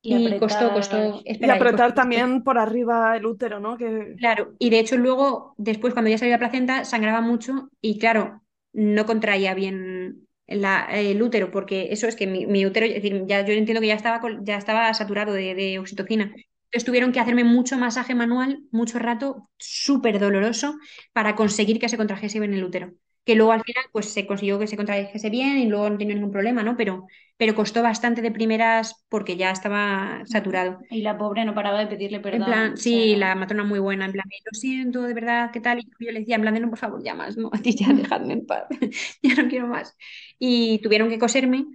Y, costó, costó. y apretar también por arriba el útero, ¿no? Que... Claro, y de hecho luego, después cuando ya salió la placenta, sangraba mucho y claro, no contraía bien el útero, porque eso es que mi, útero, es decir, ya yo entiendo que ya estaba, ya estaba saturado de, de oxitocina. Entonces tuvieron que hacerme mucho masaje manual, mucho rato, súper doloroso, para conseguir que se contrajese bien el útero que luego al final pues se consiguió que se contrajese bien y luego no tenía ningún problema, ¿no? Pero, pero costó bastante de primeras porque ya estaba saturado. Y la pobre no paraba de pedirle perdón. En plan, sí, la matrona muy buena, en plan, lo siento, de verdad, ¿qué tal? Y yo le decía, en plan, no, por favor, ya más, no, a ti ya dejadme en paz, ya no quiero más. Y tuvieron que coserme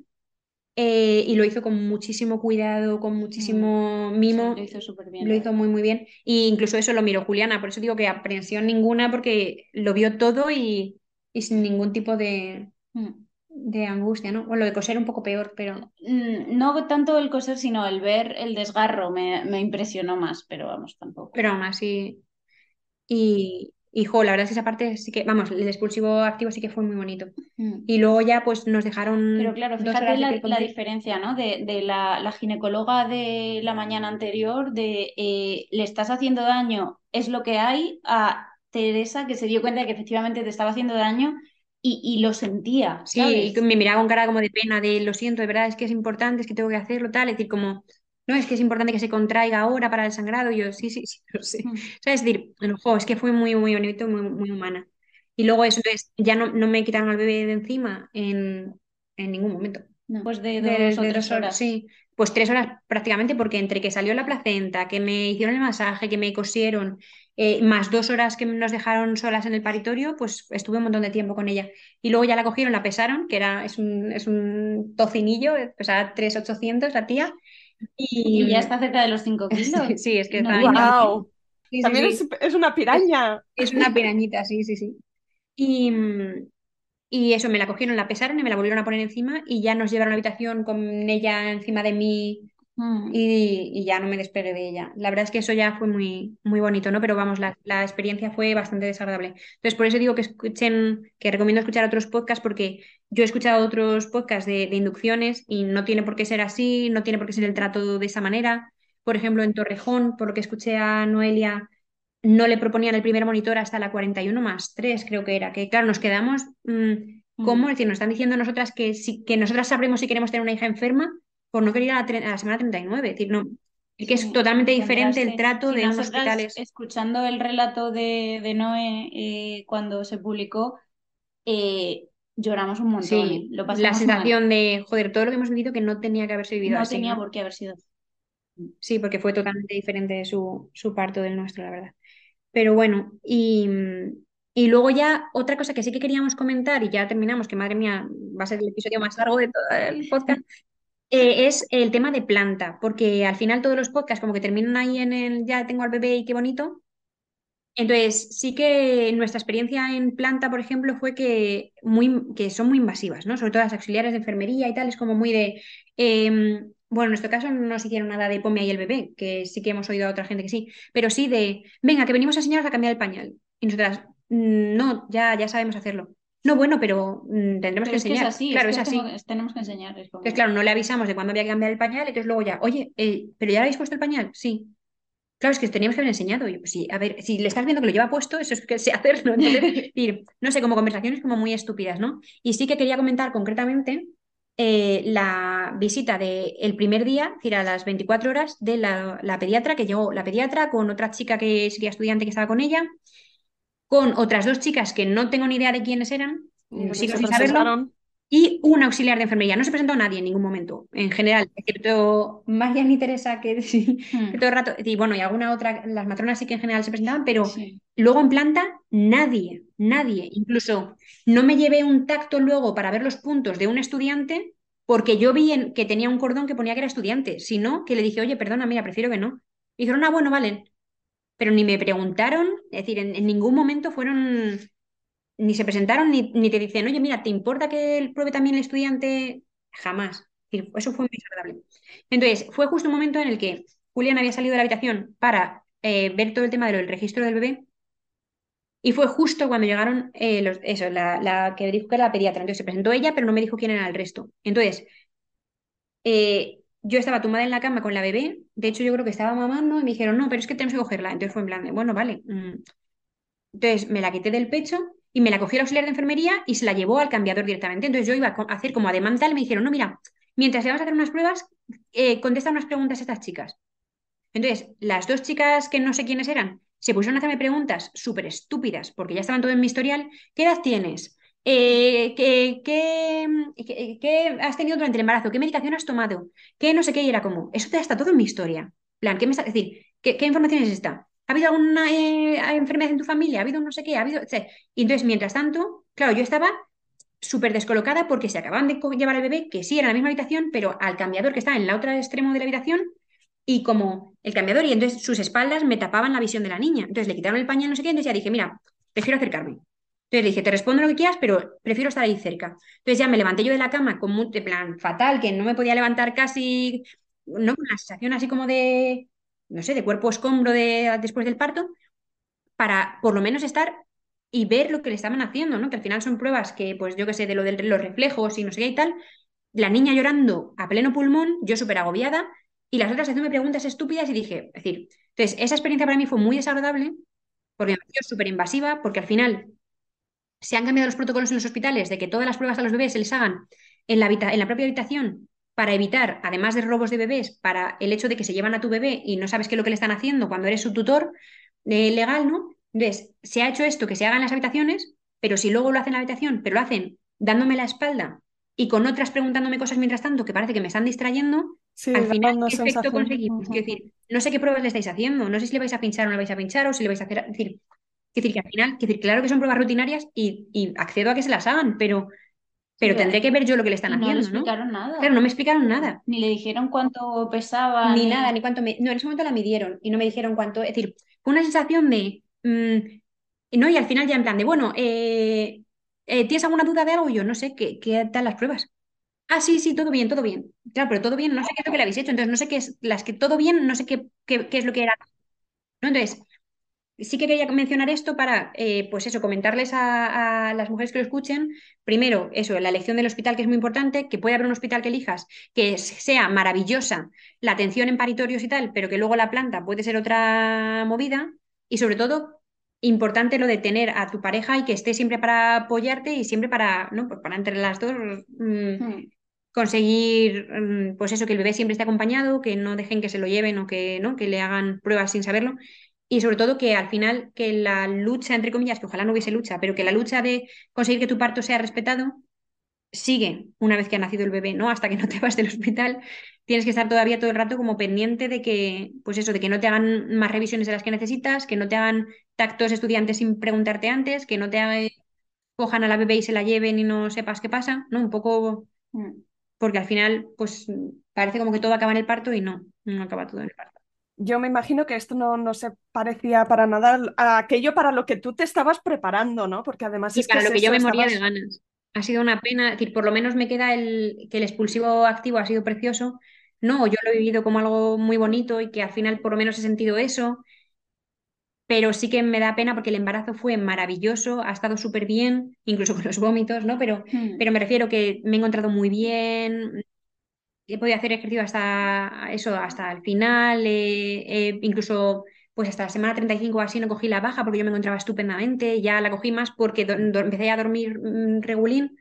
eh, y lo hizo con muchísimo cuidado, con muchísimo mm, mimo. lo hizo súper bien. Lo hizo muy, muy bien. Y incluso eso lo miró Juliana, por eso digo que aprensión ninguna, porque lo vio todo y, y sin ningún tipo de, de angustia, ¿no? Bueno, lo de coser un poco peor, pero... Mm, no tanto el coser, sino el ver el desgarro me, me impresionó más, pero vamos, tampoco. Pero aún así... Y, y jo, la verdad es que esa parte sí que, vamos, el expulsivo activo sí que fue muy bonito. Mm. Y luego ya pues nos dejaron... Pero claro, fíjate la, la, diferencia, ¿no? De, de la, la, ginecóloga de la mañana anterior, de eh, le estás haciendo daño, es lo que hay, a Teresa que se dio cuenta de que efectivamente te estaba haciendo daño y, lo sentía. Sí, y me miraba con cara como de pena, de lo siento, de verdad, es que es importante, es que tengo que hacerlo, tal, es decir, como, no, es que es importante que se contraiga ahora para el sangrado, y yo, sí, sí, sí, lo sé. Mm. es decir, ojo, es que fue muy, muy bonito, muy, muy humana. Y luego eso, entonces, ya no, no me quitaron al bebé de encima en, en ningún momento. pues de dos o tres horas. Sí, pues tres horas prácticamente, porque entre que salió la placenta, que me hicieron el masaje, que me cosieron, eh, más dos horas que nos dejaron solas en el paritorio, pues estuve un montón de tiempo con ella. Y luego ya la cogieron, la pesaron, que era, es, un, es un tocinillo, pesaba 3,800 la tía. Y... ya está cerca de los 5 kilos. sí, es que está ¡Wow! También Es, una piraña. Es, una pirañita, sí, sí, sí. Y, y eso, me la cogieron, la pesaron y me la volvieron a poner encima y ya nos llevaron a la habitación con ella encima de mí Mm. y, ya no me despegué de ella. La verdad es que eso ya fue muy, muy bonito, ¿no? Pero vamos, la, experiencia fue bastante desagradable. Entonces, por eso digo que escuchen, que recomiendo escuchar otros podcasts, porque yo he escuchado otros podcasts de, inducciones y no tiene por qué ser así, no tiene por qué ser el trato de esa manera. Por ejemplo, en Torrejón, por lo que escuché a Noelia, no le proponían el primer monitor hasta la 41 más 3, creo que era. Que claro, nos quedamos. Mm, ¿Cómo? Es decir, nos están diciendo nosotras que, si, que nosotras sabremos si queremos tener una hija enferma por no querer ir a la, semana 39. Es decir, no, es que es totalmente diferente el trato de unos hospitales. Escuchando el relato de, de Noé eh, cuando se publicó, eh, lloramos un montón. Sí, la sensación de, joder, todo lo que hemos vivido que no tenía que haberse vivido no así. Tenía por qué haber sido. Sí, porque fue totalmente diferente su, su parto del nuestro, la verdad. Pero bueno, y, y luego ya otra cosa que sí que queríamos comentar, y ya terminamos, que madre mía, va a ser el episodio más largo de todo el podcast, eh, es el tema de planta, porque al final todos los podcasts como que terminan ahí en el ya tengo al bebé y qué bonito. Entonces, sí que nuestra experiencia en planta, por ejemplo, fue que, muy, que son muy invasivas, ¿no? Sobre todo las auxiliares de enfermería y tal, es como muy de... Em, bueno, en nuestro caso no nos hicieron nada de ponme ahí el bebé, que sí que hemos oído a otra gente que sí, pero sí de, venga, que venimos a enseñaros a cambiar el pañal. Y nosotras, mm, no, ya, ya sabemos hacerlo. No, bueno, pero mm, tendremos que enseñar. Es así, claro, es, así. tenemos que enseñar. Es claro, no le avisamos de cuándo había que cambiar el pañal, entonces luego ya, oye, eh, ¿pero ya le habéis puesto el pañal? Sí. Claro, es que teníamos que haber enseñado. Yo, pues sí, a ver, si le estás viendo que lo lleva puesto, eso es que sé hacerlo. no sé, como conversaciones como muy estúpidas, ¿no? Y sí que quería comentar concretamente eh, la visita del primer día, es decir, a las 24 horas, de la, la, pediatra, que llegó la pediatra con otra chica que sería estudiante que estaba con ella, con otras dos chicas que no tengo ni idea de quiénes eran, sigo sin saberlo, y un auxiliar de enfermería. No se presentó nadie en ningún momento, en general, excepto Marian y Teresa, que, sí, hmm. todo el rato, y bueno, y alguna otra, las matronas sí que en general se presentaban, pero luego en planta, nadie, nadie. Incluso no me llevé un tacto luego para ver los puntos de un estudiante porque yo vi en, que tenía un cordón que ponía que era estudiante. Si no, que le dije, oye, perdona, mira, prefiero que no. Y dijeron, ah, bueno, vale. Pero ni me preguntaron, es decir, en, ningún momento fueron, ni se presentaron, ni, ni, te dicen, oye, mira, ¿te importa que el pruebe también el estudiante? Jamás. eso fue muy desagradable. Entonces, fue justo un momento en el que Julián había salido de la habitación para eh, ver todo el tema del registro del bebé y fue justo cuando llegaron, eh, los, eso, la, la, que dijo que era la pediatra. Entonces se presentó ella, pero no me dijo quién era el resto. Entonces, eh, yo estaba tumbada en la cama con la bebé. De hecho, yo creo que estaba mamando y me dijeron, no, pero es que tenemos que cogerla. Entonces fue en plan de, bueno, vale. Mm". Entonces me la quité del pecho y me la cogió el auxiliar de enfermería y se la llevó al cambiador directamente. Entonces yo iba a hacer como ademán tal y me dijeron, no, mira, mientras le a hacer unas pruebas, eh, contesta unas preguntas a estas chicas. Entonces, las dos chicas que no sé quiénes eran, se pusieron a hacerme preguntas súper estúpidas, porque ya estaban todo en mi historial. ¿Qué edad tienes? Eh, ¿qué, qué, has tenido durante el embarazo? ¿Qué medicación has tomado? ¿Qué no sé qué? Y era como, eso está todo en mi historia. plan, ¿qué me está decir? ¿Qué, qué información es esta? ¿Ha habido alguna eh, enfermedad en tu familia? ¿Ha habido no sé qué? ¿Ha habido...? Y entonces, mientras tanto, claro, yo estaba súper descolocada porque se acababan de llevar al bebé, que sí era en la misma habitación, pero al cambiador que estaba en el otro extremo de la habitación, y como el cambiador, y entonces sus espaldas me tapaban la visión de la niña. Entonces le quitaron el pañal, no sé qué, entonces ya dije, mira, prefiero acercarme. Entonces dije, te respondo lo que quieras, pero prefiero estar ahí cerca. Entonces ya me levanté yo de la cama con un plan fatal, que no me podía levantar casi, no con la sensación así como de, no sé, de cuerpo escombro de, después del parto, para por lo menos estar y ver lo que le estaban haciendo, ¿no? Que al final son pruebas que, pues yo qué sé, de lo de los reflejos y no sé qué y tal, la niña llorando a pleno pulmón, yo súper agobiada, y las otras haciéndome preguntas estúpidas y dije, es decir, entonces esa experiencia para mí fue muy desagradable porque me pareció súper invasiva, porque al final se han cambiado los protocolos en los hospitales de que todas las pruebas a los bebés se les hagan en la, en la propia habitación para evitar, además de robos de bebés, para el hecho de que se llevan a tu bebé y no sabes qué es lo que le están haciendo cuando eres su tutor eh, legal, ¿no? Entonces, se ha hecho esto que se haga en las habitaciones, pero si luego lo hacen en la habitación, pero lo hacen dándome la espalda y con otras preguntándome cosas mientras tanto que parece que me están distrayendo, al final, ¿qué efecto conseguimos? decir, no sé qué pruebas le estáis haciendo, no sé si le vais a pinchar o no le vais a pinchar o si le vais a hacer. Es decir, decir que al final, decir, claro que son pruebas rutinarias y, accedo a que se las hagan, pero, pero tendré que ver yo lo que le están haciendo. No le explicaron nada. Claro, no me explicaron nada. Ni le dijeron cuánto pesaba. Ni, nada, ni cuánto me. No, en ese momento la midieron y no me dijeron cuánto. Es decir, fue una sensación de. Mm, no, y al final ya en plan de, bueno, eh, eh, ¿tienes alguna duda de algo? Yo no sé qué, qué tal las pruebas. Ah, sí, sí, todo bien, todo bien. Claro, pero todo bien, no sé qué es lo que le habéis hecho, entonces no sé qué es, las que todo bien, no sé qué, qué, es lo que era. ¿No? Entonces, sí que quería mencionar esto para, eh, pues eso, comentarles a, las mujeres que lo escuchen, primero, eso, la elección del hospital, que es muy importante, que puede haber un hospital que elijas que sea maravillosa la atención en paritorios y tal, pero que luego la planta puede ser otra movida, y sobre todo, importante lo de tener a tu pareja y que esté siempre para apoyarte y siempre para, ¿no? Pues para entre las dos... Mm, hmm conseguir, mm, pues eso, que el bebé siempre esté acompañado, que no dejen que se lo lleven o que, ¿no? que le hagan pruebas sin saberlo. Y sobre todo que al final, que la lucha, entre comillas, que ojalá no hubiese lucha, pero que la lucha de conseguir que tu parto sea respetado sigue una vez que ha nacido el bebé, ¿no? Hasta que no te vas del hospital, tienes que estar todavía todo el rato como pendiente de que, pues eso, de que no te hagan más revisiones de las que necesitas, que no te hagan tactos estudiantes sin preguntarte antes, que no te cojan a la bebé y se la lleven y no sepas qué pasa, ¿no? Un poco mm porque al final, pues parece como que todo acaba en el parto y no, no acaba todo en el parto. Yo me imagino que esto no, no se parecía para nada a aquello para lo que tú te estabas preparando, ¿no? Porque además es para lo que yo me moría de ganas. Ha sido una pena, es decir, por lo menos me queda el que el expulsivo activo ha sido precioso. No, yo lo he vivido como algo muy bonito y que al final por lo menos he sentido eso pero sí que me da pena porque el embarazo fue maravilloso, ha estado súper bien, incluso con los vómitos, ¿no? Pero, hmm. pero me refiero que me he encontrado muy bien, he podido hacer ejercicio hasta eso, hasta el final, incluso pues hasta la semana 35 o así no cogí la baja porque yo me encontraba estupendamente, ya la cogí más porque empecé a dormir mm, regulín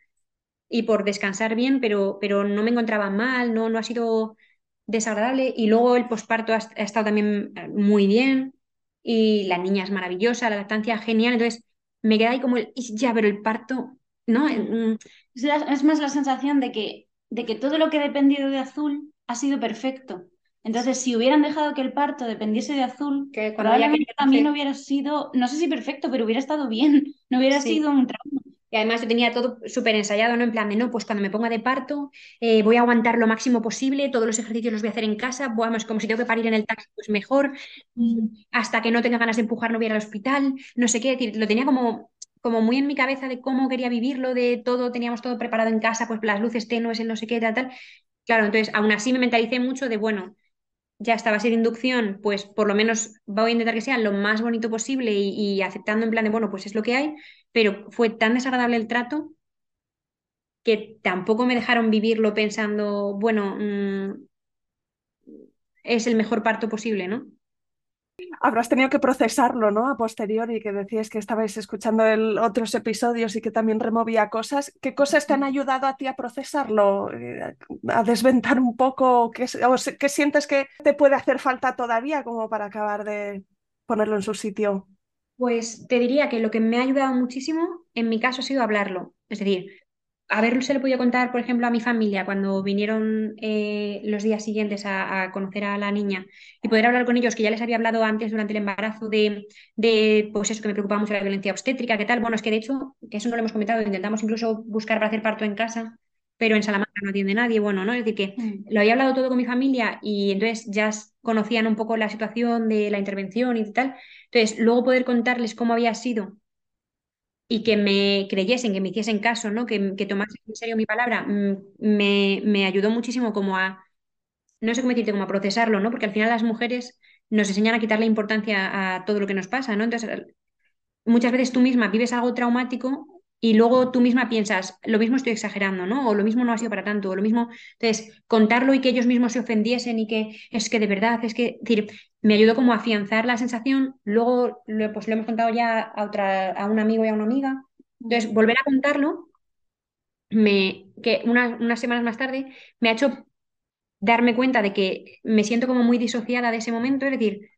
y por descansar bien, pero, pero no me encontraba mal, no, no ha sido desagradable y luego el posparto ha estado también muy bien y la niña es maravillosa, la lactancia genial, entonces me queda ahí como el, ya, pero el parto, ¿no? Mm. Es, más la sensación de que, de que todo lo que ha dependido de azul ha sido perfecto. Entonces, si hubieran dejado que el parto dependiese de azul, probablemente también hubiera sido, no sé si perfecto, pero hubiera estado bien, no hubiera sido un trauma. Y además yo tenía todo súper ensayado, ¿no? En plan de, no, pues cuando me ponga de parto eh, voy a aguantar lo máximo posible, todos los ejercicios los voy a hacer en casa, vamos, como si tengo que parir en el taxi, pues mejor, mm, hasta que no tenga ganas de empujar no voy a ir al hospital, no sé qué, decir, lo tenía como, como muy en mi cabeza de cómo quería vivirlo, de todo, teníamos todo preparado en casa, pues las luces tenues, el no sé qué, tal, tal. Claro, entonces aún así me mentalicé mucho de, bueno, ya estaba a inducción, pues por lo menos voy a intentar que sea lo más bonito posible y, aceptando en plan de, bueno, pues es lo que hay, pero fue tan desagradable el trato que tampoco me dejaron vivirlo pensando, bueno, mm, es el mejor parto posible, ¿no? Habrás tenido que procesarlo, ¿no? A posteriori, que decías que estabais escuchando el, otros episodios y que también removía cosas. ¿Qué cosas te han ayudado a ti a procesarlo? Eh, a desventar un poco, ¿qué, o qué sientes que te puede hacer falta todavía como para acabar de ponerlo en su sitio? Pues te diría que lo que me ha ayudado muchísimo, en mi caso, ha sido hablarlo. Es decir, a ver, se lo podía contar, por ejemplo, a mi familia cuando vinieron eh, los días siguientes a, conocer a la niña y poder hablar con ellos, que ya les había hablado antes durante el embarazo de, de pues eso, que me preocupaba mucho la violencia obstétrica, ¿qué tal? Bueno, es que de hecho, que eso no lo hemos comentado, intentamos incluso buscar para hacer parto en casa, pero en Salamanca no atiende nadie, bueno, ¿no? Es decir, que mm. lo había hablado todo con mi familia y entonces ya conocían un poco la situación de la intervención y tal. Entonces, luego poder contarles cómo había sido y que me creyesen, que me hiciesen caso, ¿no? Que, que tomasen en serio mi palabra, mm, me, me, ayudó muchísimo como a, no sé cómo decirte, como a procesarlo, ¿no? Porque al final las mujeres nos enseñan a quitarle importancia a todo lo que nos pasa, ¿no? Entonces, muchas veces tú misma vives algo traumático y luego tú misma piensas, lo mismo estoy exagerando, ¿no? O lo mismo no ha sido para tanto, o lo mismo, entonces, contarlo y que ellos mismos se ofendiesen y que es que de verdad, es que, decir, me ayudó como a afianzar la sensación, luego pues lo hemos contado ya a, otra, a un amigo y a una amiga, entonces, volver a contarlo, me, que unas semanas más tarde, me ha hecho darme cuenta de que me siento como muy disociada de ese momento, es decir,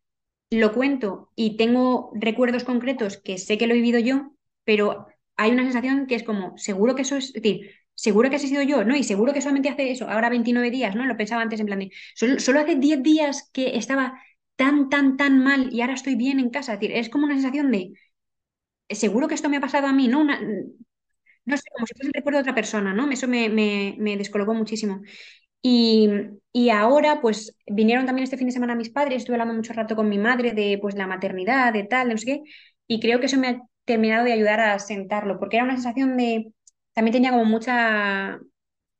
lo cuento y tengo recuerdos concretos que sé que lo he vivido yo, pero hay una sensación que es como, seguro que eso es, es decir, seguro que has sido yo, ¿no? Y seguro que solamente hace eso, ahora 29 días, ¿no? Lo pensaba antes en plan de, solo, hace 10 días que estaba tan, tan, tan mal y ahora estoy bien en casa. Es decir, es como una sensación de, seguro que esto me ha pasado a mí, ¿no? No sé, como si fuese el recuerdo de otra persona, ¿no? Eso me, me, descolocó muchísimo. Y, y, ahora, pues, vinieron también este fin de semana mis padres, estuve hablando mucho rato con mi madre de, pues, la maternidad, de tal, no sé qué, y creo que eso me ha terminado de ayudar a sentarlo, porque era una sensación de, también tenía como mucha,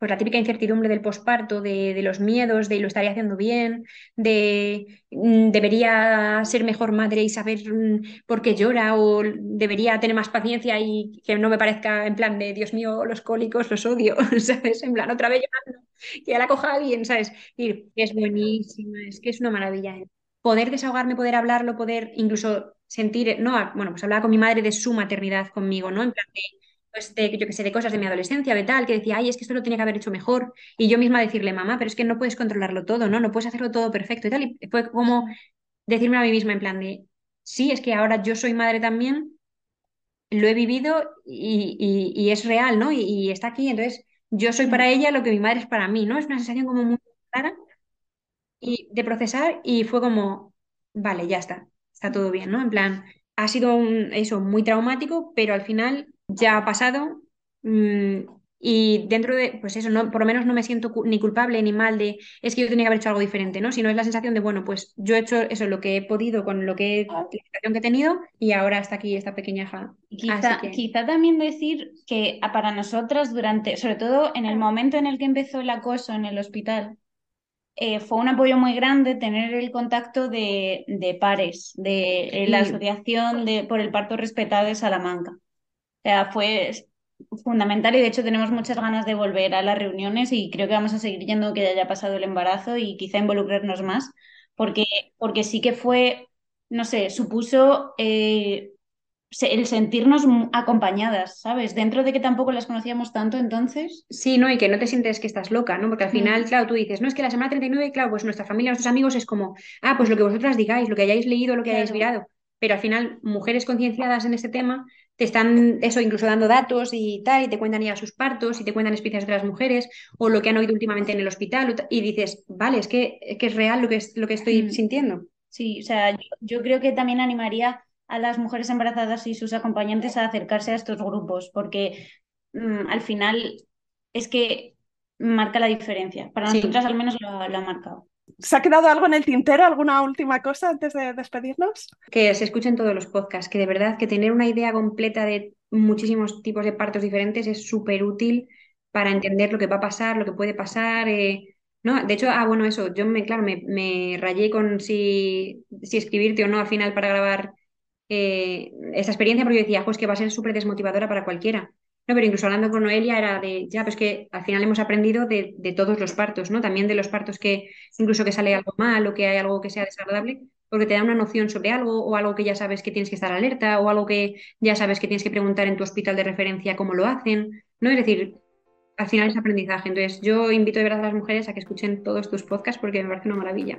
pues la típica incertidumbre del posparto, de, los miedos, de lo estaría haciendo bien, de mm, debería ser mejor madre y saber mm, por qué llora, o debería tener más paciencia y que no me parezca en plan de, Dios mío, los cólicos los odio, ¿sabes? En plan, otra vez llorando, que ya la coja alguien, ¿sabes? Y es buenísima, es que es una maravilla. ¿eh? Poder desahogarme, poder hablarlo, poder incluso sentir, no, bueno, pues hablaba con mi madre de su maternidad conmigo, ¿no? En plan de, pues de, yo que sé, de cosas de mi adolescencia, de tal, que decía, ay, es que esto lo tenía que haber hecho mejor. Y yo misma decirle, mamá, pero es que no puedes controlarlo todo, ¿no? No puedes hacerlo todo perfecto y tal. Y fue como decirme a mí misma en plan de, sí, es que ahora yo soy madre también, lo he vivido y, y, es real, ¿no? Y, está aquí, entonces yo soy para ella lo que mi madre es para mí, ¿no? Es una sensación como muy clara y de procesar y fue como, vale, ya está está todo bien, ¿no? En plan, ha sido un, eso muy traumático, pero al final ya ha pasado mm, y dentro de, pues eso, no, por lo menos no me siento ni culpable ni mal de, es que yo tenía que haber hecho algo diferente, ¿no? Sino es la sensación de, bueno, pues yo he hecho eso, lo que he podido con lo que, la situación que he tenido y ahora está aquí esta pequeña hija. Quizá, quizá también decir que para nosotras durante, sobre todo en el momento en el que empezó el acoso en el hospital, eh, fue un apoyo muy grande tener el contacto de, de pares, de eh, la Asociación de, por el Parto Respetado de Salamanca. O sea, fue fundamental y de hecho tenemos muchas ganas de volver a las reuniones y creo que vamos a seguir yendo que ya haya pasado el embarazo y quizá involucrarnos más, porque, porque sí que fue, no sé, supuso eh, el sentirnos acompañadas, ¿sabes? Dentro de que tampoco las conocíamos tanto entonces. Sí, ¿no? Y que no te sientes que estás loca, ¿no? Porque al final, mm. claro, tú dices, no, es que la semana 39, claro, pues nuestra familia, nuestros amigos es como, ah, pues lo que vosotras digáis, lo que hayáis leído, lo que hayáis mirado. Pero al final, mujeres concienciadas en este tema te están, eso, incluso dando datos y tal, y te cuentan ya sus partos, y te cuentan experiencias de las mujeres, o lo que han oído últimamente en el hospital, y dices, vale, es que, es, que es real lo que, es, lo que estoy mm. sintiendo. Sí, o sea, yo creo que también animaría a las mujeres embarazadas y sus acompañantes a acercarse a estos grupos, porque mm, al final es que marca la diferencia. Para nosotras al menos lo, ha marcado. ¿Se ha quedado algo en el tintero? ¿Alguna última cosa antes de despedirnos? Que se escuchen todos los podcasts, que de verdad que tener una idea completa de muchísimos tipos de partos diferentes es súper útil para entender lo que va a pasar, lo que puede pasar. Eh, ¿no? De hecho, ah, bueno, eso, yo me, claro, me, rayé con si, si, escribirte o no al final para grabar eh, esa experiencia, porque yo decía, pues que va a ser súper desmotivadora para cualquiera. No, pero incluso hablando con Noelia era de, ya, pues que al final hemos aprendido de, de, todos los partos, ¿no? También de los partos que incluso que sale algo mal o que hay algo que sea desagradable, porque te da una noción sobre algo o algo que ya sabes que tienes que estar alerta o algo que ya sabes que tienes que preguntar en tu hospital de referencia cómo lo hacen, ¿no? Es decir, al final es aprendizaje. Entonces yo invito de verdad a las mujeres a que escuchen todos tus podcasts porque me parece una maravilla.